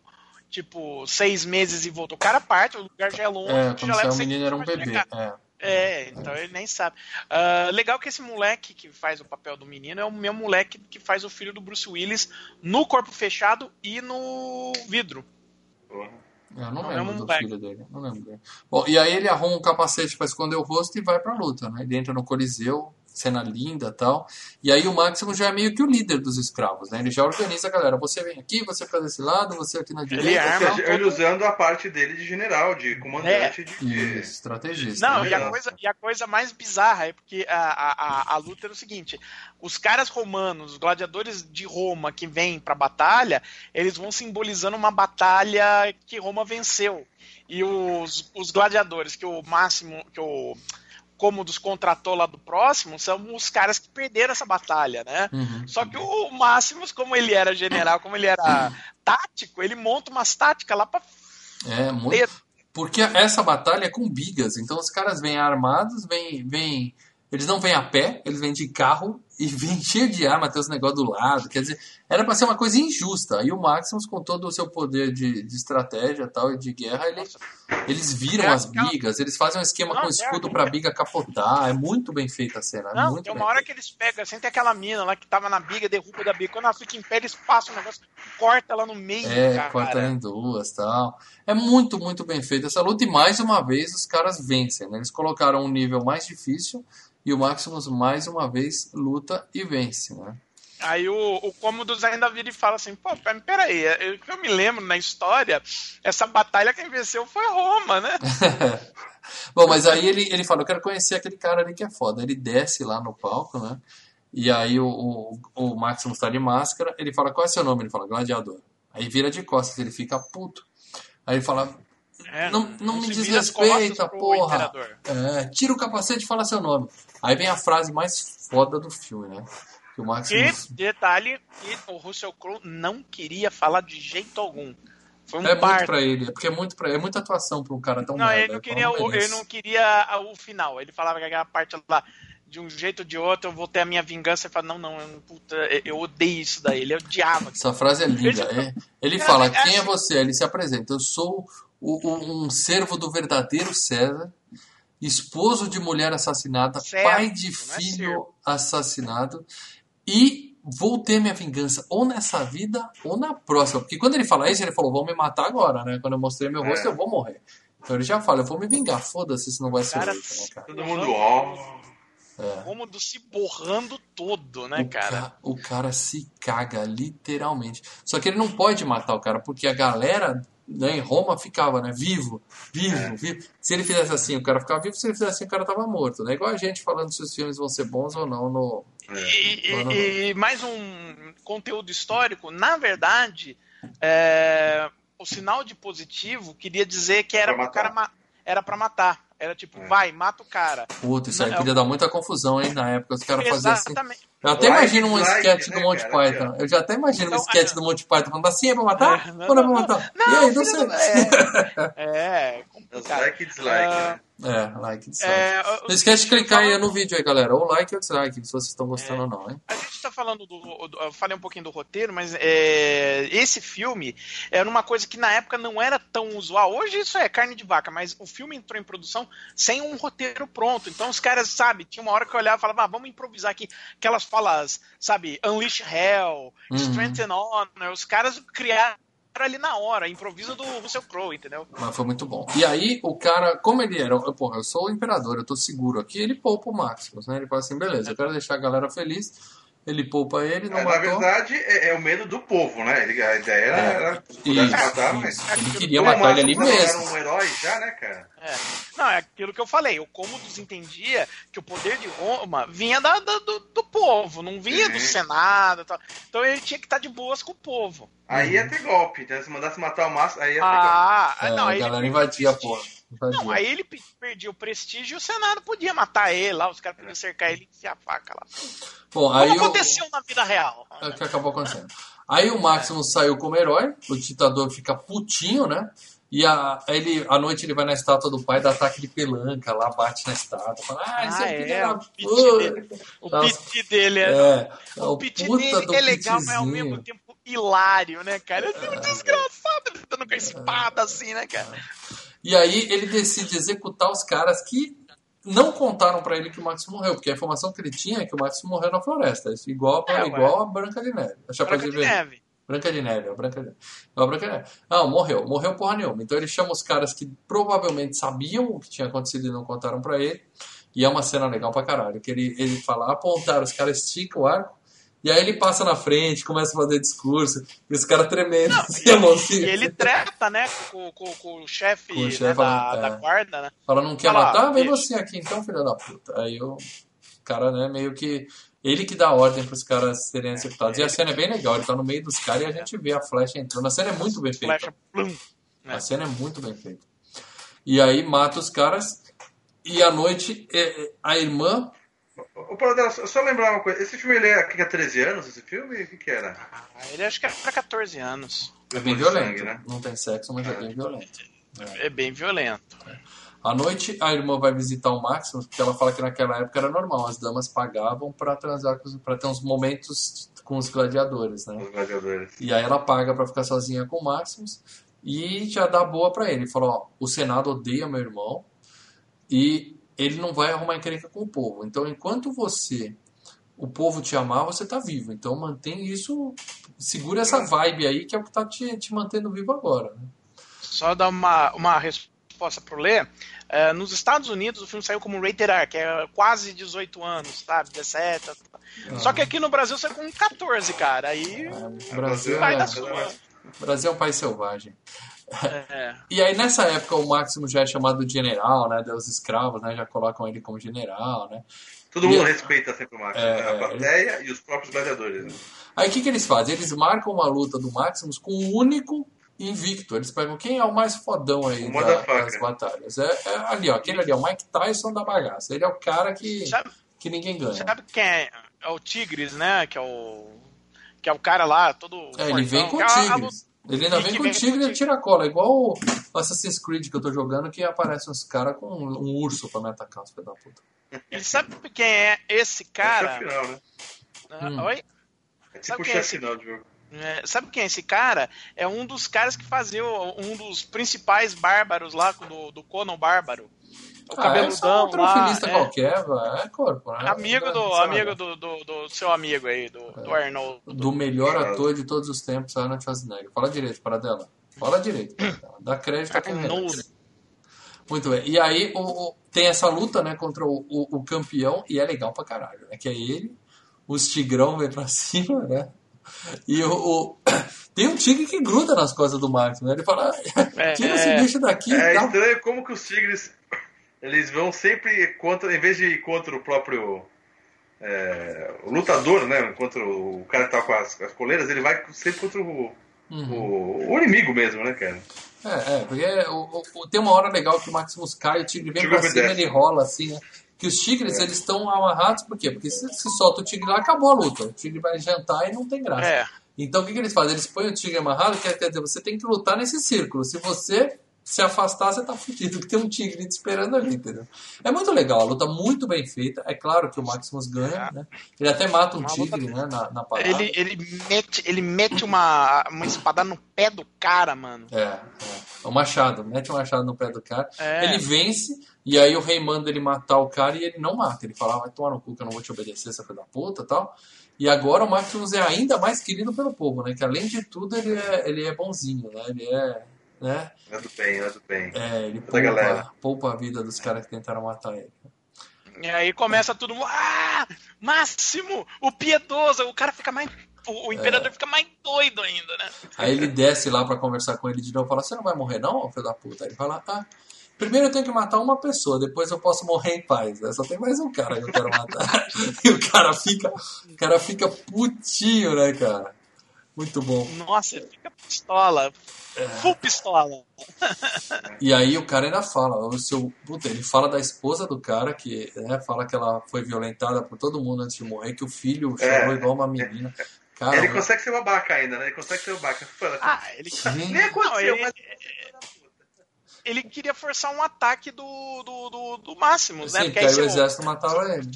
Speaker 3: tipo, seis meses e voltou. O cara parte, o lugar já é longe,
Speaker 1: É, quando o menino era um bebê. É.
Speaker 3: É, então ele nem sabe. Uh, legal que esse moleque que faz o papel do menino é o meu moleque que faz o filho do Bruce Willis no corpo fechado e no vidro.
Speaker 1: Eu não, não lembro do moleque. filho dele. Não lembro dele. Bom, e aí ele arruma um capacete para esconder o rosto e vai pra luta, né? Ele entra no Coliseu, cena linda tal. E aí o Máximo já é meio que o líder dos escravos, né? Ele já organiza a galera. Você vem aqui, você fica desse lado, você aqui na direita. Ele,
Speaker 4: arma, ele usando a parte dele de general, de comandante. É.
Speaker 1: De... Isso, estrategista.
Speaker 3: Não, e a, coisa, e a coisa mais bizarra é porque a, a, a luta era o seguinte: os caras romanos, os gladiadores de Roma que vêm pra batalha, eles vão simbolizando uma batalha que Roma venceu. E os, os gladiadores que o máximo, que o Cômodos contratou lá do próximo são os caras que perderam essa batalha, né? Uhum. Só que o Máximos, como ele era general, como ele era tático, ele monta umas táticas lá pra.
Speaker 1: É, muito. Porque essa batalha é com bigas, então os caras vêm armados, vêm, vêm eles não vêm a pé, eles vêm de carro e vêm cheio de arma, tem os negócios do lado. Quer dizer, era para ser uma coisa injusta. E o Maximus, com todo o seu poder de, de estratégia tal, e de guerra, ele, eles viram é, as bigas, eles fazem um esquema não, com escudo é, pra biga capotar. É muito bem feita a cena.
Speaker 3: Não,
Speaker 1: muito
Speaker 3: tem uma hora que eles pegam, assim, tem aquela mina lá que tava na biga, derruba da biga. Quando ela fica em pé, eles passam o negócio, corta ela no meio.
Speaker 1: É, cara. corta ela em duas tal. É muito, muito bem feita essa luta. E mais uma vez, os caras vencem. Né? Eles colocaram um nível mais difícil e o Maximus mais uma vez luta e vence, né?
Speaker 3: Aí o, o Commodus ainda vira e fala assim, pô, peraí, eu, eu me lembro na história, essa batalha quem venceu foi Roma, né?
Speaker 1: Bom, mas aí ele, ele fala, eu quero conhecer aquele cara ali que é foda. Ele desce lá no palco, né? E aí o, o, o Maximus tá de máscara, ele fala, qual é seu nome? Ele fala, Gladiador. Aí vira de costas, ele fica puto. Aí ele fala, é, não, não, não me desrespeita, porra. É, tira o capacete e fala seu nome. Aí vem a frase mais foda do filme, né?
Speaker 3: Que o Maximus... E detalhe, que o Russell Crowe não queria falar de jeito algum.
Speaker 1: Um é parto. muito pra ele, é porque é muito pra, é muita atuação pra um cara tão
Speaker 3: Não, merda, ele não queria, o, ele não queria o final. Ele falava que aquela parte lá de um jeito ou de outro, eu vou ter a minha vingança e fala, não, não, eu, puta, eu odeio isso daí, ele odiava.
Speaker 1: Essa frase é linda. Ele, ele fala, é, quem é você? Ele se apresenta, eu sou um servo do verdadeiro César, esposo de mulher assassinada, certo, pai de é filho é assassinado, e vou ter minha vingança ou nessa vida ou na próxima. Porque quando ele fala isso, ele falou, vão me matar agora, né? Quando eu mostrei meu rosto, é. eu vou morrer. Então ele já fala, eu vou me vingar, foda-se se não vai ser. Cara, né,
Speaker 3: cara? Todo mundo, ó. É. Cômodo se borrando todo, né,
Speaker 1: o
Speaker 3: cara?
Speaker 1: Ca... O cara se caga, literalmente. Só que ele não pode matar o cara, porque a galera né, em Roma ficava, né? Vivo, vivo, é. vivo. Se ele fizesse assim, o cara ficava vivo, se ele fizesse assim, o cara tava morto. Né? Igual a gente falando se os filmes vão ser bons ou não no.
Speaker 3: E, no, no... e mais um conteúdo histórico, na verdade, é, o sinal de positivo queria dizer que era o cara era para matar. Era tipo, é. vai, mata o cara.
Speaker 1: Puta, isso aí podia dar muita confusão, hein? Na época os caras faziam assim. Eu até imagino um sketch do Monty Python. Eu já até imagino um então, sketch do Monty Python falando assim, é pra matar? Ou não é pra matar? e aí, não sei.
Speaker 3: É, é complicado.
Speaker 4: Like e dislike, né?
Speaker 1: É, like e dislike. É, não esquece de clicar aí no vídeo aí, galera. Ou like ou dislike, se vocês estão gostando é, ou não, hein?
Speaker 3: A gente tá falando do, do. Eu falei um pouquinho do roteiro, mas é, esse filme era uma coisa que na época não era tão usual. Hoje isso é carne de vaca, mas o filme entrou em produção sem um roteiro pronto. Então os caras, sabe, tinha uma hora que eu olhava e falava, ah, vamos improvisar aqui aquelas falas, sabe, Unleash Hell, uhum. Strength and Honor. Os caras criaram ali na hora, improviso do Russell Crowe, entendeu?
Speaker 1: Mas foi muito bom. E aí, o cara, como ele era, porra, eu sou o imperador, eu tô seguro aqui, ele poupa o Maximus, né? Ele fala assim, beleza, eu quero deixar a galera feliz, ele poupa ele, não é,
Speaker 4: matou. Na verdade, é, é, o medo do povo, né? Ele, a ideia era, é, era isso, matar,
Speaker 1: mas... Ele queria matar ele ali mesmo. Era
Speaker 4: um herói já, né, cara?
Speaker 3: É. Não, é aquilo que eu falei. O Cômodos entendia que o poder de Roma vinha da, da do, do, povo, não vinha Sim. do Senado. Tal. Então ele tinha que estar de boas com o povo.
Speaker 4: Aí ia ter golpe. Então, se mandasse matar o máximo, aí ia ter
Speaker 3: ah, golpe.
Speaker 1: É,
Speaker 3: não,
Speaker 1: a galera invadia a porra.
Speaker 3: Não, aí ele perdia o prestígio e o Senado podia matar ele lá, os caras podiam cercar ele e enfiar a faca lá.
Speaker 1: Bom, aí
Speaker 3: Como aconteceu na vida real.
Speaker 1: É o que acabou acontecendo. Aí o Maximus é. saiu como herói, o ditador fica putinho, né? E a, ele, à noite ele vai na estátua do pai, dá ataque de pelanca lá, bate na estátua. Fala, ah, esse ah, é,
Speaker 3: é o pit dele. O tá, pit dele é. é o, o pit dele é legal, mas ao mesmo tempo hilário, né, cara? É um desgraçado ele dando com a espada assim, né, cara?
Speaker 1: E aí ele decide executar os caras que não contaram pra ele que o Max morreu, porque a informação que ele tinha é que o Max morreu na floresta. Isso igual,
Speaker 3: É, ué.
Speaker 1: igual a Branca de Neve. A
Speaker 3: Branca
Speaker 1: de
Speaker 3: de
Speaker 1: Neve. Branca de Neve, a Branca de Neve. Não, a Branca de Neve. Não, morreu. Morreu porra nenhuma. Então ele chama os caras que provavelmente sabiam o que tinha acontecido e não contaram pra ele. E é uma cena legal pra caralho. Que ele, ele fala, apontar, os caras esticam o arco. E aí ele passa na frente, começa a fazer discurso. E os caras tremendo. assim, a
Speaker 3: E
Speaker 1: mãozinha.
Speaker 3: ele treta, né, com, com- com o chefe
Speaker 1: o
Speaker 3: né, da,
Speaker 1: é.
Speaker 3: da guarda, né?
Speaker 1: Fala, não quer
Speaker 3: Fala,
Speaker 1: matar? Vem você aqui então, filho da puta. Aí o cara, né, meio que. Ele que dá ordem pros caras serem executados. E a cena é bem legal, ele tá no meio dos caras e a gente vê a flecha entrando. A cena é muito bem feita.
Speaker 3: Plum.
Speaker 1: A cena é muito bem feita. E aí mata os caras. E à noite, é, é, a irmã.
Speaker 4: Ô, Paradela, só, só lembrar uma coisa. Esse filme ele é aqui há 13 anos, esse filme? O que que era?
Speaker 3: Ah, ele acho que é pra 14 anos.
Speaker 1: É bem violento.
Speaker 4: sangue, né?
Speaker 1: Não tem sexo, mas é bem violento.
Speaker 3: É bem violento.
Speaker 1: À noite, a irmã vai visitar o Maximus, porque ela fala que naquela época era normal. As damas pagavam pra transar, pra ter uns momentos com os gladiadores, né?
Speaker 4: Os gladiadores.
Speaker 1: E aí ela paga pra ficar sozinha com o Maximus e já dá boa pra ele. Fala, ó, o Senado odeia meu irmão e ele não vai arrumar encrenca com o povo. Então, enquanto você, o povo te amar, você tá vivo. Então, mantém isso, segura essa vibe aí que é o que tá te, te mantendo vivo agora. né?
Speaker 3: Só dar uma, uma resposta pro Lê. É, nos Estados Unidos o filme saiu como rated R, que é quase 18 anos, sabe? 17. Só que aqui no Brasil saiu com 14, cara. Aí
Speaker 1: O Brasil,
Speaker 3: vai
Speaker 1: é,
Speaker 3: da sua.
Speaker 1: Brasil é um país selvagem.
Speaker 3: É.
Speaker 1: E aí, nessa época, o Maximus já é chamado de general, né? Dos escravos, né? Já colocam ele como general, né?
Speaker 4: Todo mundo
Speaker 1: E-
Speaker 4: respeita sempre o Max,
Speaker 1: É,
Speaker 4: né? a
Speaker 1: é,
Speaker 4: plateia e os próprios gladiadores. Né?
Speaker 1: Aí o que, que eles fazem? Eles marcam uma luta do Maximus com o único invicto. Eles pegam quem é o mais fodão aí da-
Speaker 4: motherfucker.
Speaker 1: das batalhas. É, é ali, ó. Aquele ali é o Mike Tyson da bagaça. Ele é o cara que,
Speaker 3: Sabe,
Speaker 1: que ninguém ganha.
Speaker 3: sabe quem é? É o Tigres, né? Que é o. Que é o cara lá, todo.
Speaker 1: É, ele vem com o
Speaker 3: é
Speaker 1: Tigres. Ele ainda vem com o Tigre e tira a cola. Igual o Assassin's Creed que eu tô jogando, que aparece uns caras com um urso pra me atacar, os filhos da puta.
Speaker 3: E sabe quem é esse cara?
Speaker 4: É o final, né?
Speaker 3: Ah,
Speaker 1: Hum.
Speaker 3: Oi?
Speaker 4: É
Speaker 3: Sabe
Speaker 4: tipo o
Speaker 3: quem é esse-
Speaker 4: final de jogo.
Speaker 3: É, sabe quem é esse cara? É um dos caras que fazia um dos principais bárbaros lá do, do Conan Bárbaro. O
Speaker 1: Ah, é só um
Speaker 3: cabeludão lá. é.
Speaker 1: qualquer, velho. É corpo, né?
Speaker 3: Amigo do,
Speaker 1: Sabe?
Speaker 3: amigo do, do, do seu amigo aí, do, do Arnold.
Speaker 1: do melhor ator de todos os tempos, Arnold Schwarzenegger. Fala direito, para dela. Fala direito. Paradela. Dá crédito a quem. Muito bem. E aí o, o- tem essa luta, né, contra o, o, o campeão, e é legal pra caralho, né? Que é ele, os tigrão vem pra cima, né? E o, o- tem um tigre que gruda nas costas do Max, né? Ele fala,
Speaker 3: É,
Speaker 1: tira esse
Speaker 3: é.
Speaker 1: bicho daqui
Speaker 4: É
Speaker 1: e tal.
Speaker 4: estranho como que os tigres eles vão sempre contra, em vez de ir contra o próprio é, o lutador, né? Contra o cara que tá com as, as coleiras, ele vai sempre contra o,
Speaker 1: Uhum.
Speaker 4: o, o inimigo mesmo, né, cara?
Speaker 1: É, é, porque o, o- o- tem uma hora legal que o Maximus cai, o tigre vem
Speaker 4: Tigre
Speaker 1: pra cima, ele rola assim, né? Que os tigres, eles estão amarrados, por quê? Porque se, se solta o tigre lá, acabou a luta. O tigre vai jantar e não tem graça.
Speaker 3: É.
Speaker 1: Então o que, que eles fazem? Eles põem o tigre amarrado, quer dizer, você tem que lutar nesse círculo. Se você se afastar, você tá fudido, que tem um tigre te esperando ali, entendeu? É muito legal, a luta muito bem feita. É claro que o Maximus ganha, né? Ele até mata um
Speaker 3: Uma luta-
Speaker 1: tigre, né, na, na parada.
Speaker 3: Ele, ele mete, ele mete uma, uma espada no pé do cara, mano.
Speaker 1: É, é. O machado, mete o machado no pé do cara.
Speaker 3: É.
Speaker 1: Ele vence, e aí o rei manda ele matar o cara e ele não mata. Ele fala, ah, vai tomar no cu que eu não vou te obedecer, essa filha da puta e tal. E agora o Maximus é ainda mais querido pelo povo, né? Que além de tudo ele é, ele é bonzinho, né? Ele é. Né?
Speaker 4: É do bem, é do bem.
Speaker 1: É, ele poupa, poupa a vida dos caras que tentaram matar ele.
Speaker 3: E aí começa tudo. Ah! Máximo! O piedoso! O cara fica mais. O, o imperador fica mais doido ainda, né?
Speaker 1: Aí ele desce lá pra conversar com ele de novo e fala: Você não vai morrer, não, filho da puta? Aí ele fala: Ah, primeiro eu tenho que matar uma pessoa, depois eu posso morrer em paz. né? Só tem mais um cara que eu quero matar. e o cara fica, o cara fica putinho, né, cara? Muito bom.
Speaker 3: Nossa, ele fica pistola. Full pistola.
Speaker 1: E aí o cara ainda fala, o seu, puta, ele fala da esposa do cara que, né, fala que ela foi violentada por todo mundo antes de morrer, que o filho chorou
Speaker 4: É.
Speaker 1: igual uma menina. Cara,
Speaker 4: ele consegue ser babaca ainda, né? Ele consegue ser babaca. Fala,
Speaker 3: Ah, ele.
Speaker 4: Nem aconteceu,
Speaker 3: Não, ele-
Speaker 4: mas.
Speaker 3: Ele queria forçar um ataque do, do, do, do Máximos, né?
Speaker 1: Sim, porque aí o exército matava ele.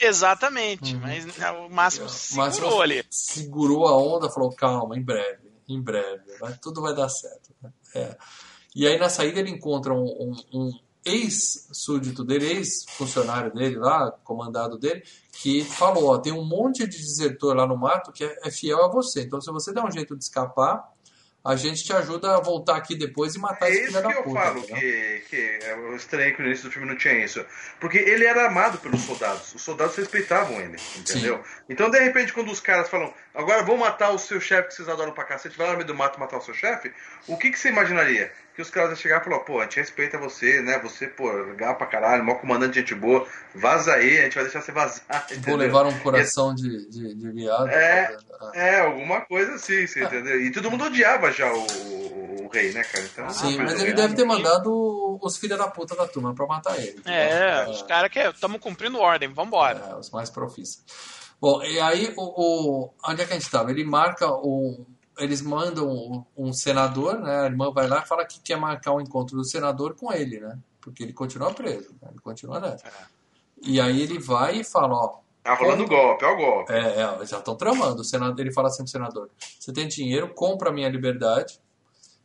Speaker 3: Exatamente,
Speaker 1: Uhum.
Speaker 3: mas o Máximo
Speaker 1: O
Speaker 3: segurou
Speaker 1: Máximo
Speaker 3: ali.
Speaker 1: segurou a onda, falou, calma, em breve, em breve, vai, tudo vai dar certo. É. E aí na saída ele encontra um, um- um- ex-súdito dele, ex-funcionário dele lá, comandado dele, que falou, ó, tem um monte de desertor lá no mato que é, é fiel a você. Então, se você der um jeito de escapar, a gente te ajuda a voltar aqui depois e matar
Speaker 4: É
Speaker 1: esse
Speaker 4: isso
Speaker 1: filho da
Speaker 4: que eu
Speaker 1: puta.
Speaker 4: falo, que, que eu estranhei que no início do filme não tinha isso. Porque ele era amado pelos soldados. Os soldados respeitavam ele, entendeu? Então, de repente, quando os caras falam, agora vão matar o seu chefe que vocês adoram pra cacete, vai lá no meio do mato matar o seu chefe, o que, que você imaginaria? Que os caras iam chegar e falar, pô, a gente respeita você, né? Você, pô, legal pra caralho, maior comandante, gente boa, vaza aí, a gente vai deixar você vazar.
Speaker 1: Vou
Speaker 4: entendeu?
Speaker 1: levar um coração de, de, de viado.
Speaker 4: É.
Speaker 1: Ah.
Speaker 4: É, alguma coisa assim, você entendeu? E todo mundo odiava já o, o- o rei, né, cara? Então,
Speaker 1: Sim, mas ele
Speaker 4: legal.
Speaker 1: deve ter mandado os filhos da puta da turma pra matar ele.
Speaker 3: É, os caras que estamos cumprindo ordem, vambora.
Speaker 1: É, os mais profissos. Bom, e aí, o, o- onde é que a gente estava? Ele marca o. Eles mandam um, um senador, né? A irmã vai lá e fala que quer marcar o encontro do senador com ele, né? Porque ele continua preso, né? ele continua nessa. E aí ele vai e fala, ó,
Speaker 4: Tá rolando golpe, ó o golpe.
Speaker 1: é, é, já estão tramando. O senador, ele fala assim pro senador: você tem dinheiro, compra a minha liberdade,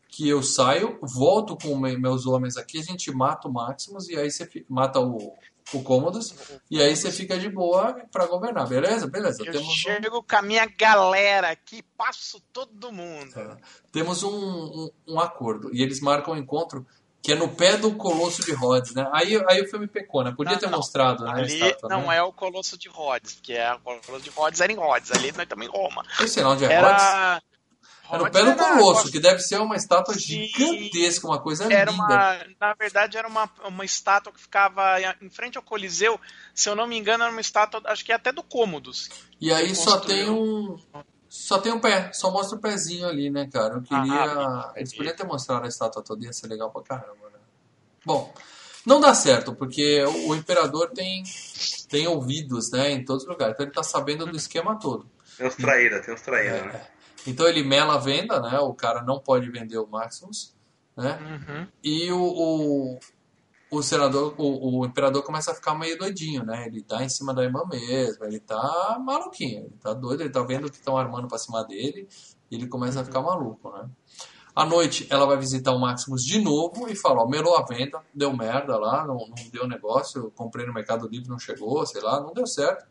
Speaker 1: que eu saio, volto com me- meus homens aqui, a gente mata o Maximus e aí você mata o, o Cômodos, e aí você fica de boa pra governar, beleza? Beleza.
Speaker 3: Eu
Speaker 1: Temos um,
Speaker 3: chego com a minha galera aqui, passo todo mundo.
Speaker 1: é, temos um, um, um acordo. E eles marcam um encontro que é no pé do Colosso de Rhodes, né? Aí, aí o filme pecou, né? Podia
Speaker 3: Não,
Speaker 1: ter
Speaker 3: não.
Speaker 1: mostrado né,
Speaker 3: Ali
Speaker 1: estátua,
Speaker 3: não
Speaker 1: né?
Speaker 3: é o Colosso de Rhodes, porque é, o Colosso de Rhodes era em Rhodes, ali nós estamos em Roma.
Speaker 1: Eu sei lá onde é Rhodes.
Speaker 3: Era.
Speaker 1: É no
Speaker 3: Rhodes
Speaker 1: pé do Colosso, que deve ser uma estátua
Speaker 3: Sim.
Speaker 1: gigantesca, uma coisa
Speaker 3: Era
Speaker 1: linda.
Speaker 3: uma, na verdade, era uma, uma estátua que ficava em frente ao Coliseu. Se eu não me engano, era uma estátua, acho que é até do Cômodos.
Speaker 1: E aí só tem um. Só tem um pé, só mostra o pezinho ali, né, cara? Eu queria.
Speaker 3: Ah,
Speaker 1: Eles podiam ter mostrado a estátua toda, ia ser legal pra caramba, né? Bom, não dá certo, porque o, o imperador tem, tem ouvidos, né, em todos os lugares. Então ele tá sabendo do esquema todo.
Speaker 4: Tem uns traíra, tem uns traíra, né?
Speaker 1: Então ele mela a venda, né? O cara não pode vender o Maximus, né?
Speaker 3: Uhum.
Speaker 1: E o, o, o senador, o, o imperador começa a ficar meio doidinho, né? Ele tá em cima da irmã mesmo, ele tá maluquinho, ele tá doido, ele tá vendo que estão armando pra cima dele, e ele começa a ficar maluco, né? À noite, ela vai visitar o Maximus de novo e fala, ó, melou a venda, deu merda lá, não, não deu negócio, eu comprei no Mercado Livre, não chegou, sei lá, não deu certo.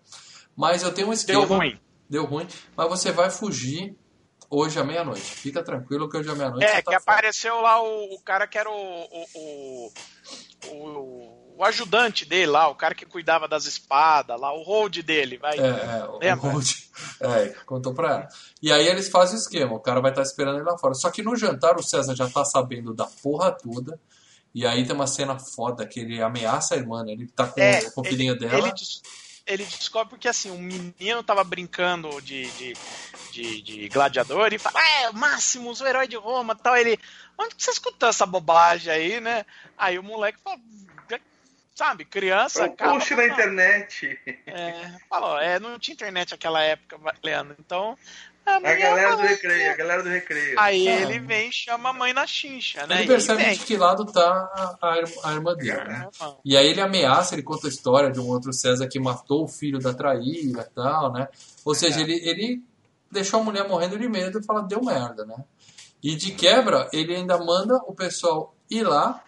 Speaker 1: Mas eu tenho um esquema...
Speaker 3: Deu ruim.
Speaker 1: Deu ruim, mas você vai fugir hoje à meia-noite. Fica tranquilo que hoje à meia-noite
Speaker 3: É, que
Speaker 1: tá fora.
Speaker 3: apareceu lá o, o cara que era o, o, o, o- ajudante dele lá, o cara que cuidava das espadas lá, o hold dele, vai.
Speaker 1: É, é, o? Holt, é, contou pra ela. E aí eles fazem o esquema, o cara vai estar esperando ele lá fora. Só que no jantar o César já tá sabendo da porra toda. E aí tem uma cena foda que ele ameaça a irmã, né? Ele tá com,
Speaker 3: É,
Speaker 1: com o filhinho dela.
Speaker 3: ele, ele descobre porque assim, um menino tava brincando de, de, de, de gladiador e fala, é, Máximos, o herói de Roma tal. Ele, onde que você escutou essa bobagem aí, né? Aí o moleque fala, sabe, criança. Acaba
Speaker 4: post na internet.
Speaker 3: É, falou, é, não tinha internet naquela época, Leandro. Então. A,
Speaker 4: A galera do recreio, a galera do recreio.
Speaker 3: Aí
Speaker 1: Ah.
Speaker 3: ele vem e chama a mãe na chincha, né?
Speaker 1: Ele
Speaker 3: E
Speaker 1: percebe
Speaker 3: vem.
Speaker 1: de que lado tá a, a ir- a irmã dele, né?
Speaker 3: É,
Speaker 1: E aí ele ameaça, ele conta a história de um outro César que matou o filho da traíra e tal, né? Ou seja, ele, ele deixou a mulher morrendo de medo e fala, deu merda, né? E de quebra, ele ainda manda o pessoal ir lá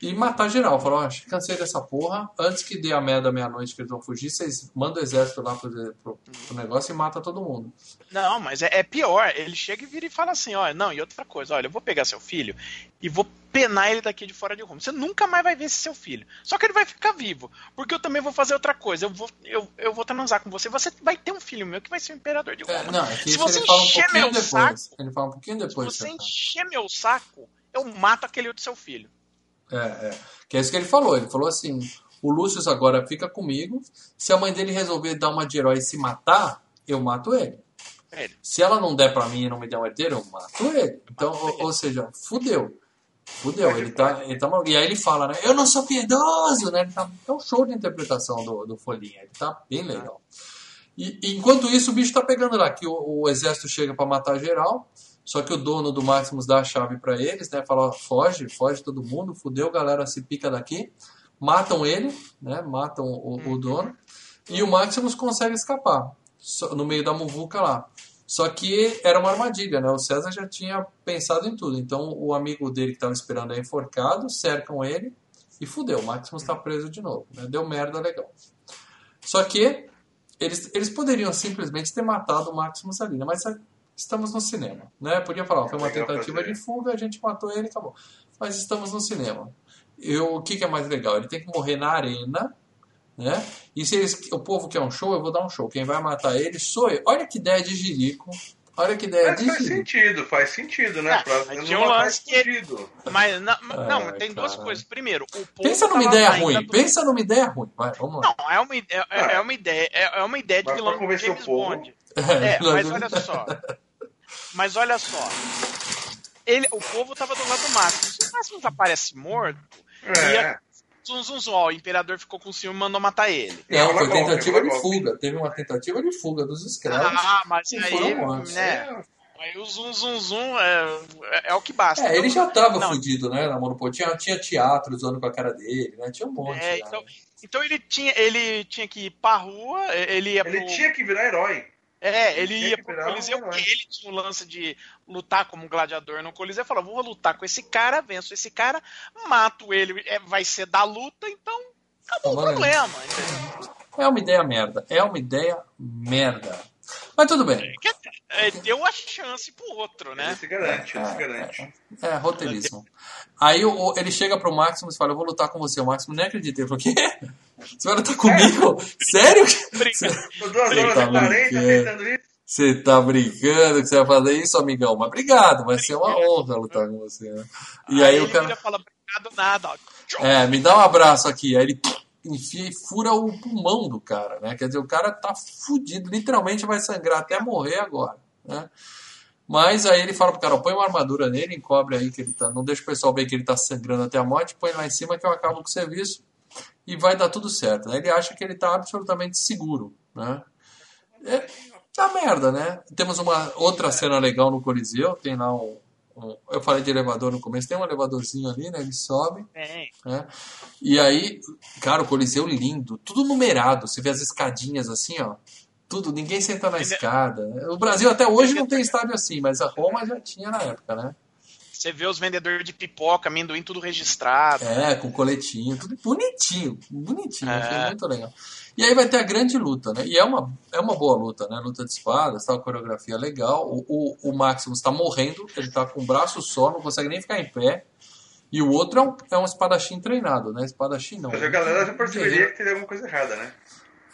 Speaker 1: e matar geral. Falou, ó, cansei dessa porra, antes que dê a merda meia-noite que eles vão fugir, vocês mandam o exército lá pro, pro, pro negócio e mata todo mundo.
Speaker 3: Não, mas é, é pior. Ele chega e vira e fala assim: olha, não, e outra coisa, olha, eu vou pegar seu filho e vou penar ele daqui de fora de Roma. Você nunca mais vai ver esse seu filho. Só que ele vai ficar vivo. Porque eu também vou fazer outra coisa. Eu vou, eu, eu vou transar com você. Você vai ter um filho meu que vai ser o imperador de
Speaker 1: É,
Speaker 3: Roma.
Speaker 1: não, é que
Speaker 3: Se você
Speaker 1: ele fala um
Speaker 3: encher meu
Speaker 1: depois.
Speaker 3: saco,
Speaker 1: Ele fala um pouquinho
Speaker 3: Se
Speaker 1: depois.
Speaker 3: você
Speaker 1: tá?
Speaker 3: encher meu saco, eu mato aquele outro seu filho.
Speaker 1: É, é. Que é isso que ele falou. Ele falou assim: o Lúcio agora fica comigo. Se a mãe dele resolver dar uma de herói e se matar, eu mato ele.
Speaker 3: Ele.
Speaker 1: Se ela não der pra mim e não me der um herdeiro, eu mato ele. Então, ou, ou seja, fudeu. Fudeu. Ele tá, ele tá maluco. E aí ele fala, né? Eu não sou piedoso, né? Ele tá, é um show de interpretação do, do Folhinha. Ele tá bem legal. E, enquanto isso, o bicho tá pegando lá, que o, o exército chega pra matar geral. Só que o dono do Maximus dá a chave pra eles, né? Fala, foge, foge todo mundo, fudeu, galera, se pica daqui. Matam ele, né? Matam o, o dono. E o Maximus consegue escapar no meio da muvuca lá. Só que era uma armadilha, né? O César já tinha pensado em tudo. Então o amigo dele que estava esperando é enforcado, cercam ele E fudeu, o Maximus tá preso de novo. Né? Deu merda legal. Só que eles, eles poderiam simplesmente ter matado o Maximus ali, né? Mas estamos no cinema, né? Podia falar, foi uma tentativa de fuga, a gente matou ele e acabou. Mas estamos no cinema. Eu, o que, que é mais legal? Ele tem que morrer na arena, né? E se eles, o povo quer um show, eu vou dar um show. Quem vai matar ele sou eu. Olha que ideia de jirico. Olha que ideia
Speaker 4: Mas
Speaker 1: de
Speaker 4: faz
Speaker 1: jirico.
Speaker 4: sentido, faz sentido, né?
Speaker 3: É,
Speaker 4: pra
Speaker 3: mas
Speaker 4: não
Speaker 3: tinha um lance que ele-. Mas não, não,
Speaker 1: Ai,
Speaker 3: tem duas
Speaker 1: cara.
Speaker 3: coisas. Primeiro, o povo
Speaker 1: Pensa numa ideia ruim.
Speaker 3: do-
Speaker 1: Pensa numa ideia ruim. Vai, vamos lá.
Speaker 3: Não, é uma, ide- é, é- é uma ideia, é, é uma ideia de vilão
Speaker 4: convencer o
Speaker 3: James
Speaker 4: povo-
Speaker 3: Bond. É, mas olha só. Mas olha só. Ele, o povo tava do lado do Máximo. Se o Máximo aparece morto,
Speaker 4: É.
Speaker 3: ia- zum, zum, zum, ó, o imperador ficou com ciúme e mandou matar ele.
Speaker 1: Não,
Speaker 4: Rola
Speaker 1: foi tentativa de fuga. Teve uma tentativa de fuga dos escravos.
Speaker 3: Ah, mas aí, né? Aí o zum, zum, zum é, é, é o que basta.
Speaker 1: É, ele já tava
Speaker 3: Não.
Speaker 1: fudido, né, na Monopol. Tinha, tinha teatro usando com a cara dele, né? Tinha um monte.
Speaker 3: É, então, então ele tinha, ele tinha que ir pra rua, ele ia
Speaker 4: Ele
Speaker 3: pro,
Speaker 4: tinha que virar herói.
Speaker 3: É, ele ia pro
Speaker 4: um
Speaker 3: Coliseu porque ele tinha o lance de lutar como gladiador no Coliseu. Falou, vou lutar com esse cara, venço esse cara, mato ele, é, vai ser da luta, então acabou o problema.
Speaker 1: É uma ideia merda. É uma ideia merda. Mas tudo bem.
Speaker 3: Dizer, é, deu a chance pro outro,
Speaker 4: Ele
Speaker 3: né?
Speaker 4: se garante, ele se garante.
Speaker 1: É, roteirismo. Aí o- o- ele chega pro Maximus e fala: Eu vou lutar com você. O Maximus nem acredita. Ele falou: Quê? Você vai lutar comigo? Sério?
Speaker 3: Briga.
Speaker 4: Tô duas horas
Speaker 1: tá
Speaker 4: e 40
Speaker 1: brincando.
Speaker 4: tentando isso.
Speaker 1: Você tá brincando que você vai fazer isso, amigão? Mas obrigado, vai ser uma honra lutar com você. né? E aí,
Speaker 3: ele
Speaker 1: o cara.
Speaker 3: fala, obrigado nada. ó.
Speaker 1: É, me dá um abraço aqui. Aí ele enfia e fura o pulmão do cara, né? Quer dizer, o cara tá fudido, literalmente vai sangrar até morrer agora, né? Mas aí ele fala pro cara, ó, põe uma armadura nele, encobre aí que ele tá. Não deixa o pessoal ver que ele tá sangrando até a morte, põe lá em cima que eu acabo com o serviço e vai dar tudo certo. Né? Ele acha que ele tá absolutamente seguro, né? É, tá merda, né? Temos uma outra cena legal no Coliseu, tem lá um, um- eu falei de elevador no começo, tem um elevadorzinho ali, né? Ele sobe, né? E aí, cara, o Coliseu lindo, tudo numerado. Você vê as escadinhas assim, ó. Tudo, ninguém senta na escada. O Brasil até hoje não tem estádio assim, mas a Roma já tinha na época, né?
Speaker 3: Você vê os vendedores de pipoca, amendoim, tudo registrado.
Speaker 1: É, com coletinho, tudo bonitinho, bonitinho,
Speaker 3: É.
Speaker 1: achei muito legal. E aí vai ter a grande luta, né? E é uma, é uma boa luta, né? Luta de espadas, tal, coreografia legal. O, o, o Maximus tá morrendo, ele tá com o braço só, não consegue nem ficar em pé. E o outro é um, é um espadachim treinado, né? Espadachim não.
Speaker 4: Mas a galera já perceberia que teria alguma coisa errada, né?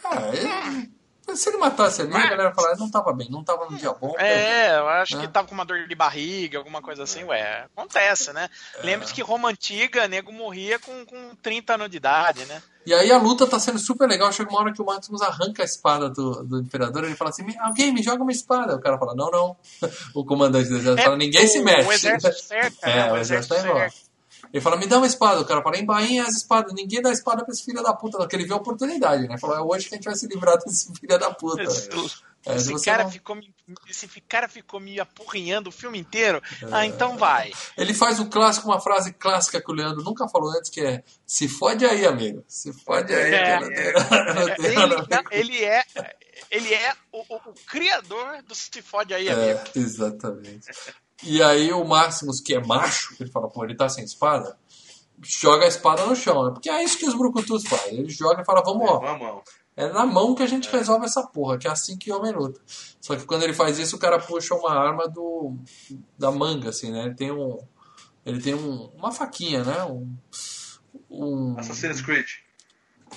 Speaker 1: Ah, ele- se ele matasse ali, a galera falaria, não tava bem, não tava no dia bom.
Speaker 3: É, eu acho
Speaker 1: É.
Speaker 3: que tava com uma dor de barriga, alguma coisa assim, ué. Acontece, né? Lembre-se que Roma Antiga, nego morria com, com 30 anos de idade, né?
Speaker 1: E aí a luta tá sendo super legal. Chega uma hora que o Maximus arranca a espada do, do Imperador ele fala assim: "Me- alguém me joga uma espada. O cara fala: não, não. O comandante do exército fala: ninguém
Speaker 3: É, o-
Speaker 1: se mexe.
Speaker 3: O exército cerca,
Speaker 1: É,
Speaker 3: né?
Speaker 1: o exército tá embora. Ele fala, me dá uma espada. O cara fala, embainha as espadas. Ninguém dá espada pra esse filho da puta, não. Porque ele vê a oportunidade, né? Fala, é hoje que a gente vai se livrar desse filho da puta.
Speaker 3: Esse,
Speaker 1: É, se
Speaker 3: esse cara
Speaker 1: não-
Speaker 3: ficou me, esse cara ficou me apurrinhando o filme inteiro.
Speaker 1: É.
Speaker 3: Ah, então vai.
Speaker 1: Ele faz o clássico, uma frase clássica que o Leandro nunca falou antes, que é se fode aí, amigo. Se fode aí.
Speaker 3: É.
Speaker 1: que tem
Speaker 3: Ele, é, ele é o, o- o criador do Se Fode Aí, amigo.
Speaker 1: É, exatamente. E aí o Maximus, que é macho, ele fala, pô, ele tá sem espada, joga a espada no chão, né? Porque é isso que os brucutus fazem. Ele joga e fala, vamos, ó,
Speaker 4: Vamos.
Speaker 1: é na mão que a gente resolve essa porra, que é assim que homem luta. Só que quando ele faz isso, o cara puxa uma arma do da manga, assim, né? Ele tem um... Ele tem um, uma faquinha, né? Um, um-
Speaker 4: Assassin's Creed.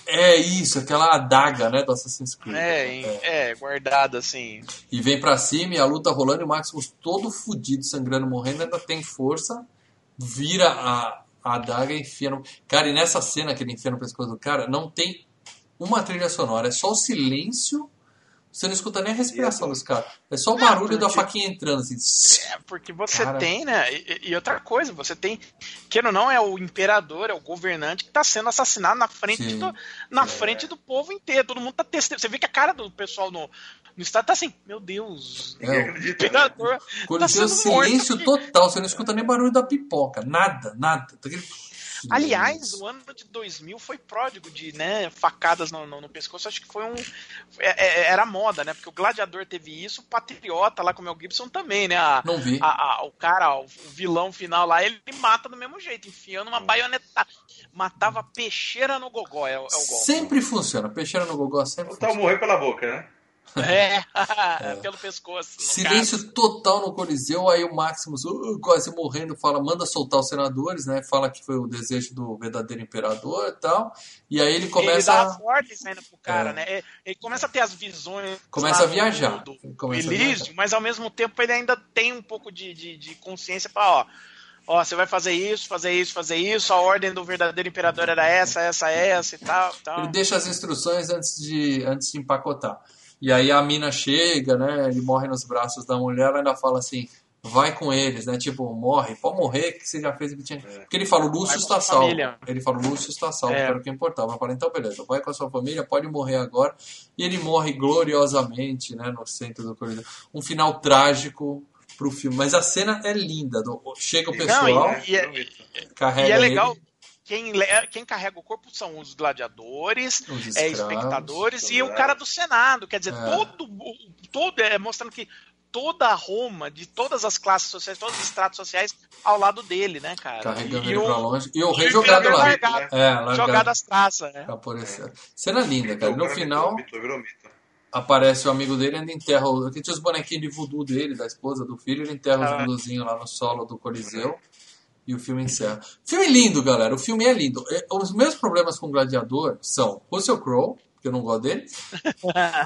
Speaker 1: É isso, aquela adaga, né, do Assassin's Creed.
Speaker 3: É, em- é, guardado assim.
Speaker 1: E vem pra cima e a luta rolando e o Maximus todo fudido, sangrando, morrendo, ainda tem força, vira a, a adaga e enfia no. Cara, e nessa cena que ele enfia no pescoço do cara, não tem uma trilha sonora, é só o silêncio. Você não escuta nem a respiração dos caras. É só o barulho da
Speaker 3: porque-
Speaker 1: faquinha entrando, assim.
Speaker 3: É, porque você
Speaker 1: Cara.
Speaker 3: tem, né? E, e outra coisa, você tem. Que ou não, é o imperador, é o governante que tá sendo assassinado na frente,
Speaker 1: Sim.
Speaker 3: do, na frente do povo inteiro. Todo mundo tá testando. Você vê que a cara do pessoal no, no estado tá assim, meu Deus.
Speaker 1: É,
Speaker 4: né?
Speaker 3: Imperador.
Speaker 1: Quando
Speaker 3: tá
Speaker 1: o
Speaker 3: morto
Speaker 1: silêncio
Speaker 3: aqui.
Speaker 1: total, você não escuta nem barulho da pipoca. Nada, nada. Tá aquele-
Speaker 3: Aliás, o ano de 2000 foi pródigo de né, facadas no, no, no pescoço. Acho que foi um. É, é, era moda, né? Porque o Gladiador teve isso, o Patriota lá com o Mel Gibson também, né? A,
Speaker 1: Não vi.
Speaker 3: a- a- o cara, o vilão final lá, ele mata do mesmo jeito, enfiando uma baioneta. Matava peixeira no gogó, é, é o golpe.
Speaker 1: Sempre funciona. Peixeira no gogó sempre
Speaker 4: Então
Speaker 1: funciona.
Speaker 4: morrer pela boca, né?
Speaker 3: É, pelo pescoço.
Speaker 1: Silêncio total no Coliseu, aí o Maximus, uh, quase morrendo, fala, manda soltar os senadores, né? Fala que foi o desejo do verdadeiro imperador e tal. E aí ele
Speaker 3: caso.
Speaker 1: começa
Speaker 3: ele dá
Speaker 1: a.
Speaker 3: as ordens ainda pro cara,
Speaker 1: É.
Speaker 3: né? É, Ele começa a ter as visões.
Speaker 1: Começa a viajar.
Speaker 3: Do, do,
Speaker 1: a
Speaker 3: Elísio,
Speaker 1: viajar.
Speaker 3: mas ao mesmo tempo ele ainda tem um pouco de, de, de consciência pra, ó. Ó, você vai fazer isso, fazer isso, fazer isso. A ordem do verdadeiro imperador era essa, essa, essa e tal. tal.
Speaker 1: Ele deixa as instruções antes de, antes de empacotar. E aí a mina chega, né? Ele morre nos braços da mulher, ela ainda fala assim. Vai com eles, né? Tipo, morre, pode morrer, que você já fez o que tinha. Porque ele fala, o Lúcio está salvo. Ele fala, o Lúcio está salvo,
Speaker 3: É.
Speaker 1: que era o que importava. Eu falei, então beleza, vai com a sua família, pode morrer agora. E ele morre gloriosamente, né? No centro do Coliseu. Um final trágico pro filme. Mas a cena é linda. do- Chega o
Speaker 3: Não,
Speaker 1: pessoal,
Speaker 3: e é-
Speaker 1: carrega
Speaker 3: E é
Speaker 1: ele,
Speaker 3: legal, quem, le- quem carrega o corpo são os gladiadores,
Speaker 1: os
Speaker 3: é,
Speaker 1: escravos.
Speaker 3: espectadores e o
Speaker 4: soldados.
Speaker 3: cara do Senado. Quer dizer,
Speaker 1: É.
Speaker 3: todo, todo é mostrando que toda Roma, de todas as classes sociais, todos os estratos sociais, ao lado dele, né, cara?
Speaker 1: Carregando
Speaker 3: e
Speaker 1: ele
Speaker 3: o,
Speaker 1: pra longe. E o
Speaker 3: e
Speaker 1: rei jogado lá.
Speaker 3: largado,
Speaker 1: É, largado.
Speaker 3: jogado as traças. né?
Speaker 1: Cena linda, cara.
Speaker 4: O
Speaker 1: No final, aparece o amigo dele, ainda enterra. o- Que tinha os bonequinhos de voodoo dele, da esposa do filho, ele enterra os
Speaker 3: Ah.
Speaker 1: voodoozinhos lá no solo do Coliseu. E o filme encerra. Filme lindo, galera. O filme é lindo. É, Os meus problemas com o Gladiador são Russell Crowe, que eu não gosto dele,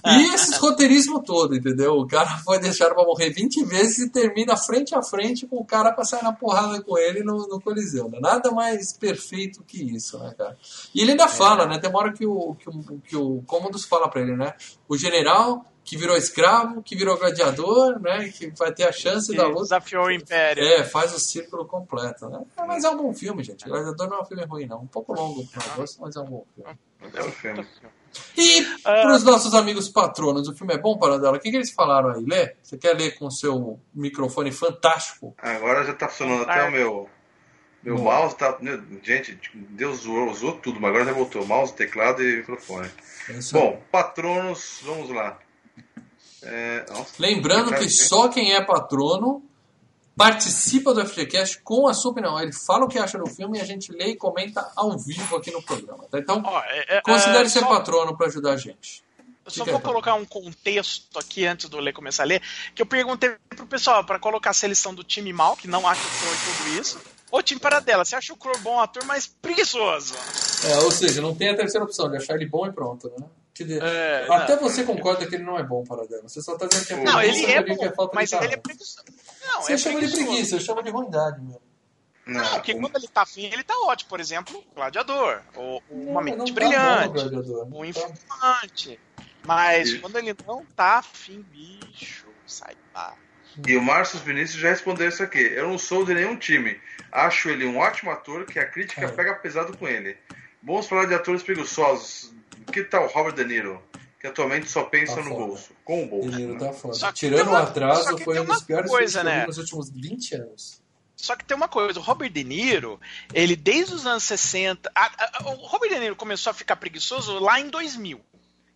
Speaker 1: e esses roteirismo todo, entendeu? O cara foi deixado pra morrer 20 vezes e termina frente a frente com o cara pra sair na porrada com ele no, no Coliseu. Né? Nada mais perfeito que isso, né, cara? E ele ainda fala, né? Tem uma hora que o, que o, que o Cômodos fala pra ele, né? O general que virou escravo, que virou gladiador, né? Que vai ter a chance da
Speaker 3: Que
Speaker 1: luta.
Speaker 3: desafiou o Império.
Speaker 1: É, faz o círculo completo, né? É, mas é um bom filme, gente. Gladiador não é um filme ruim, não. Um pouco longo pro negócio, mas é um bom filme.
Speaker 4: É o filme.
Speaker 1: E para os nossos amigos patronos, o filme é bom, Paradela? O que, que eles falaram aí? Lê? Você quer ler com o seu microfone fantástico?
Speaker 4: Agora já tá funcionando até o meu. Meu
Speaker 1: Bom.
Speaker 4: mouse tá. meu, gente, Deus usou, usou tudo, mas agora já voltou. Mouse, teclado e microfone.
Speaker 1: É.
Speaker 4: Bom, patronos, vamos lá. É,
Speaker 1: Lembrando que só quem é patrono participa do FGCast com a sua opinião. Ele fala o que acha do filme e a gente lê e comenta ao vivo aqui no programa. tá? Então,
Speaker 3: Ó, é- é-
Speaker 1: considere
Speaker 3: é,
Speaker 1: ser
Speaker 3: só-
Speaker 1: patrono para ajudar a gente.
Speaker 3: Eu só vou
Speaker 1: aí, Paulo.
Speaker 3: colocar um contexto aqui antes do Lê começar a ler, que eu perguntei pro pessoal para colocar a seleção do time mal, que não acha o Crow e tudo isso. Ô time Paradela, você acha o Crow bom ator, mas preguiçoso?
Speaker 1: É, ou seja, não tem a terceira opção de achar ele bom e pronto, né? Que de-
Speaker 3: É,
Speaker 1: Até
Speaker 3: não.
Speaker 1: você concorda que ele não é bom, Paradela. Você só tá dizendo que é
Speaker 3: Não, ele é
Speaker 1: porque
Speaker 3: bom,
Speaker 1: falta de
Speaker 3: mas ele é preguiçoso. Não,
Speaker 1: Você
Speaker 3: é
Speaker 1: chama de
Speaker 3: preguiçoso.
Speaker 1: preguiça, eu chamo de ruindade mesmo.
Speaker 4: não,
Speaker 3: Não, porque
Speaker 4: o-
Speaker 3: quando ele tá afim, ele tá ótimo. Por exemplo, Gladiador, ou
Speaker 1: Não,
Speaker 3: Uma Mente
Speaker 1: não tá bom,
Speaker 3: Brilhante,
Speaker 1: gladiador.
Speaker 3: um Informante. Mas
Speaker 4: Isso.
Speaker 3: quando ele não tá afim, bicho, sai lá.
Speaker 4: E o Márcio Vinícius já respondeu isso aqui. Eu não sou de nenhum time. Acho ele um ótimo ator que a crítica
Speaker 1: É.
Speaker 4: pega pesado com ele. Vamos falar de atores preguiçosos. Que tal Robert De Niro? Que atualmente só pensa
Speaker 1: Tá
Speaker 4: no
Speaker 1: foda.
Speaker 4: bolso. Com o bolso.
Speaker 1: Dinheiro
Speaker 4: né?
Speaker 1: tá foda.
Speaker 3: Só
Speaker 1: Tirando
Speaker 3: uma-
Speaker 1: o atraso, foi um dos piores
Speaker 3: coisa,
Speaker 1: filmes
Speaker 3: né?
Speaker 1: nos últimos 20 anos.
Speaker 3: Só que tem uma coisa, o Robert De Niro, ele desde os anos 60. a- a- o Robert De Niro começou a ficar preguiçoso lá em 2000.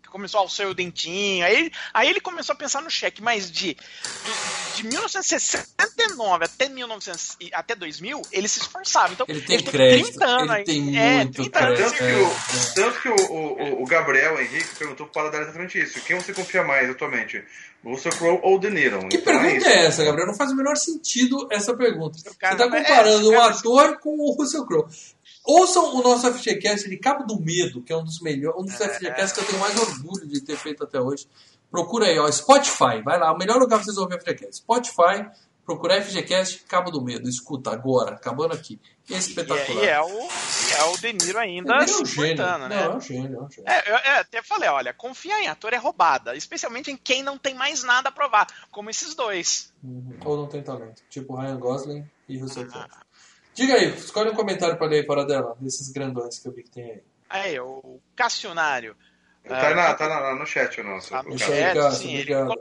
Speaker 3: Que começou ao seu dentinho. Aí, ele- aí ele começou a pensar no cheque, mas de, de, de 1969 até, 1900, e- até 2000, ele se esforçava. Então,
Speaker 1: Ele tem
Speaker 3: tem
Speaker 1: crédito,
Speaker 3: 30 anos
Speaker 1: ele
Speaker 3: aí.
Speaker 1: tem
Speaker 3: É,
Speaker 1: muito
Speaker 3: 30 anos
Speaker 1: crédito.
Speaker 4: Tanto que,
Speaker 1: É,
Speaker 4: o,
Speaker 1: é.
Speaker 4: tanto que o, o, o Gabriel Henrique perguntou para dar exatamente isso. Quem você confia mais atualmente? O Russell Crowe ou De Niro?
Speaker 1: Que
Speaker 4: Então é
Speaker 1: pergunta
Speaker 4: isso.
Speaker 1: é essa, Gabriel? Não faz o menor sentido essa pergunta. Você está
Speaker 3: é,
Speaker 1: comparando
Speaker 3: esse
Speaker 1: um
Speaker 3: cara-
Speaker 1: ator com o Russell Crowe. Ouçam o nosso FGCast de Cabo do Medo, que é um dos melhores, um dos
Speaker 3: É.
Speaker 1: FGCasts que eu tenho mais orgulho de ter feito até hoje. Procura aí, ó, Spotify, vai lá, o melhor lugar pra vocês ouvir FGCast. Spotify, procura FGCast Cabo do Medo, escuta agora, acabando aqui.
Speaker 3: É,
Speaker 1: Espetacular.
Speaker 3: e é o, e é o De Niro ainda
Speaker 1: é um gênio.
Speaker 3: importando, né?
Speaker 1: Não, é um gênio, é um gênio.
Speaker 3: É, eu, é, até falei, olha, confiar em ator é roubada, especialmente em quem não tem mais nada a provar, como esses dois.
Speaker 1: Uhum. Ou não tem talento. Tipo Ryan Gosling e Russell
Speaker 3: Ah.
Speaker 1: Crowe. Diga aí, escolhe um comentário para ler aí, para dela, desses grandões que eu vi que tem aí.
Speaker 3: Aí, o Cassionário.
Speaker 4: Tá, na, tá na- no chat o nosso.
Speaker 3: Tá no chat.
Speaker 1: Cássio,
Speaker 3: sim,
Speaker 1: obrigado.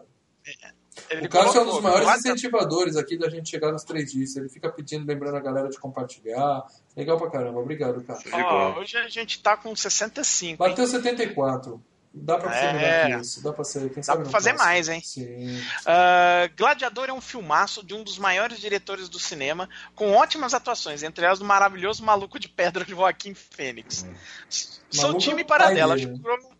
Speaker 3: Ele
Speaker 1: o Cássio é um dos maiores
Speaker 3: Gladiador-
Speaker 1: incentivadores aqui da gente chegar nos três dias. Ele fica pedindo, lembrando a galera de compartilhar. Legal pra caramba. Obrigado, Cássio.
Speaker 3: Ó, hoje a gente tá com 65. hein?
Speaker 1: Bateu 74. Dá pra ser
Speaker 3: É.
Speaker 1: melhor que isso. Dá pra ser. Quem sabe
Speaker 3: pra fazer mais, hein?
Speaker 1: Sim.
Speaker 3: Ah, Gladiador é um filmaço de um dos maiores diretores do cinema, com ótimas atuações, entre elas do maravilhoso Maluco de Pedra de Joaquim Fênix. Sou
Speaker 1: Maluco
Speaker 3: time
Speaker 1: é o
Speaker 3: para
Speaker 1: pai
Speaker 3: dela.
Speaker 1: dele,
Speaker 3: Acho, o Crow-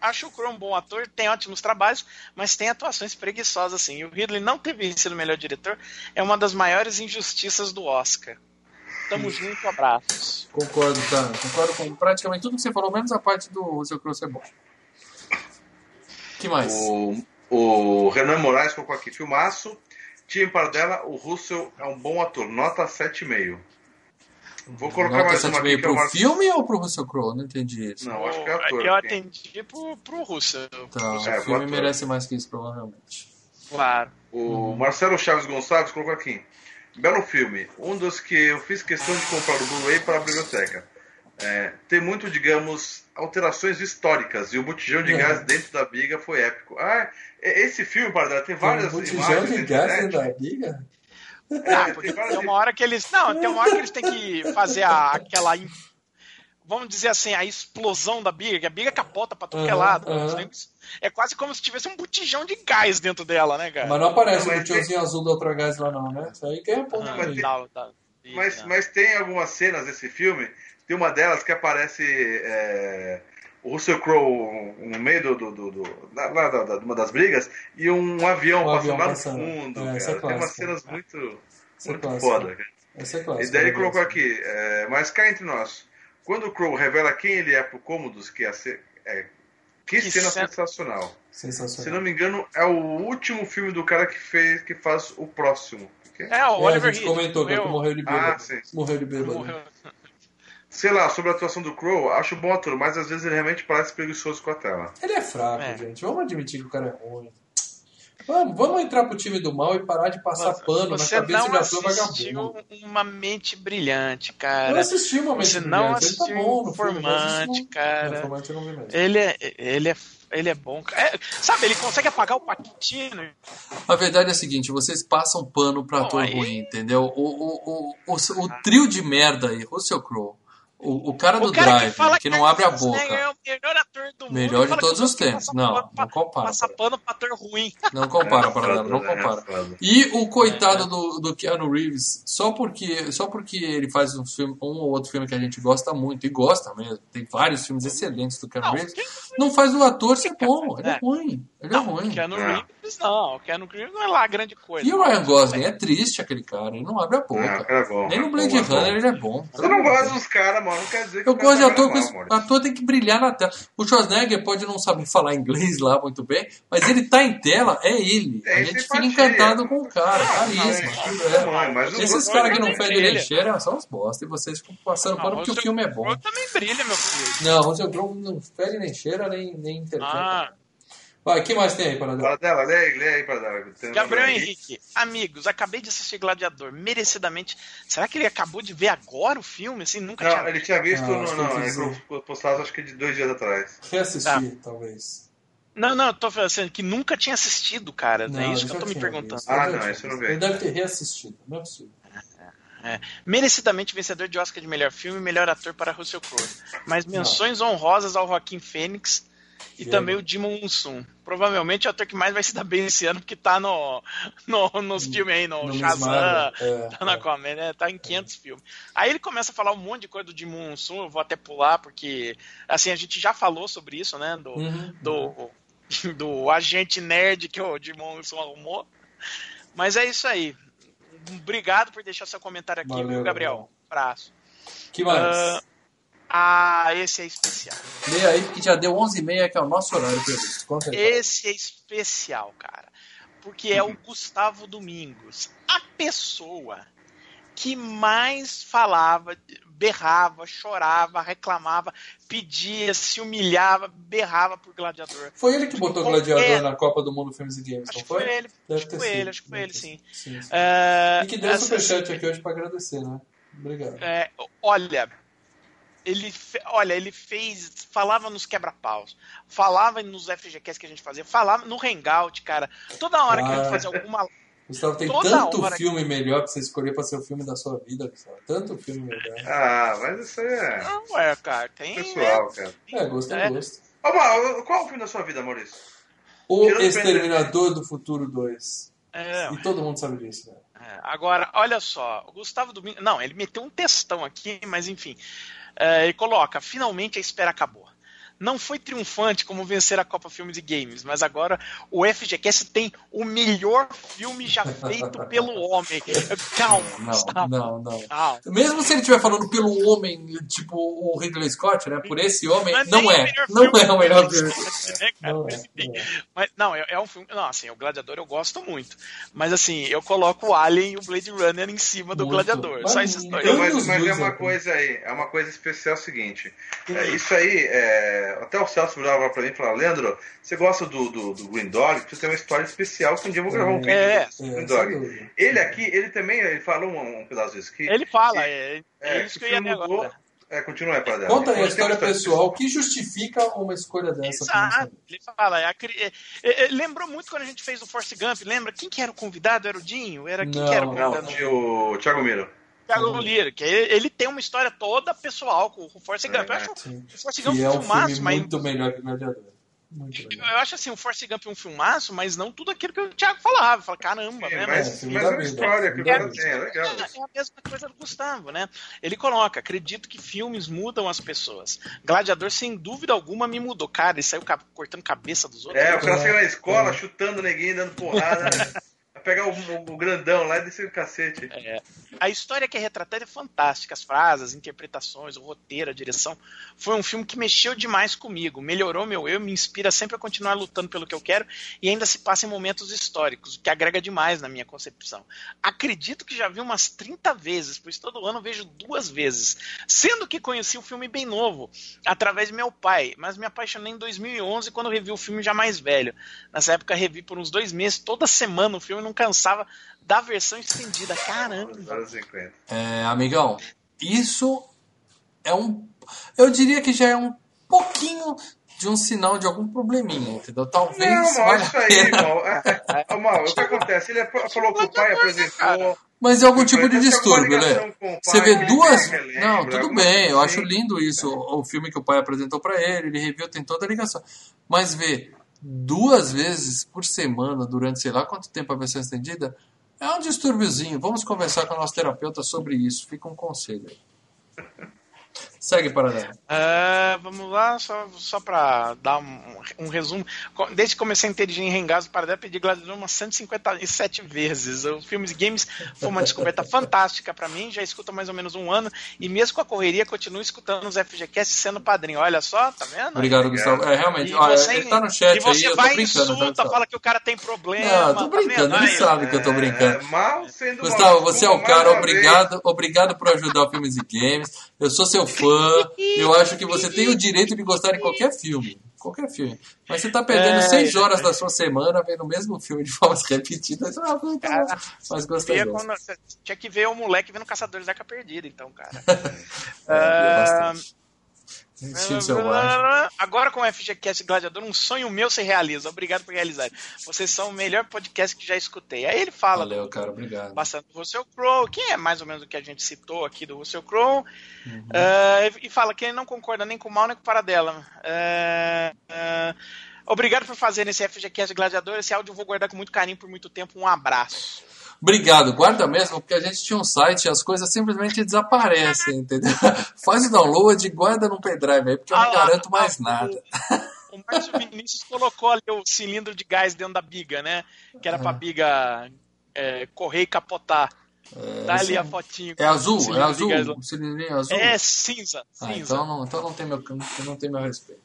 Speaker 3: acho o Crow um bom ator, tem ótimos trabalhos, mas tem atuações preguiçosas assim. E o Ridley não ter vencido o melhor diretor é uma das maiores injustiças do Oscar. Tamo junto, abraços.
Speaker 1: Concordo, tá? Concordo com praticamente tudo que você falou, menos a parte do seu Cross é bom. Que mais?
Speaker 2: O, o Renan Moraes colocou aqui, filmaço. Time para dela, o Russell é um bom ator, nota 7,5. Vou colocar
Speaker 1: Nota
Speaker 2: mais uma
Speaker 1: 7,5
Speaker 2: aqui é
Speaker 1: pro
Speaker 2: o Mar-
Speaker 1: filme ou pro Russell Crowe? Não entendi isso.
Speaker 2: Não, acho que é ator.
Speaker 3: Eu
Speaker 2: aqui.
Speaker 3: atendi pro, pro Russell.
Speaker 1: Tá,
Speaker 2: É,
Speaker 1: o filme
Speaker 2: pro ator.
Speaker 1: merece mais que isso, provavelmente.
Speaker 3: Claro.
Speaker 2: O Marcelo Chaves Gonçalves colocou aqui. Belo filme. Um dos que eu fiz questão de comprar o Blu-ray para a biblioteca. É, tem muito, digamos, alterações históricas. E o botijão de
Speaker 1: É.
Speaker 2: gás dentro da biga foi épico. Ah, e- esse filme, Paradela, tem várias
Speaker 1: Tem um botijão
Speaker 2: imagens
Speaker 1: de
Speaker 2: na
Speaker 1: gás dentro da biga?
Speaker 3: Ah,
Speaker 2: tem
Speaker 3: porque
Speaker 2: várias
Speaker 3: tem uma hora que eles. Não, tem uma hora que eles têm que fazer a- aquela. Vamos dizer assim, a explosão da biga, que a biga capota pra tudo que é lado.
Speaker 1: aham.
Speaker 3: É quase como se tivesse um botijão de gás dentro dela, né, cara?
Speaker 1: Mas não aparece
Speaker 2: Não,
Speaker 1: o
Speaker 2: mas
Speaker 1: botijãozinho azul do outro gás lá, não, né? Isso aí que é ponto
Speaker 3: Ah,
Speaker 2: mas tem-
Speaker 3: tá.
Speaker 2: Mas, mas tem algumas cenas desse filme. Tem uma delas que aparece é, o Russell Crowe no meio do, do, do, do- da, da- de uma das brigas e um avião
Speaker 1: Um
Speaker 2: passando lá no fundo.
Speaker 1: É,
Speaker 2: cara.
Speaker 1: essa é
Speaker 2: tem umas cenas muito,
Speaker 1: é
Speaker 2: muito
Speaker 1: clássico.
Speaker 2: foda. Cara.
Speaker 1: É
Speaker 2: E daí ele colocou aqui, é, mas cá entre nós, quando o Crow revela quem ele é pro Cômodos, que é, é que,
Speaker 3: Que
Speaker 2: cena
Speaker 3: cena-
Speaker 2: sensacional. Se
Speaker 1: Sensacional.
Speaker 2: não me engano, é o último filme do cara que fez, que faz o próximo.
Speaker 3: É, o
Speaker 1: É, a
Speaker 3: Oliver
Speaker 1: gente
Speaker 3: Reed.
Speaker 1: comentou que
Speaker 3: morreu-
Speaker 1: morreu de bêbado.
Speaker 2: Ah, sim.
Speaker 1: Morreu de bêbado.
Speaker 3: morreu.
Speaker 2: Sei lá, sobre a atuação do Crow, acho bom ator, mas às vezes ele realmente parece preguiçoso com a tela.
Speaker 1: Ele é fraco,
Speaker 3: É.
Speaker 1: gente. Vamos admitir que o cara é ruim. Vamos, vamos entrar pro time do mal e parar de passar pano na cabeça
Speaker 3: não
Speaker 1: de ator vagabundo.
Speaker 3: uma mente brilhante,
Speaker 1: Eu
Speaker 3: cara.
Speaker 1: assisti uma Mente
Speaker 3: Você não
Speaker 1: Brilhante, ele tá bom no filme,
Speaker 3: cara.
Speaker 1: É, Informante eu não vi mesmo.
Speaker 3: Ele é, ele é, ele é bom. cara. É, sabe, ele consegue apagar o Patino.
Speaker 1: A verdade é a seguinte, vocês passam pano pra
Speaker 3: Bom,
Speaker 1: ator
Speaker 3: aí-
Speaker 1: ruim, entendeu? O, o, o, o, o trio de merda aí, Russell Crowe, o, o cara do
Speaker 3: O cara
Speaker 1: Drive,
Speaker 3: que
Speaker 1: que não abre a
Speaker 3: Schwarzenegger
Speaker 1: boca,
Speaker 3: É o melhor ator do mundo.
Speaker 1: melhor de
Speaker 3: fala
Speaker 1: todos os tempos. Não,
Speaker 3: pra-
Speaker 1: não compara.
Speaker 3: Passa pano pra ator ruim.
Speaker 1: Não compara,
Speaker 2: É
Speaker 1: para não
Speaker 2: né?
Speaker 1: compara.
Speaker 2: É.
Speaker 1: E o coitado do, do Keanu Reeves, só porque, só porque ele faz um, filme, um ou outro filme que a gente gosta muito, e gosta mesmo, tem vários filmes excelentes do Keanu
Speaker 3: Não,
Speaker 1: Reeves, não faz o ator ser bom, ele é
Speaker 3: É.
Speaker 1: ruim, ele é
Speaker 3: Não,
Speaker 1: ruim.
Speaker 3: o Keanu
Speaker 2: É.
Speaker 3: Reeves não. O Keanu Reeves não é lá grande coisa.
Speaker 1: E o Ryan Gosling é triste aquele cara, ele não abre a boca.
Speaker 2: é bom.
Speaker 1: Nem no
Speaker 2: é
Speaker 1: Blade
Speaker 2: é.
Speaker 1: Runner ele é bom.
Speaker 2: Você não gosta dos caras, mano, não quer dizer que
Speaker 1: Eu
Speaker 2: o
Speaker 1: gosto de ator,
Speaker 2: trabalha
Speaker 1: com
Speaker 2: mal,
Speaker 1: esse- ator tem que brilhar na tela. O Schwarzenegger pode não saber falar inglês lá muito bem, mas ele tá em tela, é ele.
Speaker 2: É
Speaker 1: a gente fica
Speaker 2: simpatia.
Speaker 1: encantado com o cara, carisma. Tudo é.
Speaker 2: Os
Speaker 1: Esses caras que não fedem cheira são uns bosta e vocês ficam passando
Speaker 3: Não,
Speaker 1: pano porque o
Speaker 3: Russell
Speaker 1: filme é bom.
Speaker 3: Crowe também brilha, meu filho.
Speaker 1: Não, o seu Crowe não fede nem cheira nem, nem interpreta.
Speaker 3: Ah,
Speaker 1: Vai, o que mais tem aí para dar?
Speaker 2: Fala dela, lê aí, lê aí. Tem
Speaker 3: Gabriel Henrique, amigos, acabei de assistir Gladiador, merecidamente. Será que ele acabou de ver agora o filme? Assim, nunca
Speaker 2: Não,
Speaker 3: tinha
Speaker 2: ele tinha visto,
Speaker 1: Ah, que
Speaker 2: não,
Speaker 1: eu
Speaker 2: ele postado acho que de dois dias atrás.
Speaker 1: Reassistir, talvez.
Speaker 3: Não, não, eu tô falando assim, que nunca tinha assistido, cara.
Speaker 1: Não,
Speaker 3: é isso que eu tô me perguntando.
Speaker 1: visto,
Speaker 2: Ah, não, isso eu não vi.
Speaker 1: Ele deve ter reassistido, não é possível.
Speaker 3: Merecidamente vencedor de Oscar de melhor filme e melhor ator para Russell Crowe. Mas menções honrosas ao Joaquim Fênix e
Speaker 1: E
Speaker 3: também o Dimon Munsum. Provavelmente o ator que mais vai se dar bem esse ano, porque tá no, no- nos filmes aí, no,
Speaker 1: No
Speaker 3: Shazam,
Speaker 1: é,
Speaker 3: tá na
Speaker 1: é.
Speaker 3: Aquaman, né? Tá em 500 filmes. Aí ele começa a falar um monte de coisa do Dimon Munsum, eu vou até pular, porque, assim, a gente já falou sobre isso, né? Do,
Speaker 1: Uhum.
Speaker 3: do, do agente nerd que o Dimon Munsum arrumou. Mas é isso aí. Obrigado por deixar seu comentário aqui,
Speaker 1: Valeu,
Speaker 3: viu, Gabriel? Abraço.
Speaker 1: que mais?
Speaker 3: Ah, Ah, esse é especial.
Speaker 1: Lê aí, porque já deu 11h30, que é o nosso horário previsto. Conta aí.
Speaker 3: Esse é especial, cara. Porque é o Gustavo Domingos. A pessoa que mais falava, berrava, chorava, reclamava, pedia, se humilhava, berrava por gladiador.
Speaker 1: Foi ele que botou
Speaker 3: Qualquer-
Speaker 1: Gladiador na Copa do Mundo Filmes e Games,
Speaker 3: Acho
Speaker 1: não
Speaker 3: que foi ele. Acho que foi
Speaker 1: sido,
Speaker 3: ele, acho que foi ele, sim.
Speaker 1: sido. sim.
Speaker 3: É,
Speaker 1: E que deu
Speaker 3: essa-
Speaker 1: superchat aqui hoje pra agradecer, né? Obrigado.
Speaker 3: É, olha, ele, olha, ele fez, falava nos quebra-paus, falava nos FGQs que a gente fazia, falava no Hangout, cara. Toda hora que a gente
Speaker 1: Ah.
Speaker 3: fazia alguma
Speaker 1: Gustavo, tem
Speaker 3: Toda
Speaker 1: tanto filme melhor pra você escolher pra ser o filme da sua vida, Gustavo. Tanto filme melhor.
Speaker 2: Ah, mas isso aí é
Speaker 3: Não é, cara, tem.
Speaker 2: pessoal, cara.
Speaker 1: É, gosto é
Speaker 3: É.
Speaker 1: gosto.
Speaker 2: Ô, Mal, qual é o filme da sua vida, Maurício?
Speaker 1: O
Speaker 2: Tirando
Speaker 1: Exterminador do Futuro 2.
Speaker 3: É,
Speaker 1: E todo mundo sabe disso, né?
Speaker 3: É, agora, olha só, o Gustavo Domingues. Não, ele meteu um textão aqui, mas enfim. É, ele coloca: finalmente a espera acabou. Não foi triunfante como vencer a Copa Filmes e Games, mas agora o FGCast tem o melhor filme já feito pelo homem. Calma, Gustavo.
Speaker 1: Não, não, não.
Speaker 3: Calma.
Speaker 1: Mesmo se ele estiver falando pelo homem, tipo o Ridley Scott, né? Por esse homem,
Speaker 3: Mas
Speaker 1: não é.
Speaker 3: o
Speaker 1: Não é o melhor filme.
Speaker 3: Scott, né?
Speaker 1: Não é,
Speaker 3: Mas, enfim,
Speaker 1: é.
Speaker 3: Mas, não, é, é um filme. Não, assim, o Gladiador eu gosto muito. Mas assim, eu coloco o Alien e o Blade Runner em cima do
Speaker 1: Muito.
Speaker 3: Gladiador.
Speaker 1: Mas
Speaker 3: Só esses dois.
Speaker 2: Então, mas, mas é uma coisa aí, é uma coisa especial seguinte. É, isso aí, é, até o Celso virava pra mim e falava, Leandro, você gosta do, do, do Green Dog? Você tem uma história especial que um dia eu vou gravar um vídeo
Speaker 3: É.
Speaker 2: do Green
Speaker 1: É,
Speaker 2: Dog. Ele aqui, ele também, ele falou um, um pedaço disso aqui.
Speaker 3: Ele fala, é, é,
Speaker 2: É,
Speaker 3: isso
Speaker 2: que
Speaker 3: que
Speaker 2: o
Speaker 3: eu ia
Speaker 2: mudou.
Speaker 3: agora.
Speaker 2: É, continua aí, para
Speaker 1: Conta aí a história pessoal que justifica uma escolha dessa.
Speaker 3: Exato, ele fala. é é- é- é- lembrou muito quando a gente fez o Force Gump, lembra? Quem que era o convidado? Era o Dinho? Era quem
Speaker 1: Não.
Speaker 3: que era o
Speaker 2: Não,
Speaker 3: convidado?
Speaker 2: tinha o Thiago Miro.
Speaker 3: Thiago Lira, que ele, tem uma história toda pessoal com o Force Gump. Eu
Speaker 2: É,
Speaker 3: acho
Speaker 1: Sim.
Speaker 3: o Force Gump
Speaker 1: Que é
Speaker 3: um filmaço,
Speaker 1: filme
Speaker 3: mas.
Speaker 1: muito melhor que Gladiador. Muito
Speaker 3: Eu acho assim, o Force Gump um filmaço, mas não tudo aquilo que o Thiago falava. Fala, caramba,
Speaker 2: Sim,
Speaker 3: né?
Speaker 2: mas,
Speaker 1: É, filme
Speaker 2: mas é uma história que o tem, é legal.
Speaker 3: É, é a mesma coisa do Gustavo, né? Ele coloca, acredito que filmes mudam as pessoas. Gladiador, sem dúvida alguma, me mudou. Cara, ele saiu cortando cabeça dos outros.
Speaker 2: É, o cara
Speaker 1: É,
Speaker 2: chega na escola
Speaker 1: é.
Speaker 2: chutando o neguinho, dando porrada. pegar o, o- grandão lá e descer o cacete.
Speaker 3: A história que é retratada é fantástica, as frases, as interpretações, o roteiro, a direção. Foi um filme que mexeu demais comigo, melhorou meu eu, me inspira sempre a continuar lutando pelo que eu quero e ainda se passa em momentos históricos, o que agrega demais na minha concepção. Acredito que já vi umas 30 vezes, pois todo ano vejo duas vezes, sendo que conheci o filme bem novo, através de meu pai, mas me apaixonei em 2011 quando revi o filme já mais velho. Nessa época revi por uns dois meses, toda semana o filme, não cansava da versão estendida. Caramba!
Speaker 2: Anos 50.
Speaker 1: É, amigão, isso é um. Eu diria que já é um pouquinho de um sinal de algum probleminha, entendeu? Talvez.
Speaker 2: Não, mal, isso aí, mal. É, é, mal, o que acontece? Ele ap- falou que o pai apresentou.
Speaker 1: Mas é algum tipo de distúrbio, né? Você vê duas. Não, tudo bem, eu acho
Speaker 2: assim.
Speaker 1: lindo isso. O, filme que o pai apresentou pra ele, ele reviu, tem toda a ligação. Mas ver duas vezes por semana, durante sei lá quanto tempo a versão estendida, é um distúrbiozinho. Vamos conversar com o nosso terapeuta sobre isso. Fica um conselho aí. Segue, Paradela.
Speaker 3: É, vamos lá, só, só pra dar um, um resumo. Desde que comecei a interagir em Rengazo para dar pedi Gladiador umas 157 vezes. O Filmes e Games foi uma descoberta fantástica pra mim, já escuto há mais ou menos um ano, e mesmo com a correria, continuo escutando os FGCast sendo padrinho. Olha só, tá vendo?
Speaker 1: Obrigado, Gustavo. É, realmente,
Speaker 3: E
Speaker 1: olha,
Speaker 3: você,
Speaker 1: ele tá no chat
Speaker 3: e você
Speaker 1: aí, eu tô
Speaker 3: vai
Speaker 1: brincando. tá,
Speaker 3: insulta, fala que o cara tem problema.
Speaker 1: Não, tô
Speaker 3: tá
Speaker 1: brincando,
Speaker 3: vendo?
Speaker 1: ele sabe que eu tô brincando.
Speaker 2: É, mal sendo
Speaker 1: Gustavo, você é o cara, obrigado, obrigado por ajudar o Filmes e Games. Eu sou seu fã. Eu acho que você tem o direito de gostar de qualquer filme. Qualquer filme. Mas você tá perdendo
Speaker 3: É.
Speaker 1: seis horas da sua semana vendo o mesmo filme de formas repetidas. Ah,
Speaker 3: Cara,
Speaker 1: mas gostoso.
Speaker 3: quando- tinha que ver o moleque vendo Caçadores da Arca Perdida, então, cara.
Speaker 1: É, selvagem.
Speaker 3: Agora com o FGCast Gladiador, um sonho meu se realiza. Obrigado por realizar. Vocês são o melhor podcast que já escutei. Aí ele fala
Speaker 1: Valeu,
Speaker 3: do,
Speaker 1: cara, obrigado.
Speaker 3: bastante do Russell Crowe, que é mais ou menos o que a gente citou aqui do Russell Crowe,
Speaker 1: Uhum.
Speaker 3: ah, e fala que ele não concorda nem com o mal nem com o Paradela. Ah, ah, obrigado por fazer esse FGCast Gladiador. Esse áudio eu vou guardar com muito carinho por muito tempo. Um abraço.
Speaker 1: Obrigado, guarda mesmo, porque a gente tinha um site e as coisas simplesmente desaparecem, entendeu? Faz o download e guarda num pendrive aí, porque eu não
Speaker 3: Ah
Speaker 1: garanto mais
Speaker 3: ah,
Speaker 1: nada.
Speaker 3: O Márcio Vinícius colocou ali o cilindro de gás dentro da biga, né? Que era pra biga é, correr e capotar. Tá ali a fotinho.
Speaker 1: É azul? É azul? O cilindrinho azul?
Speaker 3: É cinza.
Speaker 1: Ah,
Speaker 3: cinza.
Speaker 1: então não, então não tem meu, não tem meu respeito.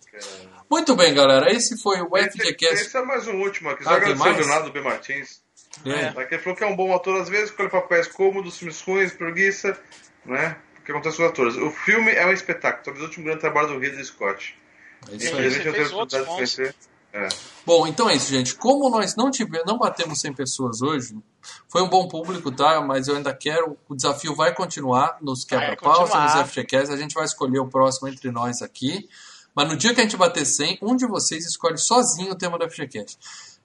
Speaker 1: Muito bem, galera. Esse foi o
Speaker 2: Esse,
Speaker 1: FGCast.
Speaker 2: esse é mais um último aqui. Só
Speaker 1: Ah,
Speaker 2: agradecer o? Leonardo B. Martins.
Speaker 1: É.
Speaker 2: Que ele falou que é um bom ator às vezes, escolhe papéis cômodos, filmes ruins, preguiça, né? O que acontece com os atores. O filme é um espetáculo, talvez o último grande trabalho do Ridley Scott.
Speaker 1: É isso aí.
Speaker 3: Ele fez
Speaker 2: tenho a
Speaker 3: outros
Speaker 2: oportunidade de conhecer.
Speaker 4: É.
Speaker 1: Bom, então é isso, gente. Como nós não tivemos, não batemos 100 pessoas hoje, foi um bom público, tá? Mas eu ainda quero. O desafio vai continuar nos quebra-paus,
Speaker 3: continuar.
Speaker 1: nos FGCast. A gente vai escolher o próximo entre nós aqui. Mas no dia que a gente bater 100, um de vocês escolhe sozinho o tema do FGCast.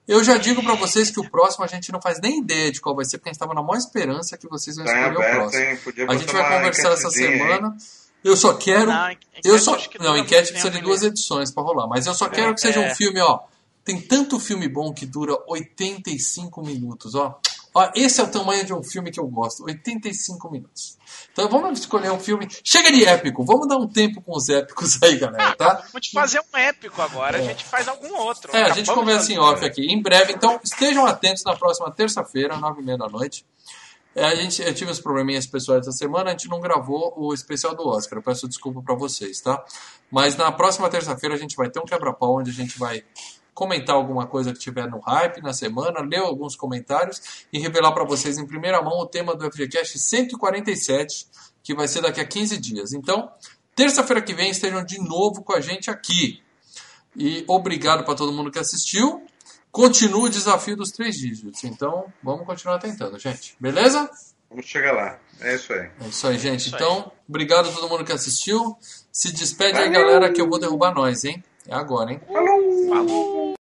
Speaker 1: Eu já digo pra vocês que o próximo a gente não faz nem ideia de qual vai ser, porque a gente tava na maior esperança que vocês vão
Speaker 4: Tá
Speaker 1: escolher o próximo.
Speaker 4: hein? Podia
Speaker 1: A gente vai conversar essa
Speaker 4: hein?
Speaker 1: semana. Eu só quero.
Speaker 3: Não,
Speaker 1: eu só,
Speaker 3: que
Speaker 1: não, enquete precisa de duas edições pra rolar. Mas eu só quero que seja um
Speaker 3: é.
Speaker 1: filme, ó. Tem tanto filme bom que dura 85 minutos, ó. Ó, esse é o tamanho de um filme que eu gosto, 85 minutos. Então vamos escolher um filme. Chega de épico, vamos dar um tempo com os épicos aí, galera, tá?
Speaker 3: Vamos fazer um épico agora, a gente faz algum outro.
Speaker 1: É, a gente conversa em off aqui, em breve. Então, estejam atentos na próxima terça-feira, nove e meia da noite. É, a gente, eu tive uns probleminhas pessoais essa semana, a gente não gravou o especial do Oscar. Eu peço desculpa pra vocês, tá? Mas na próxima terça-feira a gente vai ter um quebra-pau onde a gente vai comentar alguma coisa que tiver no hype na semana, ler alguns comentários e revelar pra vocês em primeira mão o tema do FGCast 147, que vai ser daqui a 15 dias. Então, terça-feira que vem estejam de novo com a gente aqui. E obrigado para todo mundo que assistiu. Continua o desafio dos três dígitos. Então, vamos continuar tentando, gente. Beleza?
Speaker 4: Vamos chegar lá. É isso aí.
Speaker 1: É isso aí, gente.
Speaker 3: Isso
Speaker 1: então, obrigado a todo mundo que assistiu. Se despede aí, galera, que eu vou derrubar nós, hein? É agora, hein?
Speaker 3: Falou!